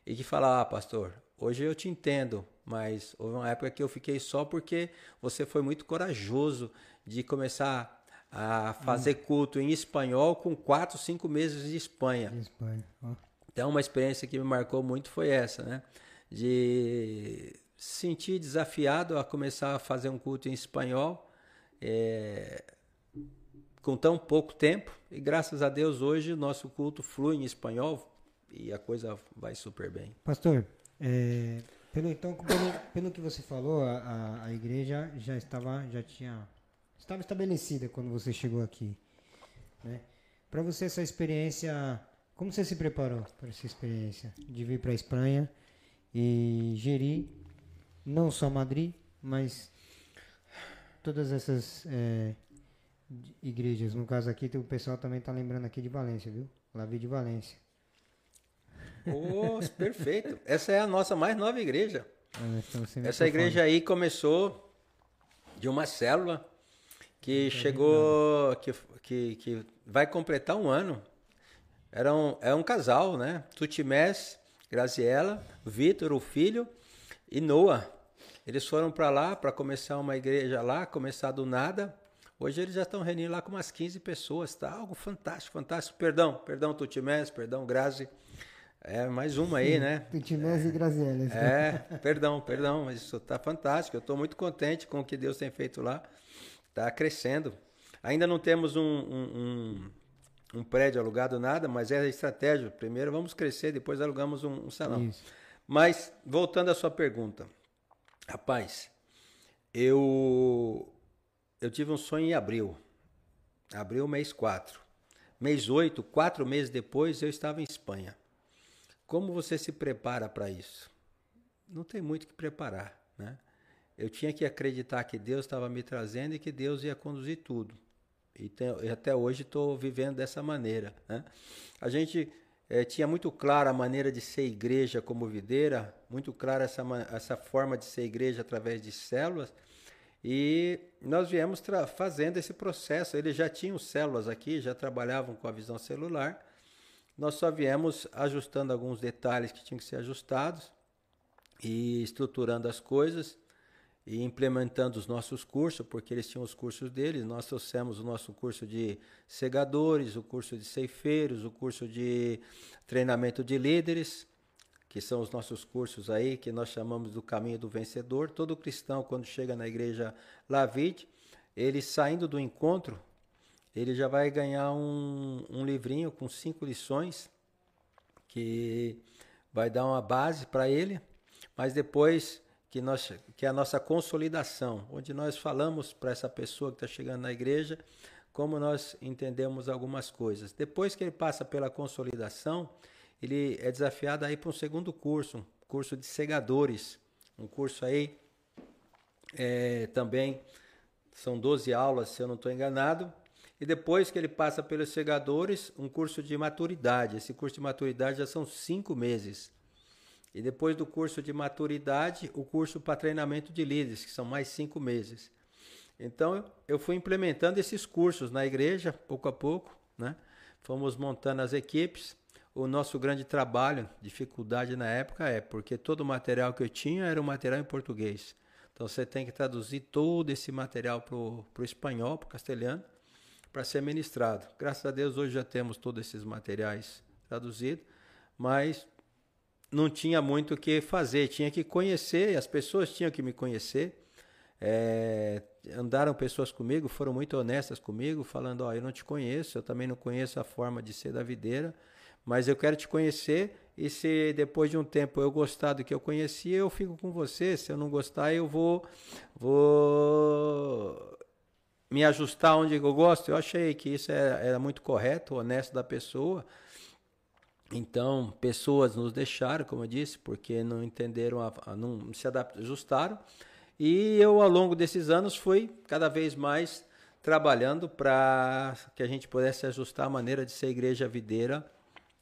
e que falam, ah, pastor, hoje eu te entendo, mas houve uma época que eu fiquei só porque você foi muito corajoso de começar a fazer hum. culto em espanhol com quatro, cinco meses de Espanha.
Espanha. Oh.
Então, uma experiência que me marcou muito foi essa, né? De sentir desafiado a começar a fazer um culto em espanhol é, com tão pouco tempo. E graças a Deus, hoje o nosso culto flui em espanhol e a coisa vai super bem.
Pastor, é, pelo, então, pelo, pelo que você falou, a, a, igreja já estava, já tinha, estava estabelecida quando você chegou aqui, né? Para você essa experiência, como você se preparou para essa experiência de vir para a Espanha e gerir não só Madrid, mas todas essas é, igrejas. No caso aqui, o pessoal também está lembrando aqui de Valência, viu? Lavi de Valência.
Oh, perfeito. Essa é a nossa mais nova igreja. É, Essa igreja aí começou de uma célula que chegou, que, que, que vai completar um ano. Era um, é um casal, né? Tutimés, Graziella, Vitor, o filho, e Noah. Eles foram para lá para começar uma igreja lá, começar do nada. Hoje eles já estão reunindo lá com umas 15 pessoas, tá? Algo fantástico, fantástico. Perdão, perdão, Tutimés, perdão, Grazi. É, mais uma aí, né?
Tutinés e Graziella.
É, perdão, perdão, mas isso tá fantástico. Eu estou muito contente com o que Deus tem feito lá. Está crescendo. Ainda não temos um, um, um, um, prédio alugado, nada, mas é a estratégia. Primeiro vamos crescer, depois alugamos um, um salão. Isso. Mas, voltando à sua pergunta. Rapaz, eu, eu tive um sonho em abril. Abril, mês 4. Mês 8, quatro meses depois, eu estava em Espanha. Como você se prepara para isso? Não tem muito que preparar, né? Eu tinha que acreditar que Deus estava me trazendo e que Deus ia conduzir tudo. e, tem, e até hoje estou vivendo dessa maneira. Né? A gente é, tinha muito clara a maneira de ser igreja como videira, muito clara essa, essa forma de ser igreja através de células, e nós viemos fazendo esse processo. Eles já tinham células aqui, já trabalhavam com a visão celular. Nós só viemos ajustando alguns detalhes que tinham que ser ajustados e estruturando as coisas e implementando os nossos cursos, porque eles tinham os cursos deles. Nós trouxemos o nosso curso de segadores, o curso de ceifeiros, o curso de treinamento de líderes que são os nossos cursos aí, que nós chamamos do caminho do vencedor. Todo cristão, quando chega na igreja Lavide, ele saindo do encontro, ele já vai ganhar um, um livrinho com cinco lições, que vai dar uma base para ele, mas depois que, nós, que é a nossa consolidação, onde nós falamos para essa pessoa que está chegando na igreja como nós entendemos algumas coisas. Depois que ele passa pela consolidação, ele é desafiado a ir para um segundo curso, um curso de segadores, um curso aí é, também são 12 aulas, se eu não estou enganado. E depois que ele passa pelos segadores, um curso de maturidade. Esse curso de maturidade já são cinco meses. E depois do curso de maturidade, o curso para treinamento de líderes, que são mais cinco meses. Então, eu fui implementando esses cursos na igreja, pouco a pouco, né? Fomos montando as equipes o nosso grande trabalho, dificuldade na época é porque todo o material que eu tinha era um material em português. Então você tem que traduzir todo esse material para o espanhol, para o castelhano, para ser ministrado. Graças a Deus hoje já temos todos esses materiais traduzidos, mas não tinha muito o que fazer, tinha que conhecer, as pessoas tinham que me conhecer. É, andaram pessoas comigo, foram muito honestas comigo, falando: Ó, oh, eu não te conheço, eu também não conheço a forma de ser da videira mas eu quero te conhecer e se depois de um tempo eu gostar do que eu conhecia, eu fico com você. Se eu não gostar, eu vou vou me ajustar onde eu gosto. Eu achei que isso era, era muito correto, honesto da pessoa. Então, pessoas nos deixaram, como eu disse, porque não entenderam, a, a, não se adaptaram, ajustaram. E eu, ao longo desses anos, fui cada vez mais trabalhando para que a gente pudesse ajustar a maneira de ser igreja videira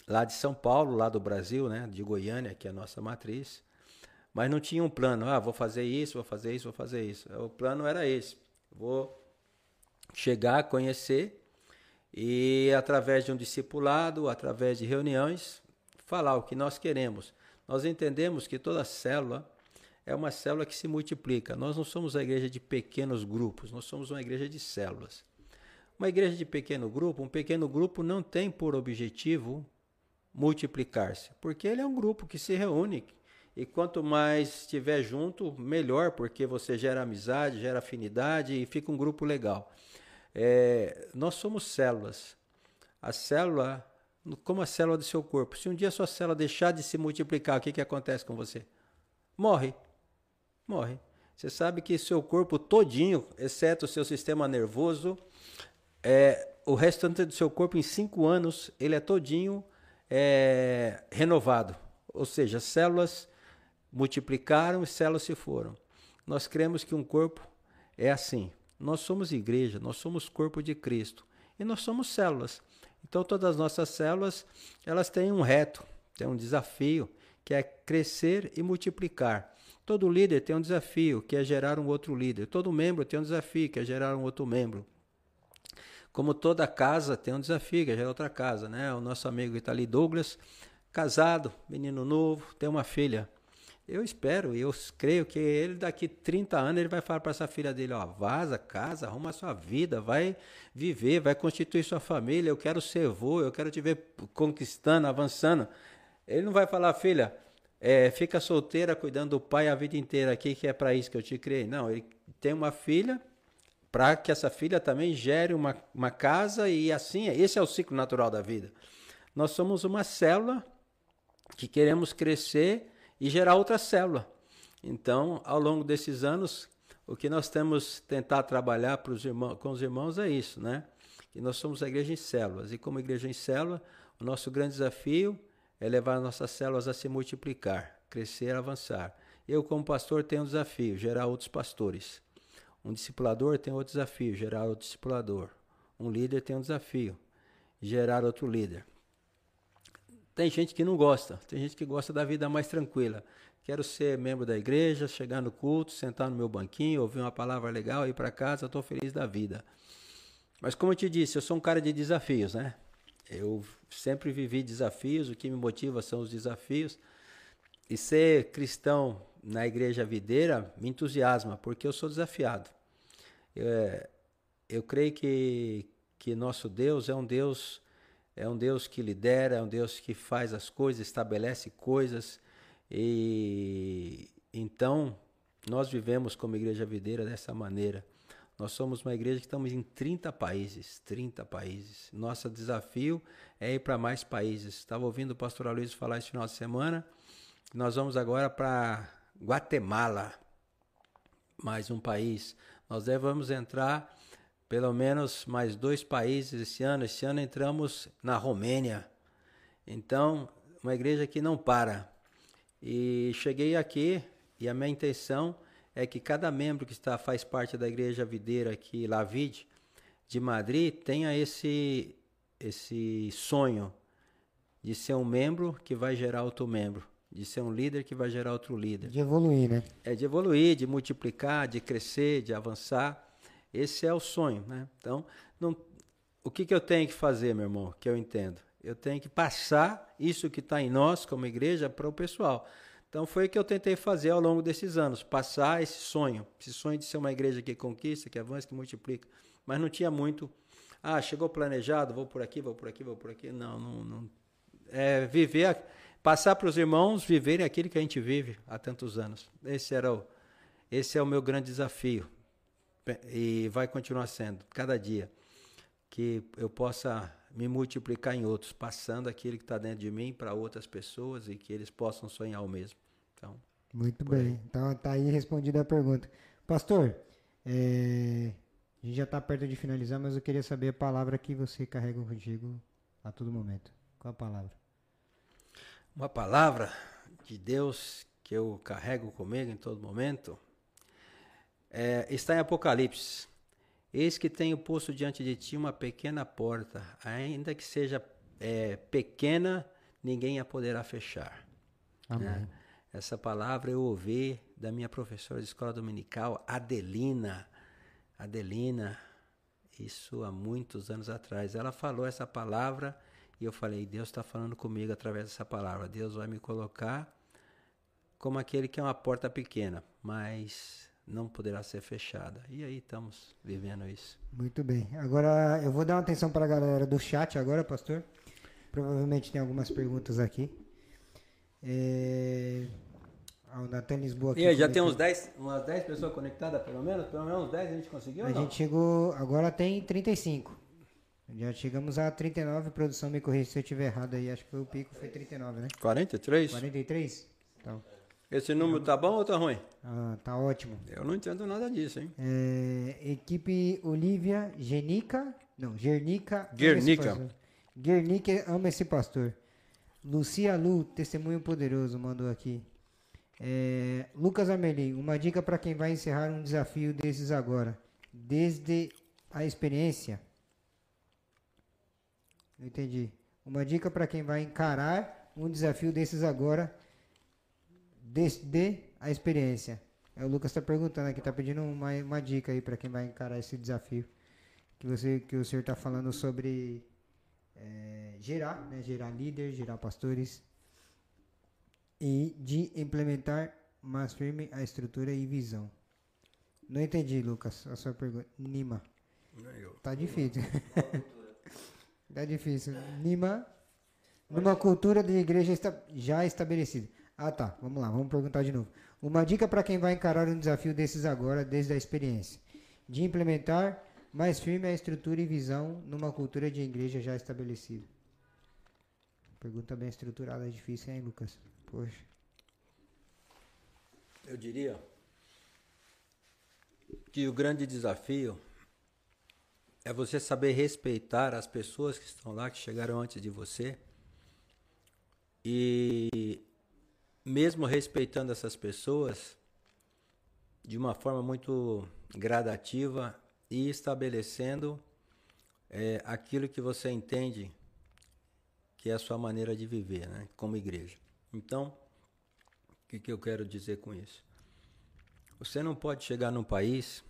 lá de São Paulo, lá do Brasil, né, de Goiânia, que é a nossa matriz. Mas não tinha um plano, ah, vou fazer isso, vou fazer isso, vou fazer isso. O plano era esse. Vou chegar, conhecer e através de um discipulado, através de reuniões, falar o que nós queremos. Nós entendemos que toda célula é uma célula que se multiplica. Nós não somos a igreja de pequenos grupos, nós somos uma igreja de células. Uma igreja de pequeno grupo, um pequeno grupo não tem por objetivo multiplicar-se, porque ele é um grupo que se reúne e quanto mais estiver junto, melhor, porque você gera amizade, gera afinidade e fica um grupo legal. É, nós somos células. A célula, como a célula do seu corpo. Se um dia a sua célula deixar de se multiplicar, o que, que acontece com você? Morre. Morre. Você sabe que seu corpo todinho, exceto o seu sistema nervoso, é, o restante do seu corpo em cinco anos, ele é todinho é, renovado. Ou seja, células multiplicaram e células se foram. Nós cremos que um corpo é assim. Nós somos igreja, nós somos corpo de Cristo e nós somos células. Então todas as nossas células, elas têm um reto, têm um desafio, que é crescer e multiplicar. Todo líder tem um desafio, que é gerar um outro líder. Todo membro tem um desafio, que é gerar um outro membro. Como toda casa tem um desafio, que é outra casa, né? O nosso amigo Itali Douglas, casado, menino novo, tem uma filha. Eu espero, eu creio que ele daqui 30 anos ele vai falar para essa filha dele, ó, vaza, casa, arruma sua vida, vai viver, vai constituir sua família, eu quero ser vô, eu quero te ver conquistando, avançando. Ele não vai falar, filha, é, fica solteira cuidando do pai a vida inteira aqui, que é para isso que eu te criei. Não, ele tem uma filha para que essa filha também gere uma, uma casa e assim, esse é o ciclo natural da vida. Nós somos uma célula que queremos crescer e gerar outra célula. Então, ao longo desses anos, o que nós temos tentado trabalhar os irmãos, com os irmãos é isso, né? Que nós somos a igreja em células. E como igreja em célula, o nosso grande desafio é levar nossas células a se multiplicar, crescer, avançar. Eu, como pastor, tenho um desafio: gerar outros pastores. Um discipulador tem outro desafio, gerar outro discipulador. um líder tem um desafio: gerar outro líder. Tem gente que não gosta, tem gente que gosta da vida mais tranquila. Quero ser membro da igreja, chegar no culto, sentar no meu banquinho, ouvir uma palavra legal, ir para casa, estou feliz da vida. Mas como eu te disse, eu sou um cara de desafios, né? Eu sempre vivi desafios, o que me motiva são os desafios. E ser cristão na igreja videira me entusiasma, porque eu sou desafiado. Eu, é, eu creio que, que nosso Deus é um Deus é um Deus que lidera, é um Deus que faz as coisas, estabelece coisas. E então nós vivemos como igreja videira dessa maneira. Nós somos uma igreja que estamos em 30 países, 30 países. Nosso desafio é ir para mais países. Estava ouvindo o pastor Luiz falar esse final de semana. Nós vamos agora para Guatemala, mais um país. Nós devemos entrar pelo menos mais dois países esse ano. Esse ano entramos na Romênia. Então, uma igreja que não para. E cheguei aqui e a minha intenção é que cada membro que está faz parte da igreja videira aqui, Lavide, de Madrid, tenha esse esse sonho de ser um membro que vai gerar outro membro, de ser um líder que vai gerar outro líder.
De evoluir, né?
É de evoluir, de multiplicar, de crescer, de avançar. Esse é o sonho, né? Então, não, o que, que eu tenho que fazer, meu irmão, que eu entendo? Eu tenho que passar isso que está em nós, como igreja, para o pessoal. Então, foi o que eu tentei fazer ao longo desses anos, passar esse sonho, esse sonho de ser uma igreja que conquista, que avança, que multiplica. Mas não tinha muito, ah, chegou planejado, vou por aqui, vou por aqui, vou por aqui. Não, não, não. É viver, passar para os irmãos viverem aquilo que a gente vive há tantos anos. Esse era o, esse é o meu grande desafio, e vai continuar sendo, cada dia, que eu possa me multiplicar em outros, passando aquilo que está dentro de mim para outras pessoas e que eles possam sonhar o mesmo. Então,
Muito bem. Então tá aí respondida a pergunta. Pastor, é, a gente já está perto de finalizar, mas eu queria saber a palavra que você carrega contigo a todo momento. Qual a palavra?
Uma palavra de Deus que eu carrego comigo em todo momento é, está em Apocalipse. Eis que tenho posto diante de ti uma pequena porta, ainda que seja é, pequena, ninguém a poderá fechar.
Amém. É,
essa palavra eu ouvi da minha professora de escola dominical, Adelina. Adelina, isso há muitos anos atrás. Ela falou essa palavra e eu falei: Deus está falando comigo através dessa palavra. Deus vai me colocar como aquele que é uma porta pequena, mas não poderá ser fechada. E aí estamos vivendo isso.
Muito bem. Agora eu vou dar uma atenção para a galera do chat agora, pastor. Provavelmente tem algumas perguntas aqui. É... Ah, o Natan Lisboa aqui.
E aí, já tem uns 10, umas 10 pessoas conectadas, pelo menos? Pelo menos uns 10 a gente conseguiu?
A gente chegou. Agora tem 35. Já chegamos a 39, produção me corrija se eu estiver errado aí, acho que foi o pico, foi 39, né?
43?
43? Então.
Esse número tá bom ou tá ruim?
Ah, tá ótimo.
Eu não entendo nada disso, hein?
É, equipe Olivia Genica. Não, Gernica.
Gernica.
Gernica ama esse pastor. Lucia Lu, testemunho poderoso, mandou aqui. É, Lucas Amelim, uma dica para quem vai encerrar um desafio desses agora. Desde a experiência. Entendi. Uma dica para quem vai encarar um desafio desses agora desde a experiência. É, o Lucas está perguntando aqui, está pedindo uma, uma dica aí para quem vai encarar esse desafio. Que, você, que o senhor está falando sobre é, gerar, né, gerar líderes, gerar pastores e de implementar mais firme a estrutura e visão. Não entendi, Lucas, a sua pergunta. Nima. Tá difícil. tá difícil. Nima, numa cultura de igreja já estabelecida. Ah, tá. Vamos lá, vamos perguntar de novo. Uma dica para quem vai encarar um desafio desses agora, desde a experiência: de implementar mais firme a estrutura e visão numa cultura de igreja já estabelecida. Pergunta bem estruturada, é difícil, hein, Lucas? Poxa.
Eu diria que o grande desafio é você saber respeitar as pessoas que estão lá, que chegaram antes de você, e mesmo respeitando essas pessoas de uma forma muito gradativa e estabelecendo é aquilo que você entende que é a sua maneira de viver, né? Como igreja. Então, o que, que eu quero dizer com isso? Você não pode chegar num país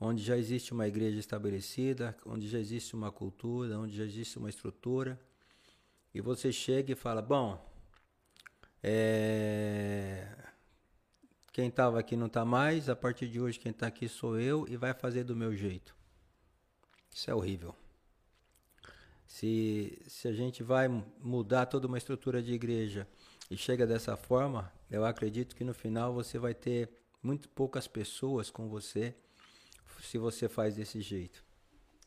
onde já existe uma igreja estabelecida, onde já existe uma cultura, onde já existe uma estrutura, e você chega e fala: Bom, é... quem estava aqui não está mais, a partir de hoje quem está aqui sou eu e vai fazer do meu jeito. Isso é horrível. Se, se a gente vai mudar toda uma estrutura de igreja e chega dessa forma, eu acredito que no final você vai ter muito poucas pessoas com você se você faz desse jeito.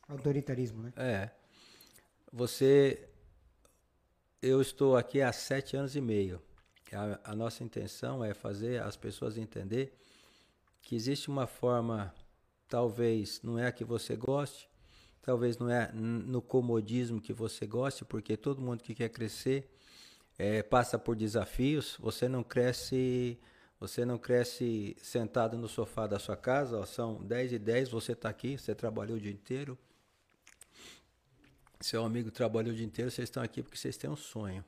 Autoritarismo, né?
É. Você. Eu estou aqui há sete anos e meio. A, a nossa intenção é fazer as pessoas entender que existe uma forma, talvez não é a que você goste, talvez não é no comodismo que você goste, porque todo mundo que quer crescer é, passa por desafios. Você não cresce, você não cresce sentado no sofá da sua casa. Ó, são 10 e 10, você está aqui, você trabalhou o dia inteiro. Seu amigo trabalhou o dia inteiro, vocês estão aqui porque vocês têm um sonho.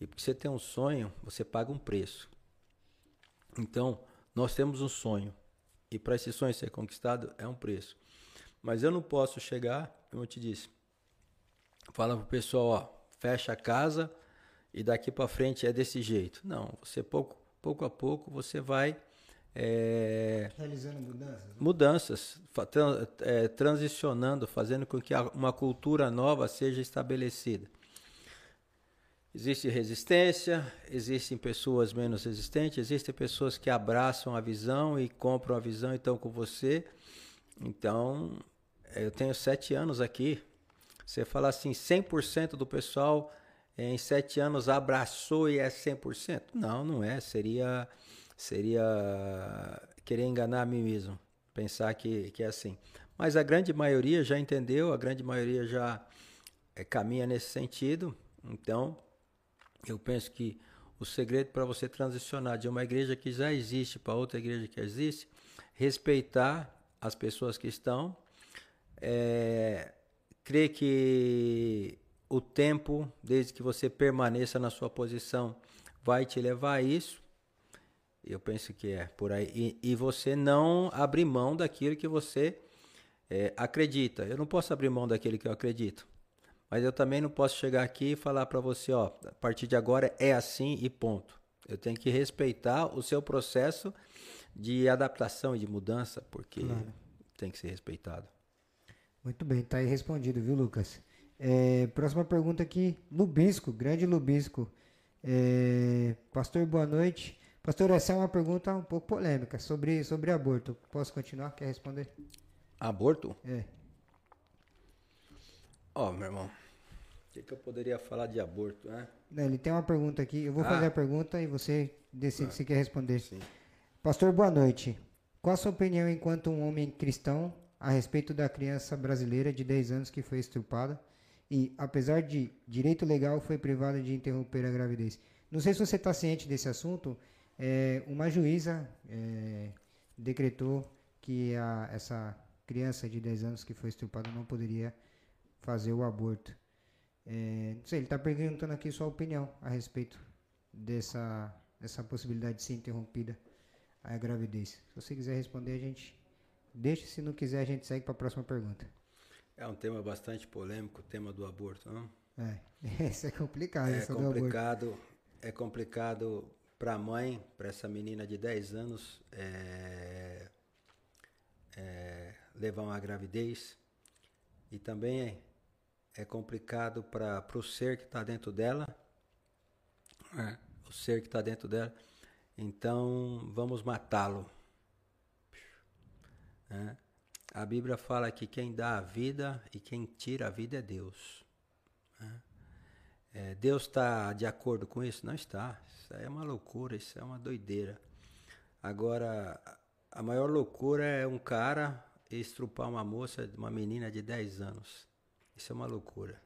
E porque você tem um sonho, você paga um preço. Então, nós temos um sonho. E para esse sonho ser conquistado, é um preço. Mas eu não posso chegar, como eu te disse, fala pro pessoal, ó, fecha a casa e daqui para frente é desse jeito. Não, você pouco, pouco a pouco você vai é,
realizando mudanças, né?
mudanças, é, transicionando, fazendo com que uma cultura nova seja estabelecida. Existe resistência, existem pessoas menos resistentes, existem pessoas que abraçam a visão e compram a visão e estão com você. Então, eu tenho sete anos aqui. Você fala assim, 100% do pessoal em sete anos abraçou e é 100%? Não, não é. Seria, seria querer enganar a mim mesmo, pensar que, que é assim. Mas a grande maioria já entendeu, a grande maioria já é, caminha nesse sentido. Então, eu penso que o segredo para você transicionar de uma igreja que já existe para outra igreja que existe, respeitar as pessoas que estão, é, crer que o tempo, desde que você permaneça na sua posição, vai te levar a isso. Eu penso que é por aí. E, e você não abrir mão daquilo que você é, acredita. Eu não posso abrir mão daquilo que eu acredito. Mas eu também não posso chegar aqui e falar para você, ó, a partir de agora é assim e ponto. Eu tenho que respeitar o seu processo de adaptação e de mudança, porque claro. tem que ser respeitado.
Muito bem, tá aí respondido, viu, Lucas? É, próxima pergunta aqui, Lubisco, grande Lubisco. É, pastor, boa noite. Pastor, essa é uma pergunta um pouco polêmica sobre, sobre aborto. Posso continuar? Quer responder?
Aborto?
É.
Ó, oh, meu irmão, o que, que, eu poderia falar de aborto, né?
Não, ele tem uma pergunta aqui. Eu vou ah. fazer a pergunta e você decide ah. se quer responder. Sim. Pastor, boa noite. Qual a sua opinião enquanto um homem cristão a respeito da criança brasileira de 10 anos que foi estrupada e, apesar de direito legal, foi privada de interromper a gravidez? Não sei se você está ciente desse assunto. É, uma juíza é, decretou que a, essa criança de 10 anos que foi estrupada não poderia fazer o aborto. É, não sei, ele está perguntando aqui sua opinião a respeito dessa, dessa possibilidade de ser interrompida a gravidez. Se você quiser responder, a gente deixa. Se não quiser, a gente segue para a próxima pergunta.
É um tema bastante polêmico, o tema do aborto, não?
É, isso é complicado.
É complicado, é complicado para a mãe, para essa menina de 10 anos, é, é, levar uma gravidez. E também é, é complicado para o ser que está dentro dela, é, o ser que está dentro dela então vamos matá-lo. É. A Bíblia fala que quem dá a vida e quem tira a vida é Deus. É. Deus está de acordo com isso? Não está. Isso é uma loucura, isso é uma doideira. Agora, a maior loucura é um cara estrupar uma moça, uma menina de 10 anos. Isso é uma loucura.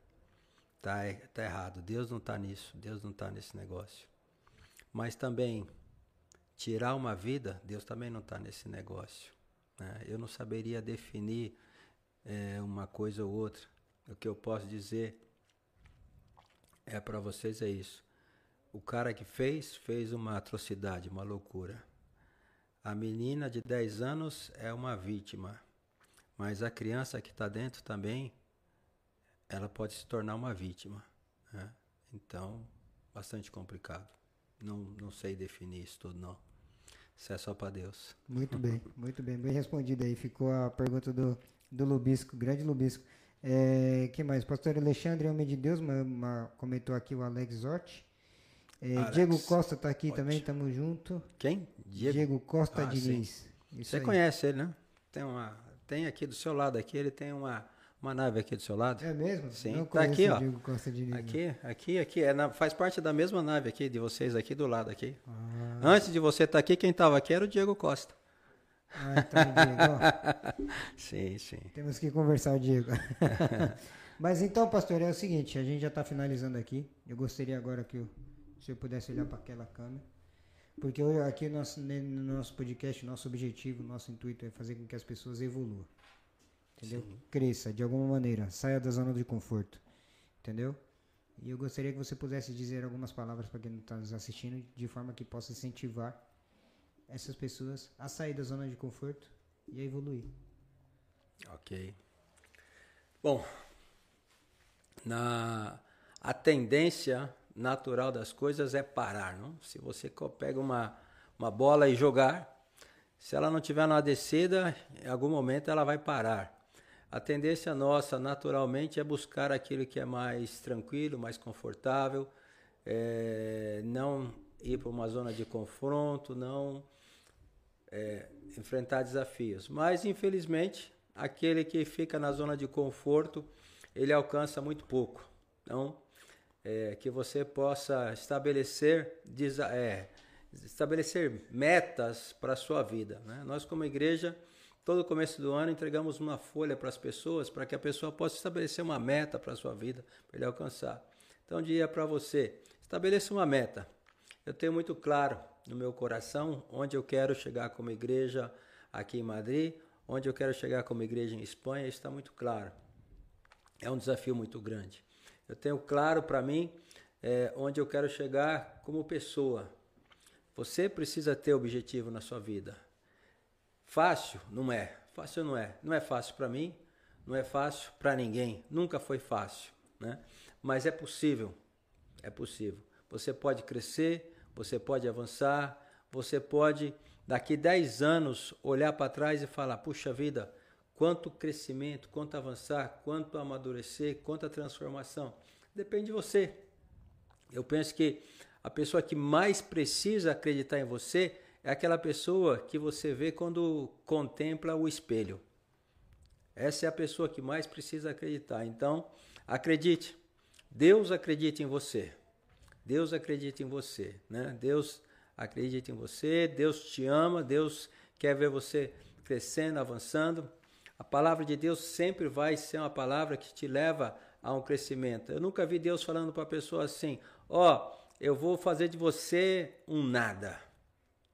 Tá, é, tá errado. Deus não está nisso. Deus não está nesse negócio. Mas também tirar uma vida, Deus também não está nesse negócio. Né? Eu não saberia definir é, uma coisa ou outra. O que eu posso dizer é para vocês é isso. O cara que fez, fez uma atrocidade, uma loucura. A menina de 10 anos é uma vítima, mas a criança que está dentro também, ela pode se tornar uma vítima. Né? Então, bastante complicado. Não, não sei definir isso tudo, não. Isso é só para Deus.
Muito bem, muito bem. Bem respondido aí. Ficou a pergunta do, do Lubisco, grande Lubisco. É, que mais? Pastor Alexandre, homem de Deus, uma, uma, comentou aqui o Alex Orti. É, Alex, Diego Costa está aqui também, tamo junto.
Quem?
Diego, Diego Costa ah, Diniz.
Você aí. conhece ele, né? Tem, uma, tem aqui do seu lado aqui, ele tem uma, uma nave aqui do seu lado.
É mesmo?
Sim, Não tá aqui, ó. Diego Costa Diniz, aqui, aqui, aqui, é na, faz parte da mesma nave aqui de vocês aqui do lado aqui. Ah. Antes de você estar tá aqui, quem estava aqui era o Diego Costa.
Ah, então, Diego.
sim, sim.
Temos que conversar, Diego. Mas então, pastor, é o seguinte, a gente já está finalizando aqui. Eu gostaria agora que o senhor pudesse olhar para aquela câmera. Porque aqui no nosso, no nosso podcast, nosso objetivo, nosso intuito é fazer com que as pessoas evoluam. Entendeu? Sim. Cresça de alguma maneira, saia da zona de conforto. Entendeu? E eu gostaria que você pudesse dizer algumas palavras para quem está nos assistindo, de forma que possa incentivar essas pessoas a sair da zona de conforto e a evoluir.
Ok. Bom, na a tendência natural das coisas é parar, não? Se você pega uma, uma bola e jogar, se ela não tiver numa descida, em algum momento ela vai parar. A tendência nossa, naturalmente, é buscar aquilo que é mais tranquilo, mais confortável, é, não ir para uma zona de confronto, não é, enfrentar desafios. Mas, infelizmente, aquele que fica na zona de conforto, ele alcança muito pouco. Então, é, que você possa estabelecer, é, estabelecer metas para a sua vida. Né? Nós, como igreja, todo começo do ano entregamos uma folha para as pessoas para que a pessoa possa estabelecer uma meta para a sua vida, para ele alcançar. Então, dia para você, estabeleça uma meta. Eu tenho muito claro no meu coração onde eu quero chegar como igreja aqui em Madrid, onde eu quero chegar como igreja em Espanha, está muito claro. É um desafio muito grande. Eu tenho claro para mim é, onde eu quero chegar como pessoa. Você precisa ter objetivo na sua vida. Fácil? Não é. Fácil não é. Não é fácil para mim, não é fácil para ninguém. Nunca foi fácil, né? Mas é possível. É possível. Você pode crescer, você pode avançar, você pode daqui 10 anos olhar para trás e falar: "Puxa vida, quanto crescimento, quanto avançar, quanto amadurecer, quanta transformação. Depende de você. Eu penso que a pessoa que mais precisa acreditar em você é aquela pessoa que você vê quando contempla o espelho. Essa é a pessoa que mais precisa acreditar. Então, acredite. Deus acredita em você. Deus acredita em você, né? Deus acredita em você, Deus te ama, Deus quer ver você crescendo, avançando. A palavra de Deus sempre vai ser uma palavra que te leva a um crescimento. Eu nunca vi Deus falando para a pessoa assim: Ó, oh, eu vou fazer de você um nada.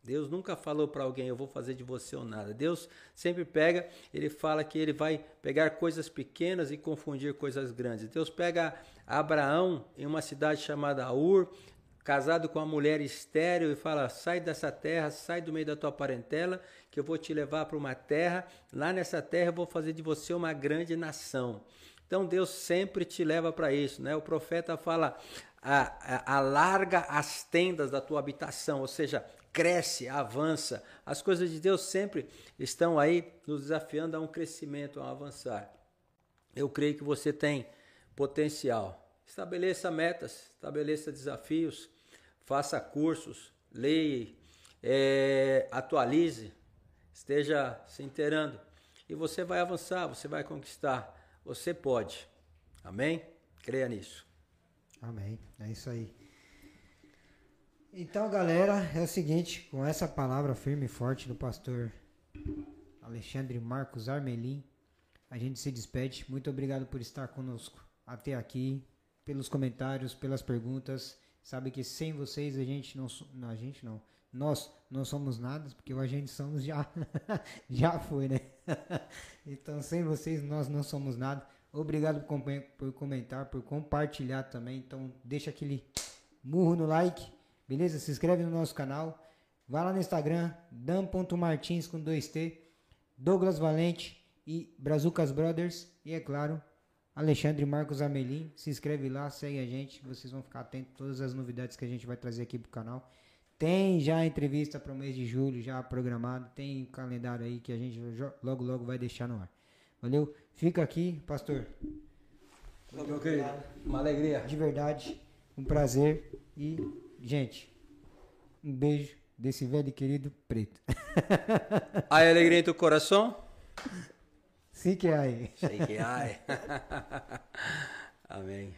Deus nunca falou para alguém, eu vou fazer de você um nada. Deus sempre pega, ele fala que ele vai pegar coisas pequenas e confundir coisas grandes. Deus pega Abraão em uma cidade chamada Ur, casado com uma mulher estéril e fala: sai dessa terra, sai do meio da tua parentela, que eu vou te levar para uma terra. Lá nessa terra eu vou fazer de você uma grande nação. Então Deus sempre te leva para isso, né? O profeta fala: alarga as tendas da tua habitação, ou seja, cresce, avança. As coisas de Deus sempre estão aí nos desafiando a um crescimento, a um avançar. Eu creio que você tem potencial. Estabeleça metas, estabeleça desafios, faça cursos, leia, é, atualize, esteja se inteirando. E você vai avançar, você vai conquistar. Você pode. Amém? Creia nisso.
Amém. É isso aí. Então, galera, é o seguinte, com essa palavra firme e forte do pastor Alexandre Marcos Armelim, a gente se despede. Muito obrigado por estar conosco até aqui, pelos comentários, pelas perguntas. Sabe que sem vocês a gente não, não a gente não, nós não somos nada, porque o agente somos já, já foi, né? então, sem vocês, nós não somos nada. Obrigado por, por comentar, por compartilhar também. Então, deixa aquele murro no like, beleza? Se inscreve no nosso canal. Vai lá no Instagram, dan.martins com 2T, Douglas Valente e Brazucas Brothers. E é claro, Alexandre Marcos Amelim. Se inscreve lá, segue a gente. Vocês vão ficar atentos a todas as novidades que a gente vai trazer aqui pro canal. Tem já a entrevista para o mês de julho, já programado. Tem calendário aí que a gente logo, logo vai deixar no ar. Valeu? Fica aqui, pastor.
Ô, meu querido, uma alegria.
De verdade, um prazer. E, gente, um beijo desse velho e querido preto.
Hay alegria em teu coração?
Sim que aí.
Sei que. Amém.